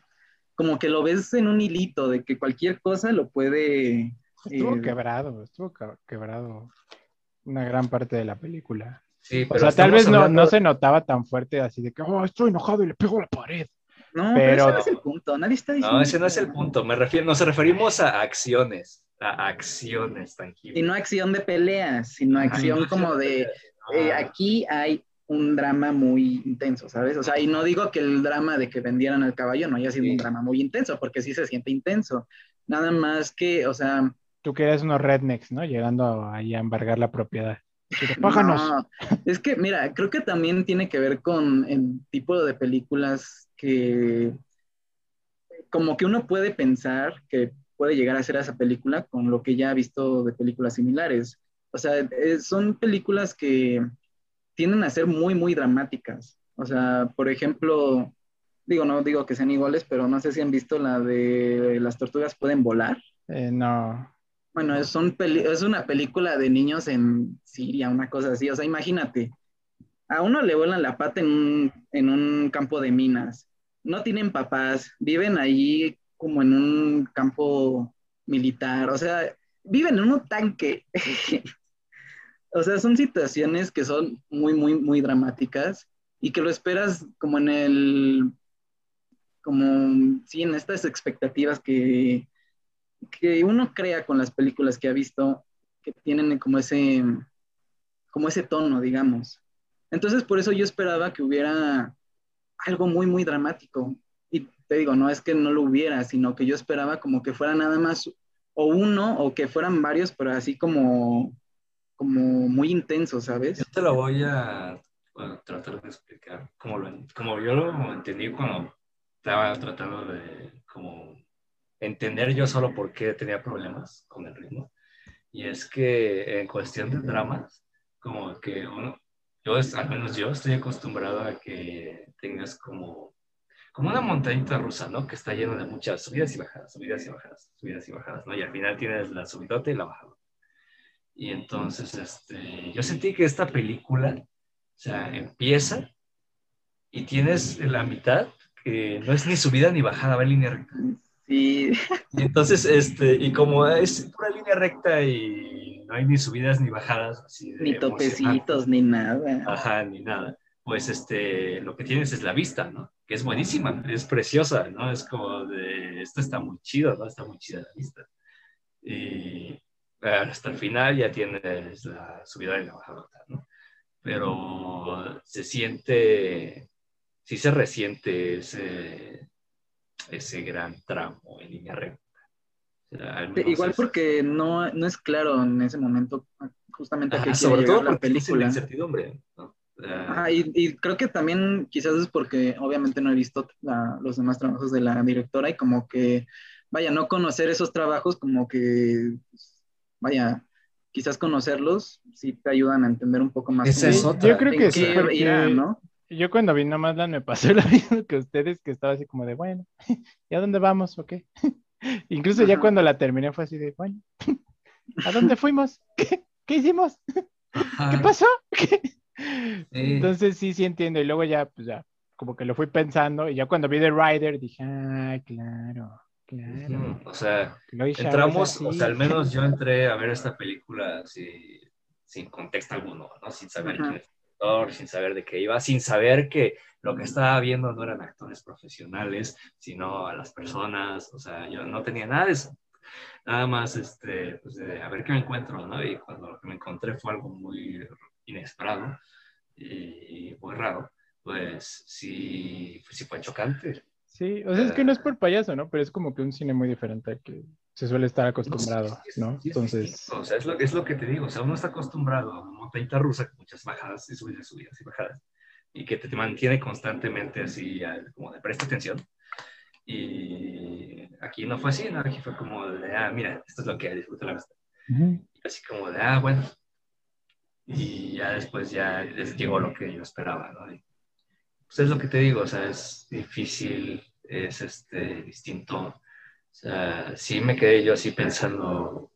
[SPEAKER 2] como que lo ves en un hilito de que cualquier cosa lo puede...
[SPEAKER 1] Estuvo eh, quebrado, estuvo quebrado una gran parte de la película.
[SPEAKER 3] Sí,
[SPEAKER 1] o sea, tal vez no, no, se notaba tan fuerte así de que, oh, estoy enojado y le pego a la pared.
[SPEAKER 2] No, pero, ese no es el punto, nadie está diciendo.
[SPEAKER 3] No, ese no es el punto, me refiero, nos referimos a acciones acciones tangibles.
[SPEAKER 2] Y no acción de peleas, sino acción como de, eh, aquí hay un drama muy intenso, ¿sabes? O sea, y no digo que el drama de que vendieran al caballo no haya sido un drama muy intenso, porque sí se siente intenso. Nada más que, o sea...
[SPEAKER 1] Tú que eres unos rednecks, ¿no? Llegando ahí a embargar la propiedad. No,
[SPEAKER 2] es que, mira, creo que también tiene que ver con el tipo de películas que como que uno puede pensar que puede llegar a ser esa película con lo que ya ha visto de películas similares. O sea, eh, son películas que tienden a ser muy, muy dramáticas. O sea, por ejemplo, digo, no digo que sean iguales, pero no sé si han visto la de Las tortugas pueden volar.
[SPEAKER 1] Eh, no.
[SPEAKER 2] Bueno, es, es una película de niños en Siria, una cosa así. O sea, imagínate, a uno le vuelan la pata en un, en un campo de minas. No tienen papás, viven ahí como en un campo militar, o sea, viven en un tanque. o sea, son situaciones que son muy, muy, muy dramáticas y que lo esperas como en el, como, sí, en estas expectativas que, que uno crea con las películas que ha visto, que tienen como ese, como ese tono, digamos. Entonces, por eso yo esperaba que hubiera algo muy, muy dramático te digo, no es que no lo hubiera, sino que yo esperaba como que fuera nada más o uno o que fueran varios, pero así como, como muy intenso, ¿sabes?
[SPEAKER 3] Yo te lo voy a tratar de explicar como, lo, como yo lo entendí cuando estaba tratando de como entender yo solo por qué tenía problemas con el ritmo. Y es que en cuestión de dramas, como que uno, yo, al menos yo estoy acostumbrado a que tengas como como una montañita rusa, ¿no? Que está llena de muchas subidas y bajadas, subidas y bajadas, subidas y bajadas, ¿no? Y al final tienes la subidota y la bajada. Y entonces, este, yo sentí que esta película, o sea, empieza y tienes la mitad que no es ni subida ni bajada, va en línea recta.
[SPEAKER 2] Sí.
[SPEAKER 3] Y entonces, este, y como es pura línea recta y no hay ni subidas ni bajadas, así
[SPEAKER 2] ni topecitos, ni nada.
[SPEAKER 3] Ajá, ni nada. Pues este, lo que tienes es la vista, ¿no? que es buenísima, es preciosa, ¿no? Es como de, esto está muy chido, ¿no? Está muy chida la vista. Y, hasta el final ya tienes la subida y la bajada, ¿no? Pero se siente, sí se resiente ese, ese gran tramo en línea recta.
[SPEAKER 2] Igual porque no, no es claro en ese momento justamente
[SPEAKER 3] que sobre todo la película. incertidumbre, ¿no?
[SPEAKER 2] y, creo que también quizás es porque obviamente no he visto los demás trabajos de la directora y como que, vaya, no conocer esos trabajos como que, vaya, quizás conocerlos sí te ayudan a entender un poco más.
[SPEAKER 1] Yo creo que sí, ¿no? Yo cuando vi nomás la me pasó lo mismo que ustedes, que estaba así como de, bueno, ¿y a dónde vamos o qué? Incluso ya cuando la terminé fue así de, bueno, ¿a dónde fuimos? ¿Qué, ¿Qué hicimos? ¿Qué pasó? Entonces sí, sí entiendo. Y luego ya, pues ya, como que lo fui pensando. Y ya cuando vi The Rider dije, ah, claro, claro.
[SPEAKER 3] O sea, entramos, o sea, al menos yo entré a ver esta película así, sin contexto alguno, ¿no? Sin saber quién es actor, sin saber de qué iba, sin saber que lo que estaba viendo no eran actores profesionales, sino a las personas. O sea, yo no tenía nada de eso nada más este, pues a ver qué me encuentro, ¿no? Y cuando lo que me encontré fue algo muy inesperado y muy raro, pues sí, sí fue chocante.
[SPEAKER 1] Sí, o sea, es que no es por payaso, ¿no? Pero es como que un cine muy diferente al que se suele estar acostumbrado, ¿no? Entonces...
[SPEAKER 3] o sea, es lo, es lo que te digo, o sea, uno está acostumbrado a una montañita rusa con muchas bajadas y subidas, subidas y bajadas, y que te, mantiene constantemente así, como de presta atención. Y aquí no fue así, ¿no? Aquí fue como de, ah, mira, esto es lo que disfruta la vista. Así como de, ah, bueno, y ya después ya les llegó lo que yo esperaba, ¿no? pues es lo que te digo, o sea, es difícil, es este, distinto. O sea, sí me quedé yo así pensando,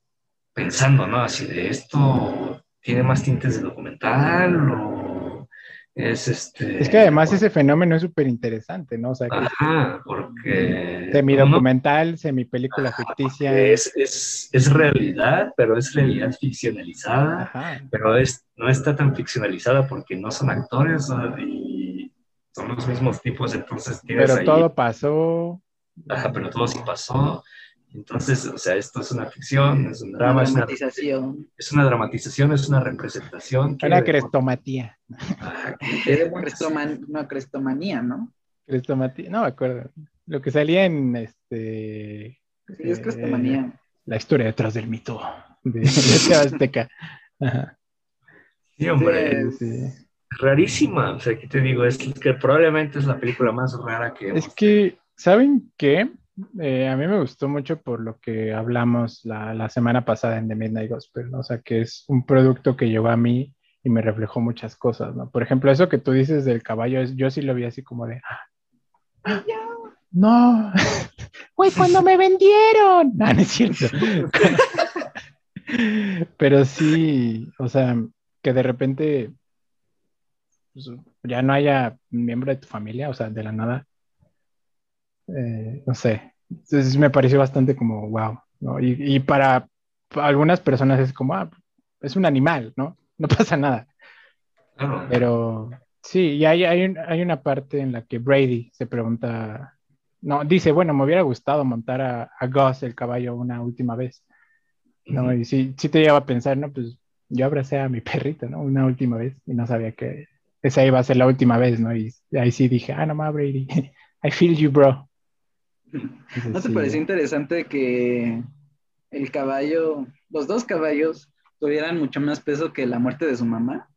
[SPEAKER 3] pensando, ¿no? Así de esto tiene más tintes de documental o es este...
[SPEAKER 1] Es que además ese fenómeno es súper interesante, ¿no? O sea,
[SPEAKER 3] Ajá, porque...
[SPEAKER 1] Semi-documental, semi-película ficticia.
[SPEAKER 3] Es, es, es, realidad, pero es realidad ficcionalizada, Ajá. pero es, no está tan ficcionalizada porque no son actores y son los mismos tipos, entonces
[SPEAKER 1] Pero todo pasó.
[SPEAKER 3] Ajá, pero todo sí pasó. Entonces, o sea, esto es una ficción, es un drama, es una, es una dramatización, es una representación.
[SPEAKER 1] Una crestomatía.
[SPEAKER 2] una crestomanía, ¿no?
[SPEAKER 1] Crestomatía, no me acuerdo. Lo que salía en este.
[SPEAKER 2] Sí, es crestomanía. Eh,
[SPEAKER 1] la historia detrás del mito de, de Azteca.
[SPEAKER 3] Sí, hombre. Sí, Rarísima. O sea, aquí te digo, es que probablemente es la película más rara que.
[SPEAKER 1] Es que, ¿saben qué? Eh, a mí me gustó mucho por lo que hablamos la, la, semana pasada en The Midnight Gospel, ¿no? O sea, que es un producto que llegó a mí y me reflejó muchas cosas, ¿no? Por ejemplo, eso que tú dices del caballo, yo sí lo vi así como de, ah, no, güey, cuando me vendieron. No, no es cierto. Pero sí, o sea, que de repente pues, ya no haya miembro de tu familia, o sea, de la nada, eh, no sé, entonces me pareció bastante como, wow, ¿no? Y, para algunas personas es como, ah, es un animal, ¿no? No pasa nada. Pero sí, y hay, hay, hay, una parte en la que Brady se pregunta, no, dice, bueno, me hubiera gustado montar a, a Gus el caballo una última vez, ¿no? Y sí, sí te lleva a pensar, ¿no? Pues yo abracé a mi perrito, ¿no? Una última vez y no sabía que esa iba a ser la última vez, ¿no? Y ahí sí dije, ah, no más, Brady, I feel you, bro.
[SPEAKER 2] ¿No te pareció interesante que el caballo, los dos caballos, tuvieran mucho más peso que la muerte de su mamá?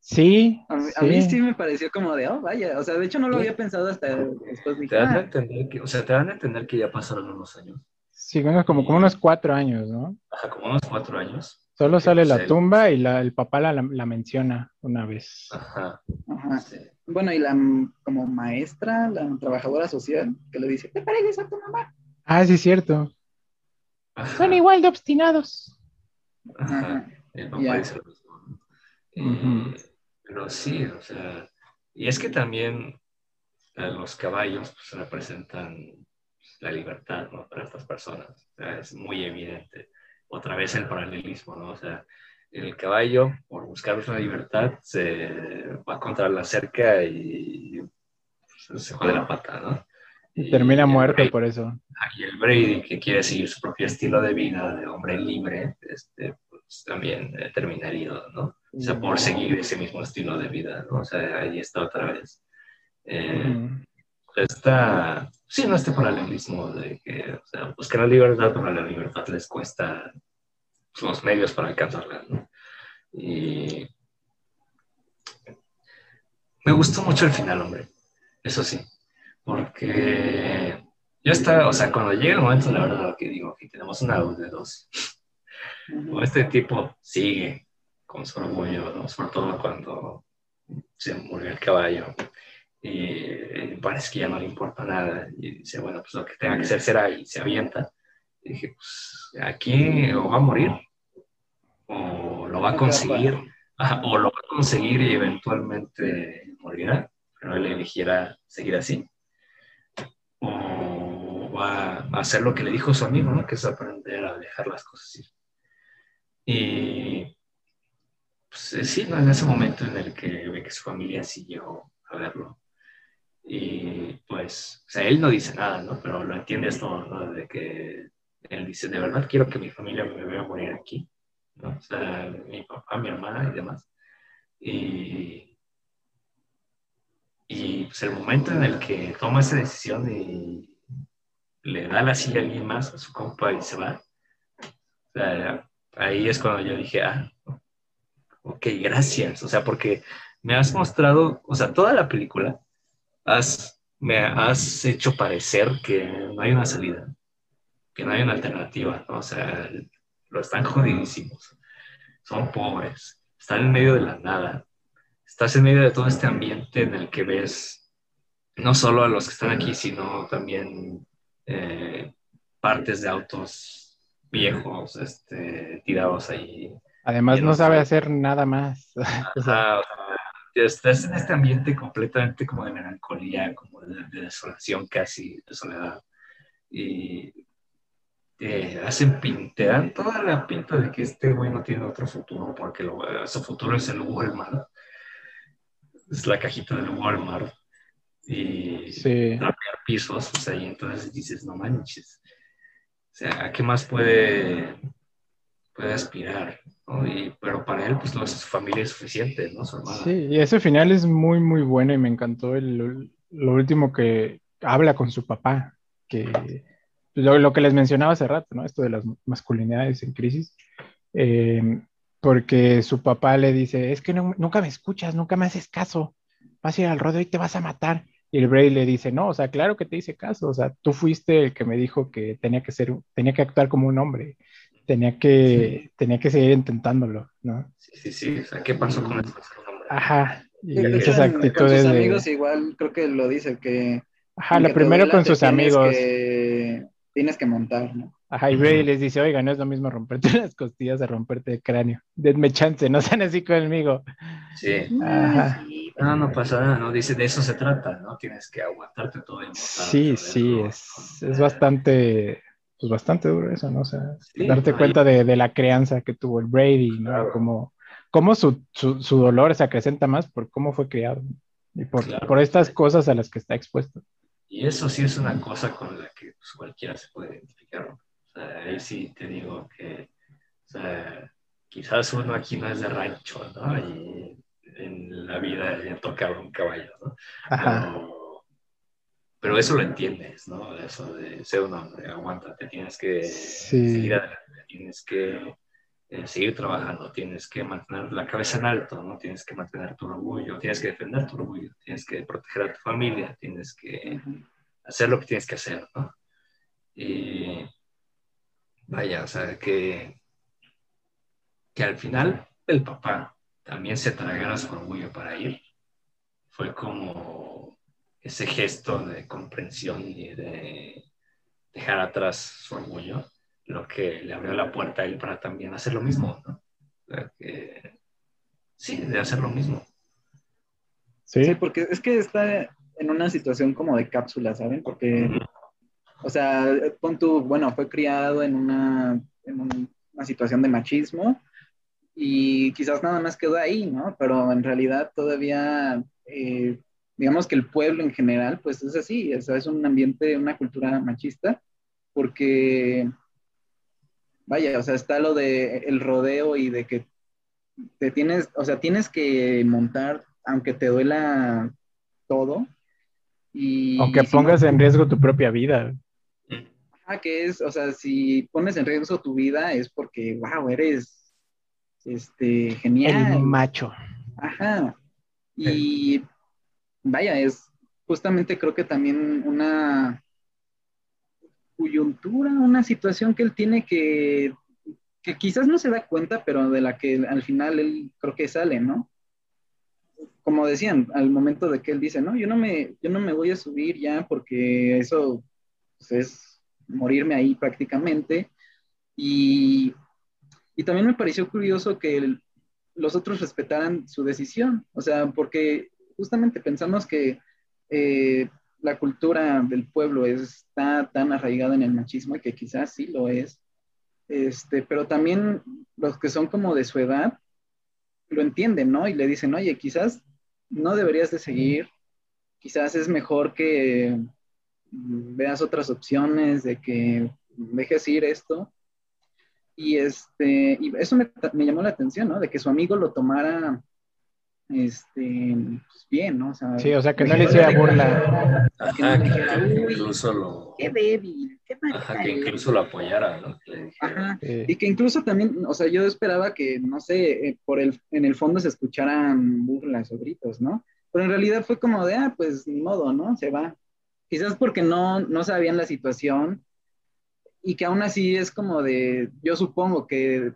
[SPEAKER 1] Sí.
[SPEAKER 2] A, mí sí me pareció como de, oh, vaya, o sea, de hecho no lo había pensado hasta después.
[SPEAKER 3] Dije, te dan a ah". entender que, o sea, te dan a entender que ya pasaron unos años.
[SPEAKER 1] Sí, bueno, como, como unos cuatro años, ¿no?
[SPEAKER 3] Ajá, como unos cuatro años.
[SPEAKER 1] Solo sale la tumba y la, el papá la, la, menciona una vez.
[SPEAKER 3] Ajá.
[SPEAKER 2] Ajá. Bueno, y la como maestra, la trabajadora social, que le dice, ¿te pareces a tu mamá?
[SPEAKER 1] Ah, sí, es cierto. Son igual de obstinados.
[SPEAKER 3] Ajá. El papá dice lo mismo. Pero sí, o sea, y es que también eh, los caballos pues, representan la libertad, ¿no? Para estas personas. O sea, es muy evidente otra vez el paralelismo, ¿no? O sea, el caballo, por buscar una libertad, se va contra la cerca y se jode la pata, ¿no?
[SPEAKER 1] Y termina muerto por eso.
[SPEAKER 3] Y el Brady, que quiere seguir su propio estilo de vida de hombre libre, este, pues también termina herido, ¿no? O sea, por seguir ese mismo estilo de vida, ¿no? O sea, ahí está otra vez. Eh, Está, sí, no este paralelismo de que, o sea, buscar la libertad, pero la libertad les cuesta los medios para alcanzarla, ¿no? Y me gustó mucho el final, hombre, eso sí, porque yo estaba, o sea, cuando llega el momento, la verdad, que digo, que tenemos una de dos, este tipo sigue con su orgullo, ¿no? sobre todo cuando se murió el caballo y parece que ya no le importa nada y dice, bueno, pues lo que tenga que hacer será y se avienta. Y dije, pues aquí o va a morir o lo va a conseguir o lo va a conseguir y eventualmente morirá, pero él eligiera seguir así. O va a hacer lo que le dijo su amigo, ¿no? que es aprender a dejar las cosas ir. Y pues, eh, sí, ¿no? en ese momento en el que ve que su familia siguió a verlo. Y pues, o sea, él no dice nada, ¿no? Pero lo entiende esto, ¿no? De que él dice, de verdad quiero que mi familia me vea morir aquí. ¿no? O sea, mi papá, mi hermana y demás. Y, y pues el momento en el que toma esa decisión y le da la silla a alguien más, a su compa, y se va, o sea, ahí es cuando yo dije, ah, ok, gracias. O sea, porque me has mostrado, o sea, toda la película, has, me has hecho parecer que no hay una salida, que no hay una alternativa, ¿no? O sea, lo están jodidísimos, son pobres, están en medio de la nada, estás en medio de todo este ambiente en el que ves no solo a los que están aquí, sino también eh, partes de autos viejos este, tirados ahí.
[SPEAKER 1] Además no sabe hacer nada más.
[SPEAKER 3] estás en este ambiente completamente como de melancolía, como de, de desolación casi, de soledad. Y te hacen, te dan toda la pinta de que este güey no tiene otro futuro, porque lo, su futuro es el Walmart. Es la cajita del Walmart. Y
[SPEAKER 1] sí.
[SPEAKER 3] pisos, o sea, y entonces dices, no manches. O sea, ¿a qué más puede, puede aspirar? ¿no? Y, pero para él, pues, no, su familia es suficiente, ¿no? Su hermana.
[SPEAKER 1] Sí, y ese final es muy, muy bueno y me encantó el, lo último que habla con su papá, que lo, lo, que les mencionaba hace rato, ¿no? Esto de las masculinidades en crisis, eh, porque su papá le dice, es que no, nunca me escuchas, nunca me haces caso, vas a ir al rodeo y te vas a matar. Y el Bray le dice, no, o sea, claro que te hice caso, o sea, tú fuiste el que me dijo que tenía que ser, tenía que actuar como un hombre, tenía que, sí. tenía que seguir intentándolo, ¿no?
[SPEAKER 3] Sí, sí, sí, o sea, ¿qué pasó con eso?
[SPEAKER 1] Ajá, y
[SPEAKER 2] Sí,
[SPEAKER 1] esas
[SPEAKER 2] con
[SPEAKER 1] actitudes
[SPEAKER 2] sus
[SPEAKER 1] de...
[SPEAKER 2] amigos igual creo que lo dice que
[SPEAKER 1] Ajá, lo primero con sus amigos.
[SPEAKER 2] que- tienes que montar, ¿no?
[SPEAKER 1] Ajá, y Bray les dice, oiga, no es lo mismo romperte las costillas a romperte el cráneo. Denme chance, no sean así conmigo.
[SPEAKER 3] Sí.
[SPEAKER 1] Ajá.
[SPEAKER 3] No, no pasa nada, ¿no? Dice, de eso se trata, ¿no? Tienes que aguantarte todo el
[SPEAKER 1] Sí, sí, es, es bastante, pues bastante duro eso, ¿no? O sea,
[SPEAKER 3] Sí,
[SPEAKER 1] darte
[SPEAKER 3] no,
[SPEAKER 1] cuenta de, de la crianza que tuvo el Brady, ¿no?
[SPEAKER 3] Claro.
[SPEAKER 1] Como, cómo su, su, su dolor se acrecenta más por cómo fue criado y por,
[SPEAKER 3] Claro.
[SPEAKER 1] por estas cosas a las que está expuesto.
[SPEAKER 3] Y eso sí es una cosa con la que pues, cualquiera se puede identificar. ¿no? O sea, ahí sí te digo que, o sea, quizás uno aquí no es de rancho, ¿no? Y en la vida le toca un caballo, ¿no? Pero, pero eso lo entiendes, ¿no? Eso de ser un hombre, aguántate, tienes que
[SPEAKER 1] Sí.
[SPEAKER 3] seguir adelante, tienes que eh, seguir trabajando, tienes que mantener la cabeza en alto, ¿no? Tienes que mantener tu orgullo, tienes que defender tu orgullo, tienes que proteger a tu familia, tienes que hacer lo que tienes que hacer, ¿no? Y vaya, o sea, que, que al final el papá también se tragara su orgullo para ir, fue como ese gesto de comprensión y de dejar atrás su orgullo, lo que le abrió la puerta a él para también hacer lo mismo, ¿no? O sea, que, sí, de hacer lo mismo.
[SPEAKER 1] Sí,
[SPEAKER 2] Sí, porque es que está en una situación como de cápsula, ¿saben? Porque, o sea, pon tú, bueno, fue criado en una, en un- una situación de machismo y quizás nada más quedó ahí, ¿no? Pero en realidad todavía eh, digamos que el pueblo en general, pues es así, es, es un ambiente, una cultura machista, porque, vaya, o sea, está lo de el rodeo y de que te tienes, o sea, tienes que montar, aunque te duela todo. Y,
[SPEAKER 1] Aunque pongas en riesgo tu propia vida.
[SPEAKER 2] Ah, que es, o sea, si pones en riesgo tu vida es porque, wow, eres, este, genial.
[SPEAKER 1] El macho.
[SPEAKER 2] Ajá. Y vaya, es justamente creo que también una coyuntura, una situación que él tiene que, que quizás no se da cuenta, pero de la que al final él creo que sale, ¿no? Como decían, al momento de que él dice, no, yo no me, yo no me voy a subir ya porque eso pues, es morirme ahí prácticamente. Y, y también me pareció curioso que los otros respetaran su decisión, o sea, porque justamente pensamos que eh, la cultura del pueblo está tan arraigada en el machismo y que quizás sí lo es, este, pero también los que son como de su edad lo entienden, ¿no? Y le dicen, oye, quizás no deberías de seguir, quizás es mejor que veas otras opciones, de que dejes ir esto. Y, este, y eso me, me llamó la atención, ¿no? De que su amigo lo tomara este, pues bien, ¿no? O sea,
[SPEAKER 1] Sí, o sea, que no le hiciera burla.
[SPEAKER 2] que no
[SPEAKER 3] Ajá, que,
[SPEAKER 2] dijera,
[SPEAKER 3] que
[SPEAKER 2] "Uy,
[SPEAKER 3] incluso lo,
[SPEAKER 2] qué débil, qué
[SPEAKER 3] ajá, que
[SPEAKER 2] mal.
[SPEAKER 3] incluso lo apoyara, ¿no?
[SPEAKER 2] Ajá. Y que incluso también, o sea, yo esperaba que, no sé, eh, por el, en el fondo se escucharan burlas o gritos, ¿no? Pero en realidad fue como de, ah, pues ni modo, ¿no? Se va. Quizás porque no, no sabían la situación y que aún así es como de, yo supongo que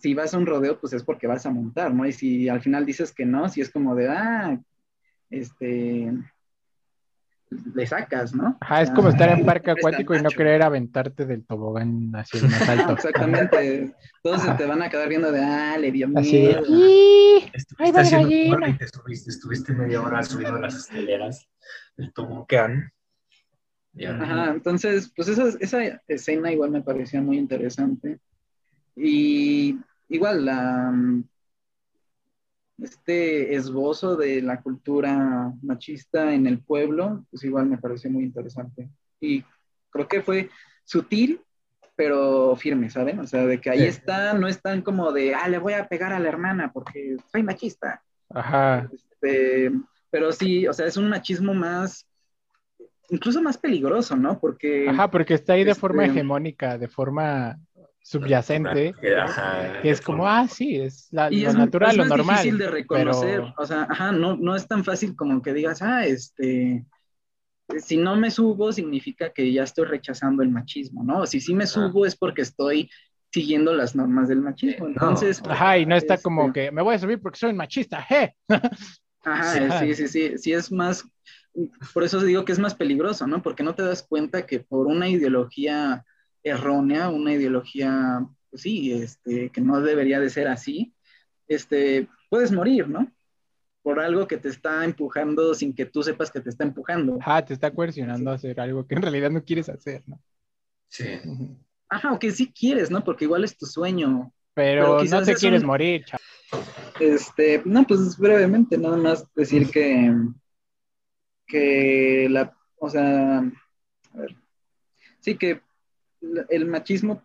[SPEAKER 2] si vas a un rodeo, pues es porque vas a montar, ¿no? Y si al final dices que no, si es como de, ah, este, le sacas, ¿no?
[SPEAKER 1] Ajá, es
[SPEAKER 2] sea,
[SPEAKER 1] como estar en parque acuático y no querer aventarte del tobogán hacia el más alto.
[SPEAKER 2] exactamente. Todos se te van a quedar viendo de, ah, le dio
[SPEAKER 1] Así de,
[SPEAKER 2] miedo.
[SPEAKER 1] Ahí
[SPEAKER 3] Estuviste
[SPEAKER 1] va el
[SPEAKER 3] haciendo
[SPEAKER 1] gallina.
[SPEAKER 3] cuerda y te subiste, estuviste media hora subiendo las escaleras del tobogán.
[SPEAKER 2] Ajá, entonces, pues esa, esa escena igual me parecía muy interesante. Y igual la, este esbozo de la cultura machista en el pueblo, pues igual me pareció muy interesante. Y creo que fue sutil, pero firme, ¿saben? O sea, de que ahí
[SPEAKER 3] Sí.
[SPEAKER 2] está, no es tan como de, ah, le voy a pegar a la hermana porque soy machista.
[SPEAKER 1] Ajá.
[SPEAKER 2] Este, pero sí, o sea, es un machismo más, incluso más peligroso, ¿no? Porque...
[SPEAKER 1] Ajá, porque está ahí de forma
[SPEAKER 2] Este-
[SPEAKER 1] hegemónica, de forma subyacente,
[SPEAKER 3] Que, ajá,
[SPEAKER 1] que es como, ah, sí, es la-
[SPEAKER 2] Y
[SPEAKER 1] lo
[SPEAKER 2] es,
[SPEAKER 1] natural,
[SPEAKER 2] es
[SPEAKER 1] lo normal.
[SPEAKER 2] difícil de reconocer,
[SPEAKER 1] pero-
[SPEAKER 2] o sea, ajá, no, no es tan fácil como que digas, ah, este, si no me subo significa que ya estoy rechazando el machismo, ¿no? Si sí me subo es porque estoy siguiendo las normas del machismo,
[SPEAKER 3] No.
[SPEAKER 2] entonces,
[SPEAKER 1] Ajá, y no está
[SPEAKER 2] Este-
[SPEAKER 1] como que me voy a subir porque soy un machista, ¡je!
[SPEAKER 2] ajá,
[SPEAKER 1] Sí.
[SPEAKER 2] sí, sí, sí, sí es más, por eso digo que es más peligroso, ¿no? Porque no te das cuenta que por una ideología errónea, una ideología, pues sí, este, que no debería de ser así, este, puedes morir, ¿no? Por algo que te está empujando sin que tú sepas que te está empujando.
[SPEAKER 1] Ajá, te está coercionando a hacer algo que en realidad no quieres hacer, ¿no?
[SPEAKER 3] Sí.
[SPEAKER 2] Ajá, o que sí quieres, ¿no? Porque igual es tu sueño.
[SPEAKER 1] Pero,
[SPEAKER 2] Pero
[SPEAKER 1] no te
[SPEAKER 2] es
[SPEAKER 1] quieres
[SPEAKER 2] un-
[SPEAKER 1] morir, chavo.
[SPEAKER 2] Este, no, pues brevemente, nada más decir que, que la, o sea, a ver, sí que el machismo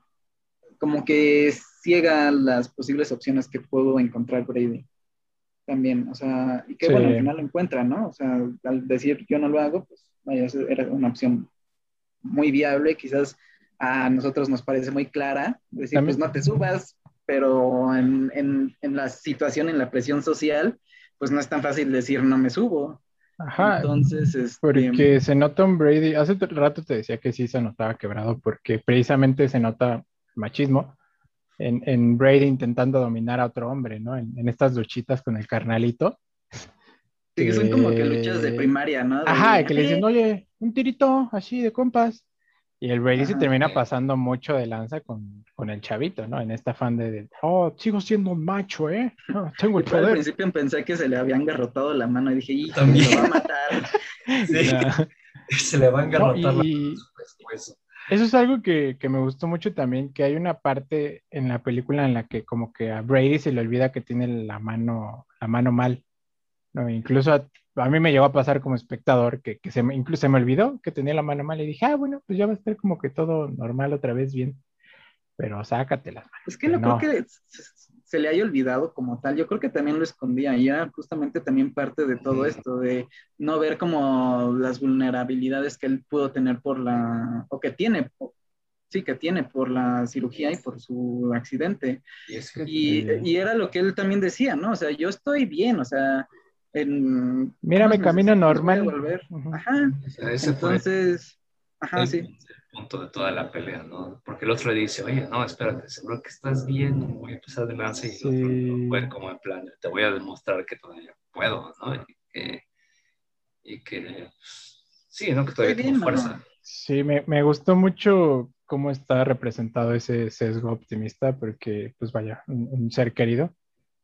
[SPEAKER 2] como que ciega las posibles opciones que puedo encontrar Brady también, o sea, y que
[SPEAKER 1] Sí.
[SPEAKER 2] bueno, al final lo encuentra, ¿no? O sea, al decir yo no lo hago, pues vaya, era una opción muy viable, quizás a nosotros nos parece muy clara, decir,
[SPEAKER 1] También-
[SPEAKER 2] pues no te subas, pero en, en, en la situación, en la presión social, pues no es tan fácil decir no me subo.
[SPEAKER 1] Ajá,
[SPEAKER 2] Entonces, este,
[SPEAKER 1] porque se nota un Brady, hace rato te decía que sí se notaba quebrado, porque precisamente se nota machismo en, en Brady intentando dominar a otro hombre, ¿no? En, en estas luchitas con el carnalito.
[SPEAKER 2] sí, son como que
[SPEAKER 1] que-
[SPEAKER 2] luchas de primaria, ¿no? De-
[SPEAKER 1] Ajá, que le dicen, oye, un tirito así de compas. Y el Brady se
[SPEAKER 2] Ajá.
[SPEAKER 1] termina pasando mucho de lanza con, con el chavito, ¿no? En esta afán de, de, oh, sigo siendo un macho, ¿eh? No, tengo el
[SPEAKER 2] Yo al
[SPEAKER 1] poder.
[SPEAKER 2] principio pensé que se le habían garrotado la mano y dije, hijo,
[SPEAKER 3] También.
[SPEAKER 2] me va a matar.
[SPEAKER 3] Sí. Se le va a engarrotar
[SPEAKER 1] No, y-
[SPEAKER 3] la.
[SPEAKER 1] Eso es algo que, que me gustó mucho también, que hay una parte en la película en la que como que a Brady se le olvida que tiene la mano, la mano mal, ¿no? Incluso a mí me llegó a pasar como espectador que, que se me, incluso se me olvidó que tenía la mano mal y dije, ah, bueno, pues ya va a estar como que todo normal otra vez bien. Pero sácate las manos.
[SPEAKER 2] Es que no,
[SPEAKER 1] no.
[SPEAKER 2] creo que se, le haya olvidado como tal. Yo creo que también lo escondía y era justamente también parte de todo esto, de no ver como las vulnerabilidades que él pudo tener por la, o que tiene, sí, que tiene por la cirugía y por su accidente.
[SPEAKER 3] Y es que
[SPEAKER 2] Y, y era lo que él también decía, ¿no? O sea, yo estoy bien, o sea, en...
[SPEAKER 1] Mírame,
[SPEAKER 2] unos
[SPEAKER 1] camino
[SPEAKER 2] meses voy a
[SPEAKER 1] normal.
[SPEAKER 2] volver. Ajá,
[SPEAKER 3] o sea, ese fue
[SPEAKER 2] entonces, ajá,
[SPEAKER 3] el,
[SPEAKER 2] sí.
[SPEAKER 3] el punto de toda la pelea, ¿no? Porque el otro le dice, oye, no, espérate, seguro que estás bien, voy a empezar de lanza y el otro no fue como en plan, te voy a demostrar que todavía puedo, ¿no? Y que, y que pues, sí, ¿no? Que todavía tengo fuerza.
[SPEAKER 1] Sí, me, me gustó mucho cómo está representado ese sesgo optimista, porque, pues vaya, un, un ser querido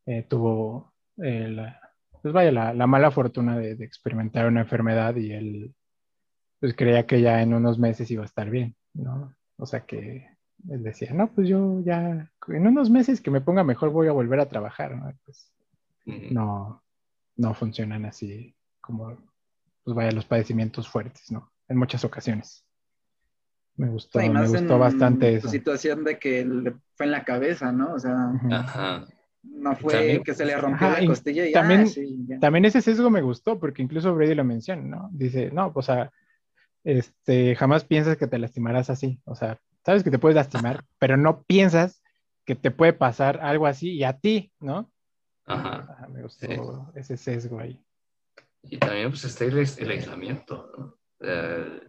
[SPEAKER 1] eh, tuvo, eh, la, pues vaya, la, la mala fortuna de, de experimentar una enfermedad y él, pues creía que ya en unos meses iba a estar bien, ¿no? O sea que él decía, no, pues yo ya, en unos meses que me ponga mejor voy a volver a trabajar, ¿no? Pues no, no funcionan así como, pues vaya, los padecimientos fuertes, ¿no? En muchas ocasiones. Me gustó,
[SPEAKER 2] Y
[SPEAKER 1] me gustó
[SPEAKER 2] en
[SPEAKER 1] bastante
[SPEAKER 2] su
[SPEAKER 1] eso.
[SPEAKER 2] situación de que le fue en la cabeza, ¿no? O sea.
[SPEAKER 3] Ajá.
[SPEAKER 2] No fue
[SPEAKER 3] También-
[SPEAKER 2] que se le rompió
[SPEAKER 1] Ajá,
[SPEAKER 2] la costilla y
[SPEAKER 1] también-
[SPEAKER 2] ah, sí, ya.
[SPEAKER 1] También ese sesgo me gustó, porque incluso Brady lo menciona, ¿no? Dice, no, pues, o sea, este, jamás piensas que te lastimarás así. O sea, sabes que te puedes lastimar, pero no piensas que te puede pasar algo así y a ti, ¿no?
[SPEAKER 3] Ajá.
[SPEAKER 1] Ajá, me gustó ese sesgo ahí.
[SPEAKER 3] Y también pues está el, el aislamiento, ¿no? Eh,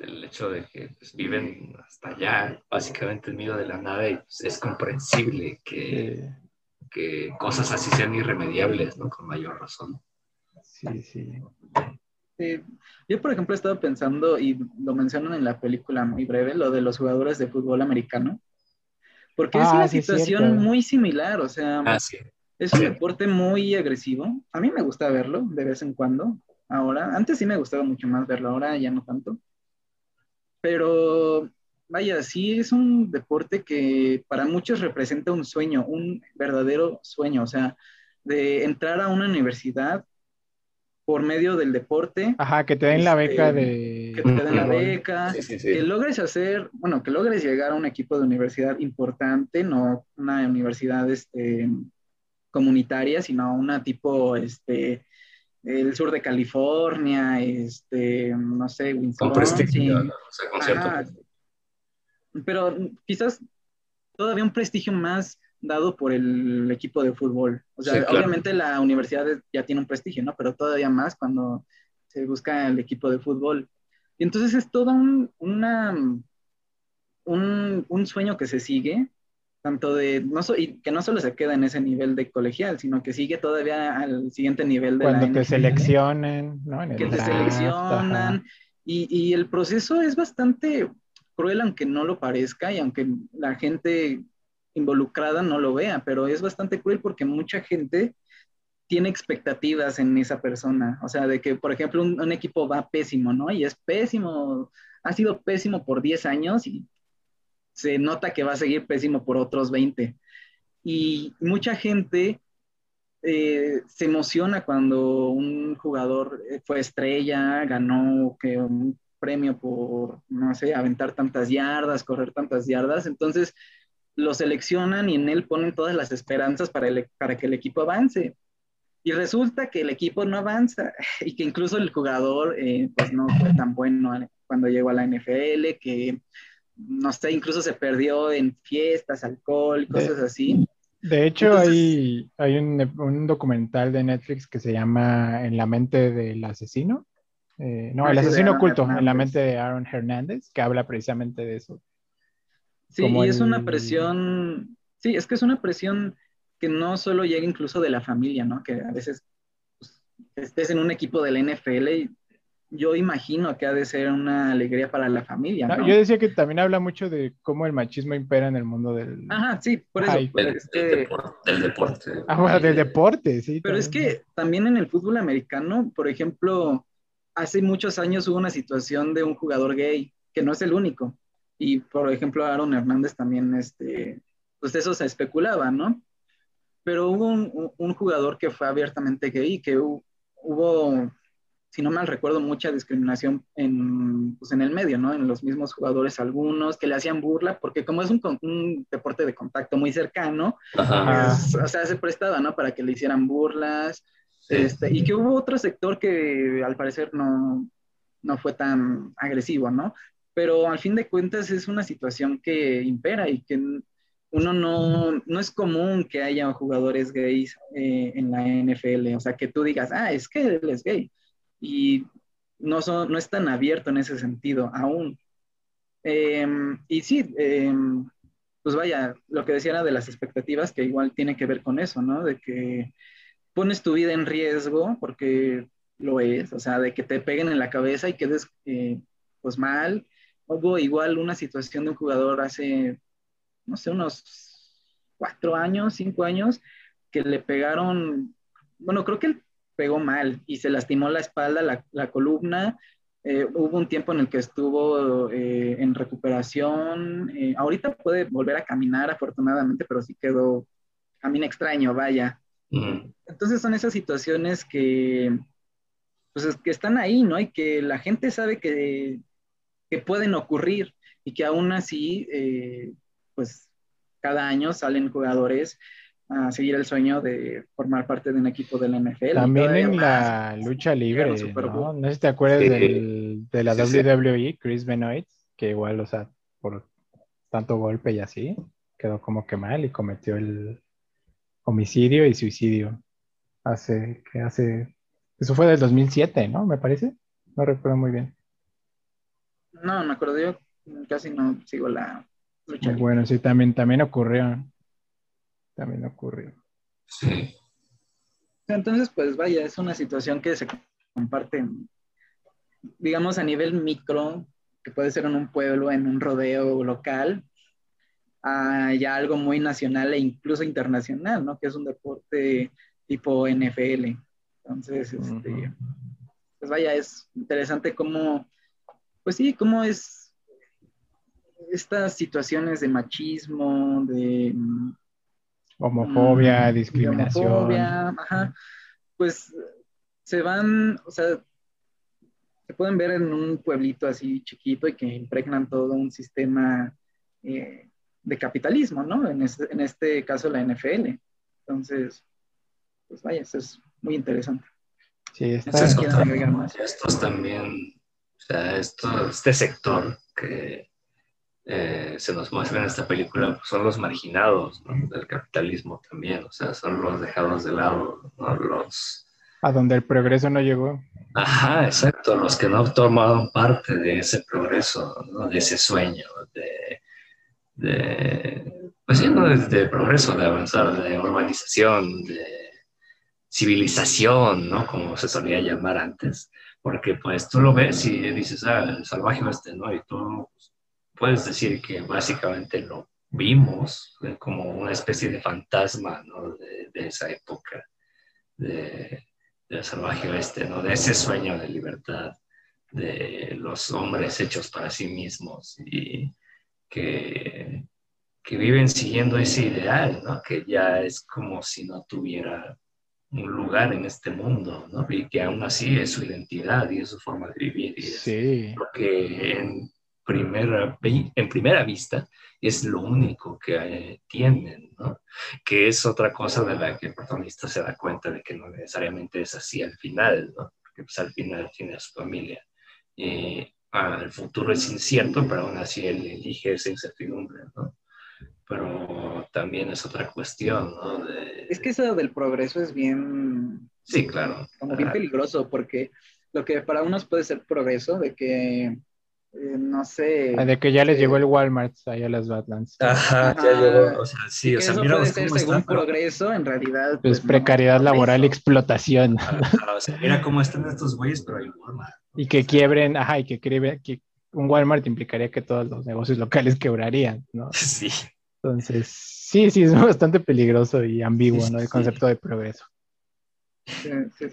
[SPEAKER 3] el hecho de que pues, viven hasta allá, básicamente en medio de la nada, y pues, es comprensible que, que cosas así sean irremediables, ¿no? Con mayor razón.
[SPEAKER 1] sí, sí.
[SPEAKER 2] Sí. Yo, por ejemplo, he estado pensando, y lo mencionan en la película muy breve, lo de los jugadores de fútbol americano, porque es
[SPEAKER 1] Ah,
[SPEAKER 2] una
[SPEAKER 1] sí, es
[SPEAKER 2] situación
[SPEAKER 1] cierto.
[SPEAKER 2] muy similar, o sea,
[SPEAKER 3] Ah, sí.
[SPEAKER 2] es un deporte muy agresivo. A mí me gusta verlo de vez en cuando, ahora. Antes sí me gustaba mucho más verlo, ahora ya no tanto. Pero, vaya, sí es un deporte que para muchos representa un sueño, un verdadero sueño, o sea, de entrar a una universidad por medio del deporte,
[SPEAKER 1] Ajá, que te den la beca
[SPEAKER 2] Este,
[SPEAKER 1] de...
[SPEAKER 2] que te den la beca,
[SPEAKER 3] Sí, sí,
[SPEAKER 2] que
[SPEAKER 3] sí.
[SPEAKER 2] logres hacer, bueno, que logres llegar a un equipo de universidad importante, no una universidad este, comunitaria, sino una tipo, este, el sur de California, este, no sé,
[SPEAKER 3] Con
[SPEAKER 2] Wisconsin.
[SPEAKER 3] prestigio, ¿no? o sea, con cierto
[SPEAKER 2] Ajá. Pero quizás todavía un prestigio más dado por el equipo de fútbol. O sea,
[SPEAKER 3] Sí, claro.
[SPEAKER 2] obviamente la universidad ya tiene un prestigio, ¿no? Pero todavía más cuando se busca el equipo de fútbol. Y entonces es todo un, una, un, un sueño que se sigue, tanto de, no so- y que no solo se queda en ese nivel de colegial, sino que sigue todavía al siguiente nivel de
[SPEAKER 1] Cuando
[SPEAKER 2] la
[SPEAKER 1] te
[SPEAKER 2] NFL
[SPEAKER 1] seleccionan, ¿no? En el
[SPEAKER 2] que te seleccionan y, y el proceso es bastante cruel aunque no lo parezca y aunque la gente involucrada no lo vea, pero es bastante cruel porque mucha gente tiene expectativas en esa persona, o sea, de que, por ejemplo, un, equipo va pésimo, ¿no? Y es pésimo, ha sido pésimo por 10 años y se nota que va a seguir pésimo por otros 20. Y mucha gente eh, se emociona cuando un jugador eh, fue estrella, ganó que premio por, no sé, aventar tantas yardas, correr tantas yardas. Entonces lo seleccionan y en él ponen todas las esperanzas para, el- para que el equipo avance. Y resulta que el equipo no avanza y que incluso el jugador eh, pues no fue tan bueno cuando llegó a la NFL, que no sé, incluso se perdió en fiestas, alcohol, cosas así.
[SPEAKER 1] De hecho,
[SPEAKER 2] Entonces-
[SPEAKER 1] hay, hay un, un documental de Netflix que se llama En la mente del asesino. Eh, no, el asesino oculto, en la mente de Aaron Hernández, que habla precisamente de eso.
[SPEAKER 2] Sí,
[SPEAKER 1] como
[SPEAKER 2] y es una presión, sí, es que es una presión que no solo llega incluso de la familia, ¿no? Que a veces pues, estés en un equipo de la NFL y yo imagino que ha de ser una alegría para la familia,
[SPEAKER 1] No,
[SPEAKER 2] ¿no?
[SPEAKER 1] yo decía que también habla mucho de cómo el machismo impera en el mundo del,
[SPEAKER 2] Ajá, sí, por eso.
[SPEAKER 1] Ay,
[SPEAKER 2] pero
[SPEAKER 3] Del,
[SPEAKER 2] es
[SPEAKER 3] del
[SPEAKER 2] que-
[SPEAKER 3] depor- del deporte.
[SPEAKER 1] Ah, bueno, del
[SPEAKER 3] Eh,
[SPEAKER 1] deporte, sí.
[SPEAKER 2] Pero es que también en el fútbol americano, por ejemplo, hace muchos años hubo una situación de un jugador gay, que no es el único. Y por ejemplo, Aaron Hernández también, este, pues eso se especulaba, ¿no? Pero hubo un, jugador que fue abiertamente gay, que hu- hubo si no mal recuerdo, mucha discriminación en, pues en el medio, ¿no? En los mismos jugadores algunos que le hacían burla, porque como es un, un deporte de contacto muy cercano, pues, o sea, se prestaba, ¿no? Para que le hicieran burlas, este, y que hubo otro sector que al parecer no, no fue tan agresivo, ¿no? Pero al fin de cuentas es una situación que impera y que uno no, no es común que haya jugadores gays eh, en la NFL, o sea, que tú digas, ah, es que él es gay y no, son, no es tan abierto en ese sentido aún. Em, y sí, em, pues vaya, lo que decía era de las expectativas, que igual tiene que ver con eso, ¿no? De que pones tu vida en riesgo, porque lo es, o sea, de que te peguen en la cabeza y quedes eh, pues mal. Hubo igual una situación de un jugador hace, no sé, unos cuatro años, cinco años, que le pegaron, bueno, creo que él pegó mal y se lastimó la espalda, la, columna. Eh, hubo un tiempo en el que estuvo eh, en recuperación. Ahorita puede volver a caminar, afortunadamente, pero sí quedó, camina extraño, vaya. Entonces son esas situaciones que, pues, que están ahí, ¿no? Y que la gente sabe que, que pueden ocurrir y que aún así, pues cada año salen jugadores a seguir el sueño de formar parte de un equipo del NFL.
[SPEAKER 1] También en la lucha libre, ¿no? No sé si te acuerdas del, de la WWE, Chris Benoit, que igual, o sea, por tanto golpe y así, quedó como que mal y cometió el homicidio y suicidio. Hace, que hace, eso fue del 2007, ¿no? Me parece. No recuerdo muy bien.
[SPEAKER 2] No, me acuerdo, yo casi no sigo la lucha.
[SPEAKER 1] Bueno, sí, también, también ocurrió también ocurrió.
[SPEAKER 3] Sí.
[SPEAKER 2] Entonces, pues vaya, es una situación que se comparte, digamos, a nivel micro, que puede ser en un pueblo, en un rodeo local, a ya algo muy nacional e incluso internacional, ¿no? Que es un deporte tipo NFL. Entonces, este, pues vaya, es interesante cómo, pues sí, cómo es estas situaciones de machismo, de
[SPEAKER 1] Homofobia, mm, discriminación.
[SPEAKER 2] Homofobia, ajá. Pues se van, o sea, se pueden ver en un pueblito así chiquito y que impregnan todo un sistema eh, de capitalismo, ¿no? En este, en este caso la NFL. Entonces, pues vaya, eso es muy interesante.
[SPEAKER 1] Sí, está.
[SPEAKER 3] Estos también, o sea, esto, este sector que eh, se nos muestra en esta película pues, son los marginados del capitalismo también, o sea, son los dejados de lado, los...
[SPEAKER 1] A donde el progreso no llegó.
[SPEAKER 3] Ajá, exacto, los que no tomaron parte de ese progreso, de ese sueño, de, de pues de, progreso, de avanzar, de urbanización, de civilización, ¿no? Como se solía llamar antes, porque pues tú lo ves y dices, ah, el salvaje este, ¿no? Y tú puedes decir que básicamente lo vimos como una especie de fantasma ¿no? de, esa época de, del salvaje oeste, ¿no? de ese sueño de libertad de los hombres hechos para sí mismos y que, que viven siguiendo ese ideal, ¿no? que ya es como si no tuviera un lugar en este mundo, ¿no? y que aún así es su identidad y es su forma de vivir. Y
[SPEAKER 1] sí.
[SPEAKER 3] lo que en, primera, en primera vista es lo único que eh, tienen, ¿no? Que es otra cosa de la que el protagonista se da cuenta de que no necesariamente es así al final, ¿no? Porque pues al final tiene a su familia. Y ah, el futuro es incierto, pero aún así él elige esa incertidumbre, ¿no? Pero también es otra cuestión, ¿no?
[SPEAKER 2] Es que eso del progreso es bien...
[SPEAKER 3] Sí, claro.
[SPEAKER 2] Como bien peligroso, porque lo que para unos puede ser progreso, de que eh, no sé.
[SPEAKER 1] Ah, de que ya les llegó el Walmart ahí a las Badlands.
[SPEAKER 3] Ajá, ya llegó. O sea, sí, o sea,
[SPEAKER 2] mira puede ser según progreso, en realidad.
[SPEAKER 1] Pues, pues precariedad laboral y explotación.
[SPEAKER 3] o sea, mira cómo están estos güeyes, pero hay Walmart.
[SPEAKER 1] Y que quiebren, ajá, y que, que un Walmart implicaría que todos los negocios locales quebrarían, ¿no?
[SPEAKER 3] Sí.
[SPEAKER 1] Entonces, sí, sí, es bastante peligroso y ambiguo, ¿no? El concepto de progreso.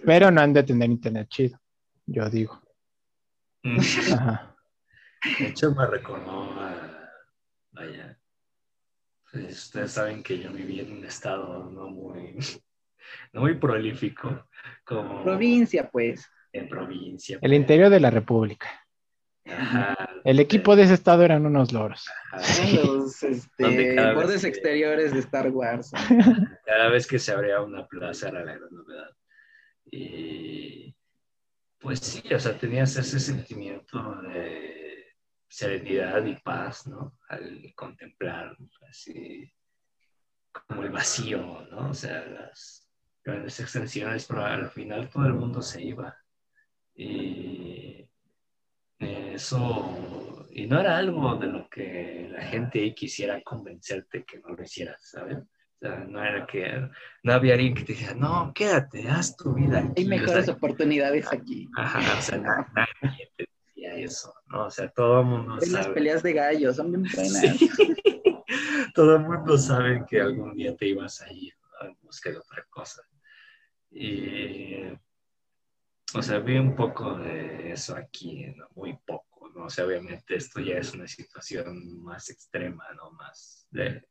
[SPEAKER 1] Pero no han de tener internet chido, yo digo.
[SPEAKER 3] Mm. Ajá. De hecho, me recordó a, vaya, pues ustedes saben que yo viví en un estado no muy, no muy prolífico. Como,
[SPEAKER 2] provincia, pues.
[SPEAKER 3] en provincia.
[SPEAKER 1] El interior de la República.
[SPEAKER 3] Ajá,
[SPEAKER 1] El equipo de ese estado eran unos loros.
[SPEAKER 3] ajá.
[SPEAKER 2] Los este, bordes
[SPEAKER 3] que-
[SPEAKER 2] exteriores de Star Wars.
[SPEAKER 3] Cada vez que se abría una plaza era la gran novedad. Y pues sí, o sea, tenías ese sentimiento de serenidad y paz, ¿no? Al contemplar así como el vacío, ¿no? O sea, las grandes extensiones, pero al final todo el mundo se iba. Y eso, y no era algo de lo que la gente quisiera convencerte que no lo hicieras, ¿sabes? O sea, no era que, no había alguien que te dijera, no, quédate, haz tu vida.
[SPEAKER 2] Hay
[SPEAKER 3] aquí", o
[SPEAKER 2] mejores
[SPEAKER 3] sea,
[SPEAKER 2] oportunidades aquí.
[SPEAKER 3] Ajá, o sea, na- nadie te decía eso, ¿no? O sea, todo el mundo
[SPEAKER 2] Es las
[SPEAKER 3] sabe.
[SPEAKER 2] peleas de gallos, son bien buenas.
[SPEAKER 3] Sí. Todo el mundo sabe que algún día te ibas a ir a buscar otra cosa. Y, o sea, vi un poco de eso aquí, ¿no? muy poco, ¿no? O sea, obviamente esto ya es una situación más extrema, ¿no? Más de,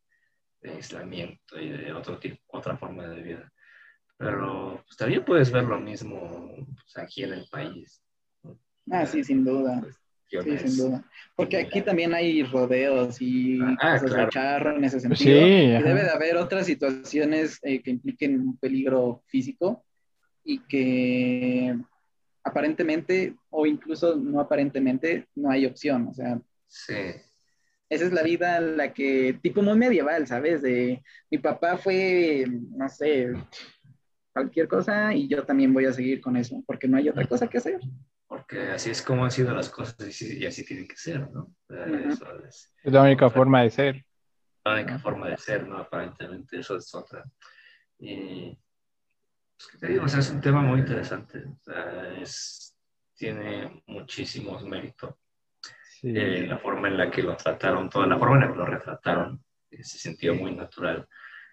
[SPEAKER 3] de aislamiento y de otro tipo, otra forma de vida. Pero pues, también puedes ver lo mismo pues, aquí en el país.
[SPEAKER 2] Ah, sí, sin duda. Sí, sin duda. Porque aquí también hay rodeos y
[SPEAKER 3] Ah,
[SPEAKER 2] cosas de
[SPEAKER 3] claro.
[SPEAKER 2] charro en ese
[SPEAKER 1] Pues
[SPEAKER 2] sentido.
[SPEAKER 1] sí,
[SPEAKER 2] Y debe de haber otras situaciones eh, que impliquen un peligro físico y que aparentemente o incluso no aparentemente no hay opción. O sea,
[SPEAKER 3] Sí.
[SPEAKER 2] esa es la vida en la que, tipo muy medieval, ¿sabes? De mi papá fue, no sé, cualquier cosa y yo también voy a seguir con eso porque no hay otra cosa que hacer.
[SPEAKER 3] Porque así es como han sido las cosas y, sí- y así tienen que ser, ¿no? Eso es
[SPEAKER 1] Es la única forma de ser.
[SPEAKER 3] la única forma de ser, ¿no? Aparentemente eso es otra. Y pues, ¿qué te digo? O sea, es un tema muy interesante. O sea, es, tiene muchísimos méritos.
[SPEAKER 1] Sí.
[SPEAKER 3] Eh, la forma en la que lo trataron, toda la forma en la que lo retrataron, eh, se sintió muy natural.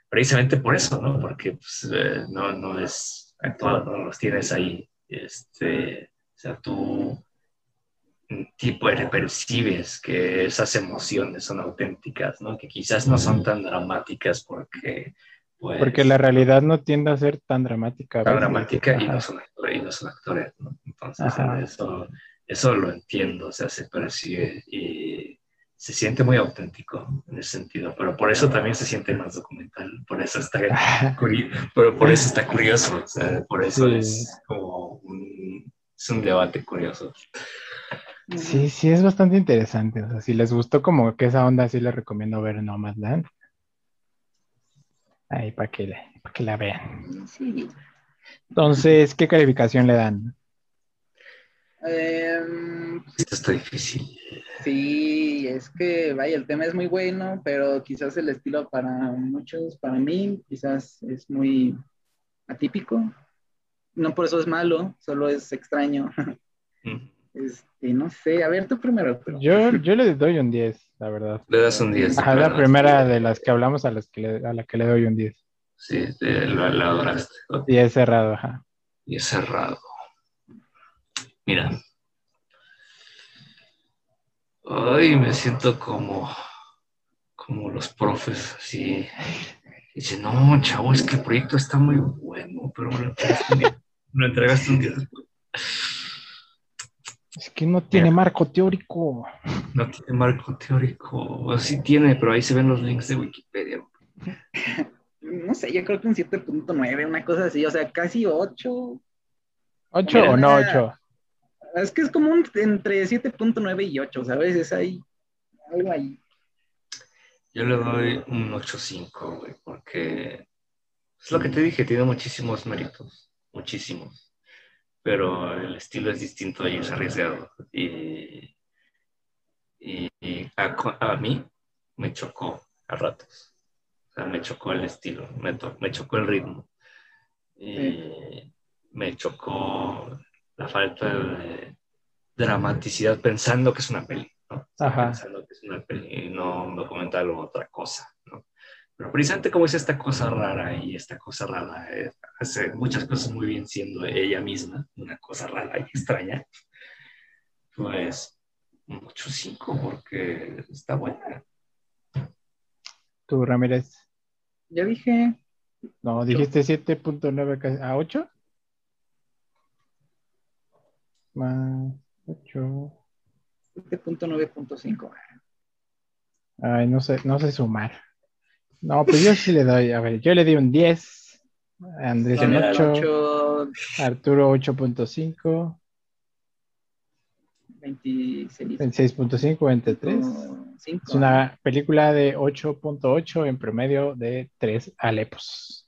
[SPEAKER 3] Precisamente por eso, ¿no? Porque pues, eh, no, no es actuado, no los tienes ahí. Este, o sea, tú mm, tipo de percibes que esas emociones son auténticas, ¿no? Que quizás no son tan dramáticas porque, pues,
[SPEAKER 1] Porque la realidad no tiende a ser tan dramática.
[SPEAKER 3] tan dramática y no son actores, y no son actores, ¿no? Entonces, eso, eso lo entiendo, o sea, se percibe y se siente muy auténtico en ese sentido, pero por eso también se siente más documental, por eso está, curi- pero por eso está curioso, o sea, por eso
[SPEAKER 1] Sí.
[SPEAKER 3] es como un, es un debate curioso.
[SPEAKER 1] Sí, sí, es bastante interesante. O sea, si les gustó como que esa onda, sí les recomiendo ver Nomadland. Ahí para que, la- para que la vean.
[SPEAKER 2] Sí.
[SPEAKER 1] Entonces, ¿qué calificación le dan?
[SPEAKER 2] Em,
[SPEAKER 3] Esto está difícil.
[SPEAKER 2] sí, es que, vaya, el tema es muy bueno, pero quizás el estilo para muchos, para mí, quizás es muy atípico. No por eso es malo, solo es extraño.
[SPEAKER 3] Mm.
[SPEAKER 2] Este, no sé, a ver tú primero. pero-
[SPEAKER 1] Yo, yo le doy un 10, la verdad.
[SPEAKER 3] Le das un 10. de
[SPEAKER 1] Ajá, la primera de las que hablamos a, las que le, a la que le doy un 10.
[SPEAKER 3] Sí, te- lo, lo adoraste.
[SPEAKER 1] Y es cerrado, ajá.
[SPEAKER 3] Y es cerrado. Mira. Ay, me siento como, como los profes, así. Dice, no, chavo, es que el proyecto está muy bueno, pero me lo lo entregaste un día después.
[SPEAKER 1] Es que no tiene marco teórico.
[SPEAKER 3] No tiene marco teórico. Sí tiene, pero ahí se ven los links de Wikipedia.
[SPEAKER 2] No sé, yo creo que un 7.9, una cosa así, o sea, casi 8.
[SPEAKER 1] ¿8
[SPEAKER 2] Mira,
[SPEAKER 1] o no
[SPEAKER 2] nada.
[SPEAKER 1] 8?
[SPEAKER 2] Es que es como un- entre 7.9 y 8, ¿sabes? Es ahí, algo ahí.
[SPEAKER 3] Yo le doy un 8.5, güey, porque es lo que te dije, tiene muchísimos méritos, muchísimos. Pero el estilo es distinto y es arriesgado. Y, y- y a, mí me chocó a ratos. O sea, me chocó el estilo, me, to- me chocó el ritmo. Y me chocó la falta de dramaticidad pensando que es una peli. ¿no?
[SPEAKER 1] Ajá.
[SPEAKER 3] Pensando que es una peli y no un documental o otra cosa. Pero precisamente como es esta cosa rara y esta cosa rara eh, hace muchas cosas muy bien siendo ella misma, una cosa rara y extraña, pues un 8.5 porque está buena.
[SPEAKER 1] Tú, Ramírez.
[SPEAKER 2] Ya dije,
[SPEAKER 1] No, dijiste 7.9 casi- a 8. más 8.
[SPEAKER 2] 7.9.5.
[SPEAKER 1] Ay, no sé, no sé sumar. No, pues yo sí le doy, a ver, yo le di un 10. Andrés un 8. Arturo 8.5.
[SPEAKER 2] 26.
[SPEAKER 1] 26.5 entre 3. Es una película de 8.8 en promedio de 3 alepos.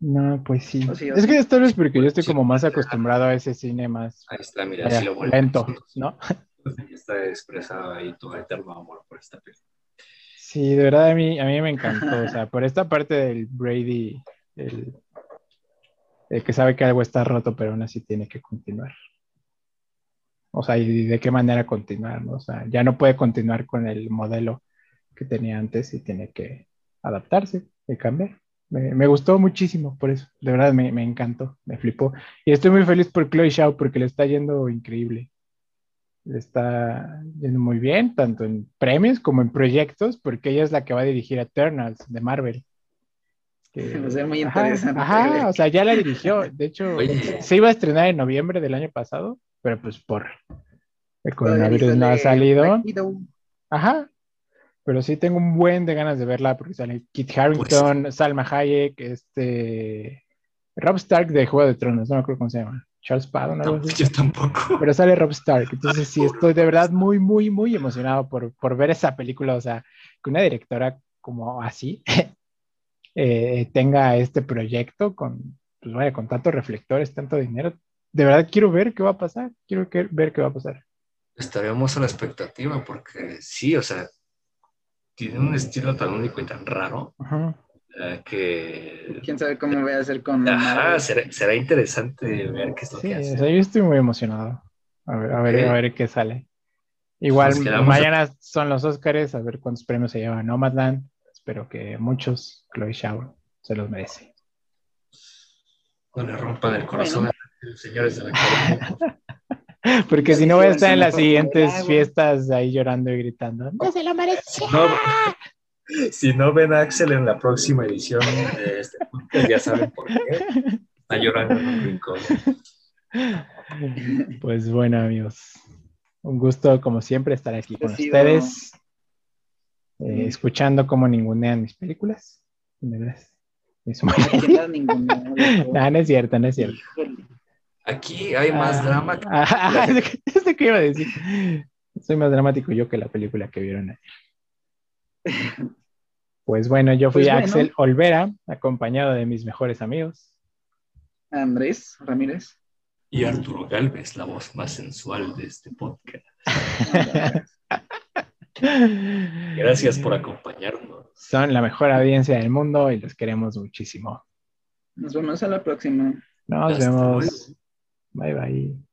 [SPEAKER 1] No, pues sí. es que esto es porque yo estoy como más acostumbrado a ese cine más
[SPEAKER 3] ahí está, mira, si lo
[SPEAKER 1] lento, ¿no?
[SPEAKER 3] Está expresado ahí tu eterno amor por esta película.
[SPEAKER 1] Sí, de verdad a mí, a mí me encantó. O sea, por esta parte del Brady, el, que sabe que algo está roto, pero aún así tiene que continuar. O sea, y de qué manera continuar, ¿no? O sea, ya no puede continuar con el modelo que tenía antes y tiene que adaptarse, y cambiar. Me, gustó muchísimo por eso, de verdad me, me, encantó, me flipó. Y estoy muy feliz por Chloe Shaw porque le está yendo increíble. Le está yendo muy bien, tanto en premios como en proyectos, porque ella es la que va a dirigir Eternals de Marvel.
[SPEAKER 2] Que, va a ser muy interesante.
[SPEAKER 1] Ajá, o sea, ya la dirigió. De hecho, se iba a estrenar en noviembre del año pasado, pero pues por el coronavirus no ha salido. Ajá, pero sí tengo un buen de ganas de verla porque sale Kit Harrington, pues Salma Hayek, este Rob Stark de Juego de Tronos, no me acuerdo cómo se llama. Charles
[SPEAKER 3] algo así. Yo tampoco.
[SPEAKER 1] Pero sale Rob Stark, entonces sí estoy de verdad muy, muy, muy emocionado por, por ver esa película, o sea, que una directora como así eh, tenga este proyecto con, pues vaya, con tantos reflectores, tanto dinero. De verdad quiero ver qué va a pasar, quiero ver qué va a pasar.
[SPEAKER 3] Estaremos a la expectativa porque sí, o sea, tiene un estilo tan único y tan raro eh, que...
[SPEAKER 2] ¿Quién sabe cómo voy a hacer con...
[SPEAKER 3] Ajá, será, interesante ver qué es lo que hace.
[SPEAKER 1] yo estoy muy emocionado. A ver, a ver, a ver qué sale. Igual mañana son los Oscars, a ver cuántos premios se lleva Nomadland. Espero que muchos, Chloe Shaw, se los merece.
[SPEAKER 3] No le rompan el corazón a los señores de la
[SPEAKER 1] Porque si no voy a estar en las siguientes fiestas ahí llorando y gritando. ¡No se lo merece!
[SPEAKER 3] si no ven a Axel en la próxima edición de este podcast, ya saben por qué. Está llorando en un rincón.
[SPEAKER 1] Pues bueno, amigos. Un gusto, como siempre, estar aquí con ustedes. Eh, escuchando cómo ningunean mis películas. ¿De verdad? no, no es cierto, no es cierto.
[SPEAKER 3] Aquí hay más ah, drama.
[SPEAKER 1] Que... es que iba a decir. Soy más dramático yo que la película que vieron Pues bueno, yo fui pues Axel Olvera, acompañado de mis mejores amigos.
[SPEAKER 2] Andrés Ramírez.
[SPEAKER 3] Y Arturo Galvez, la voz más sensual de este podcast. Gracias por acompañarnos.
[SPEAKER 1] Son la mejor audiencia del mundo y los queremos muchísimo.
[SPEAKER 2] Nos vemos a la próxima.
[SPEAKER 1] Nos vemos. Bye bye.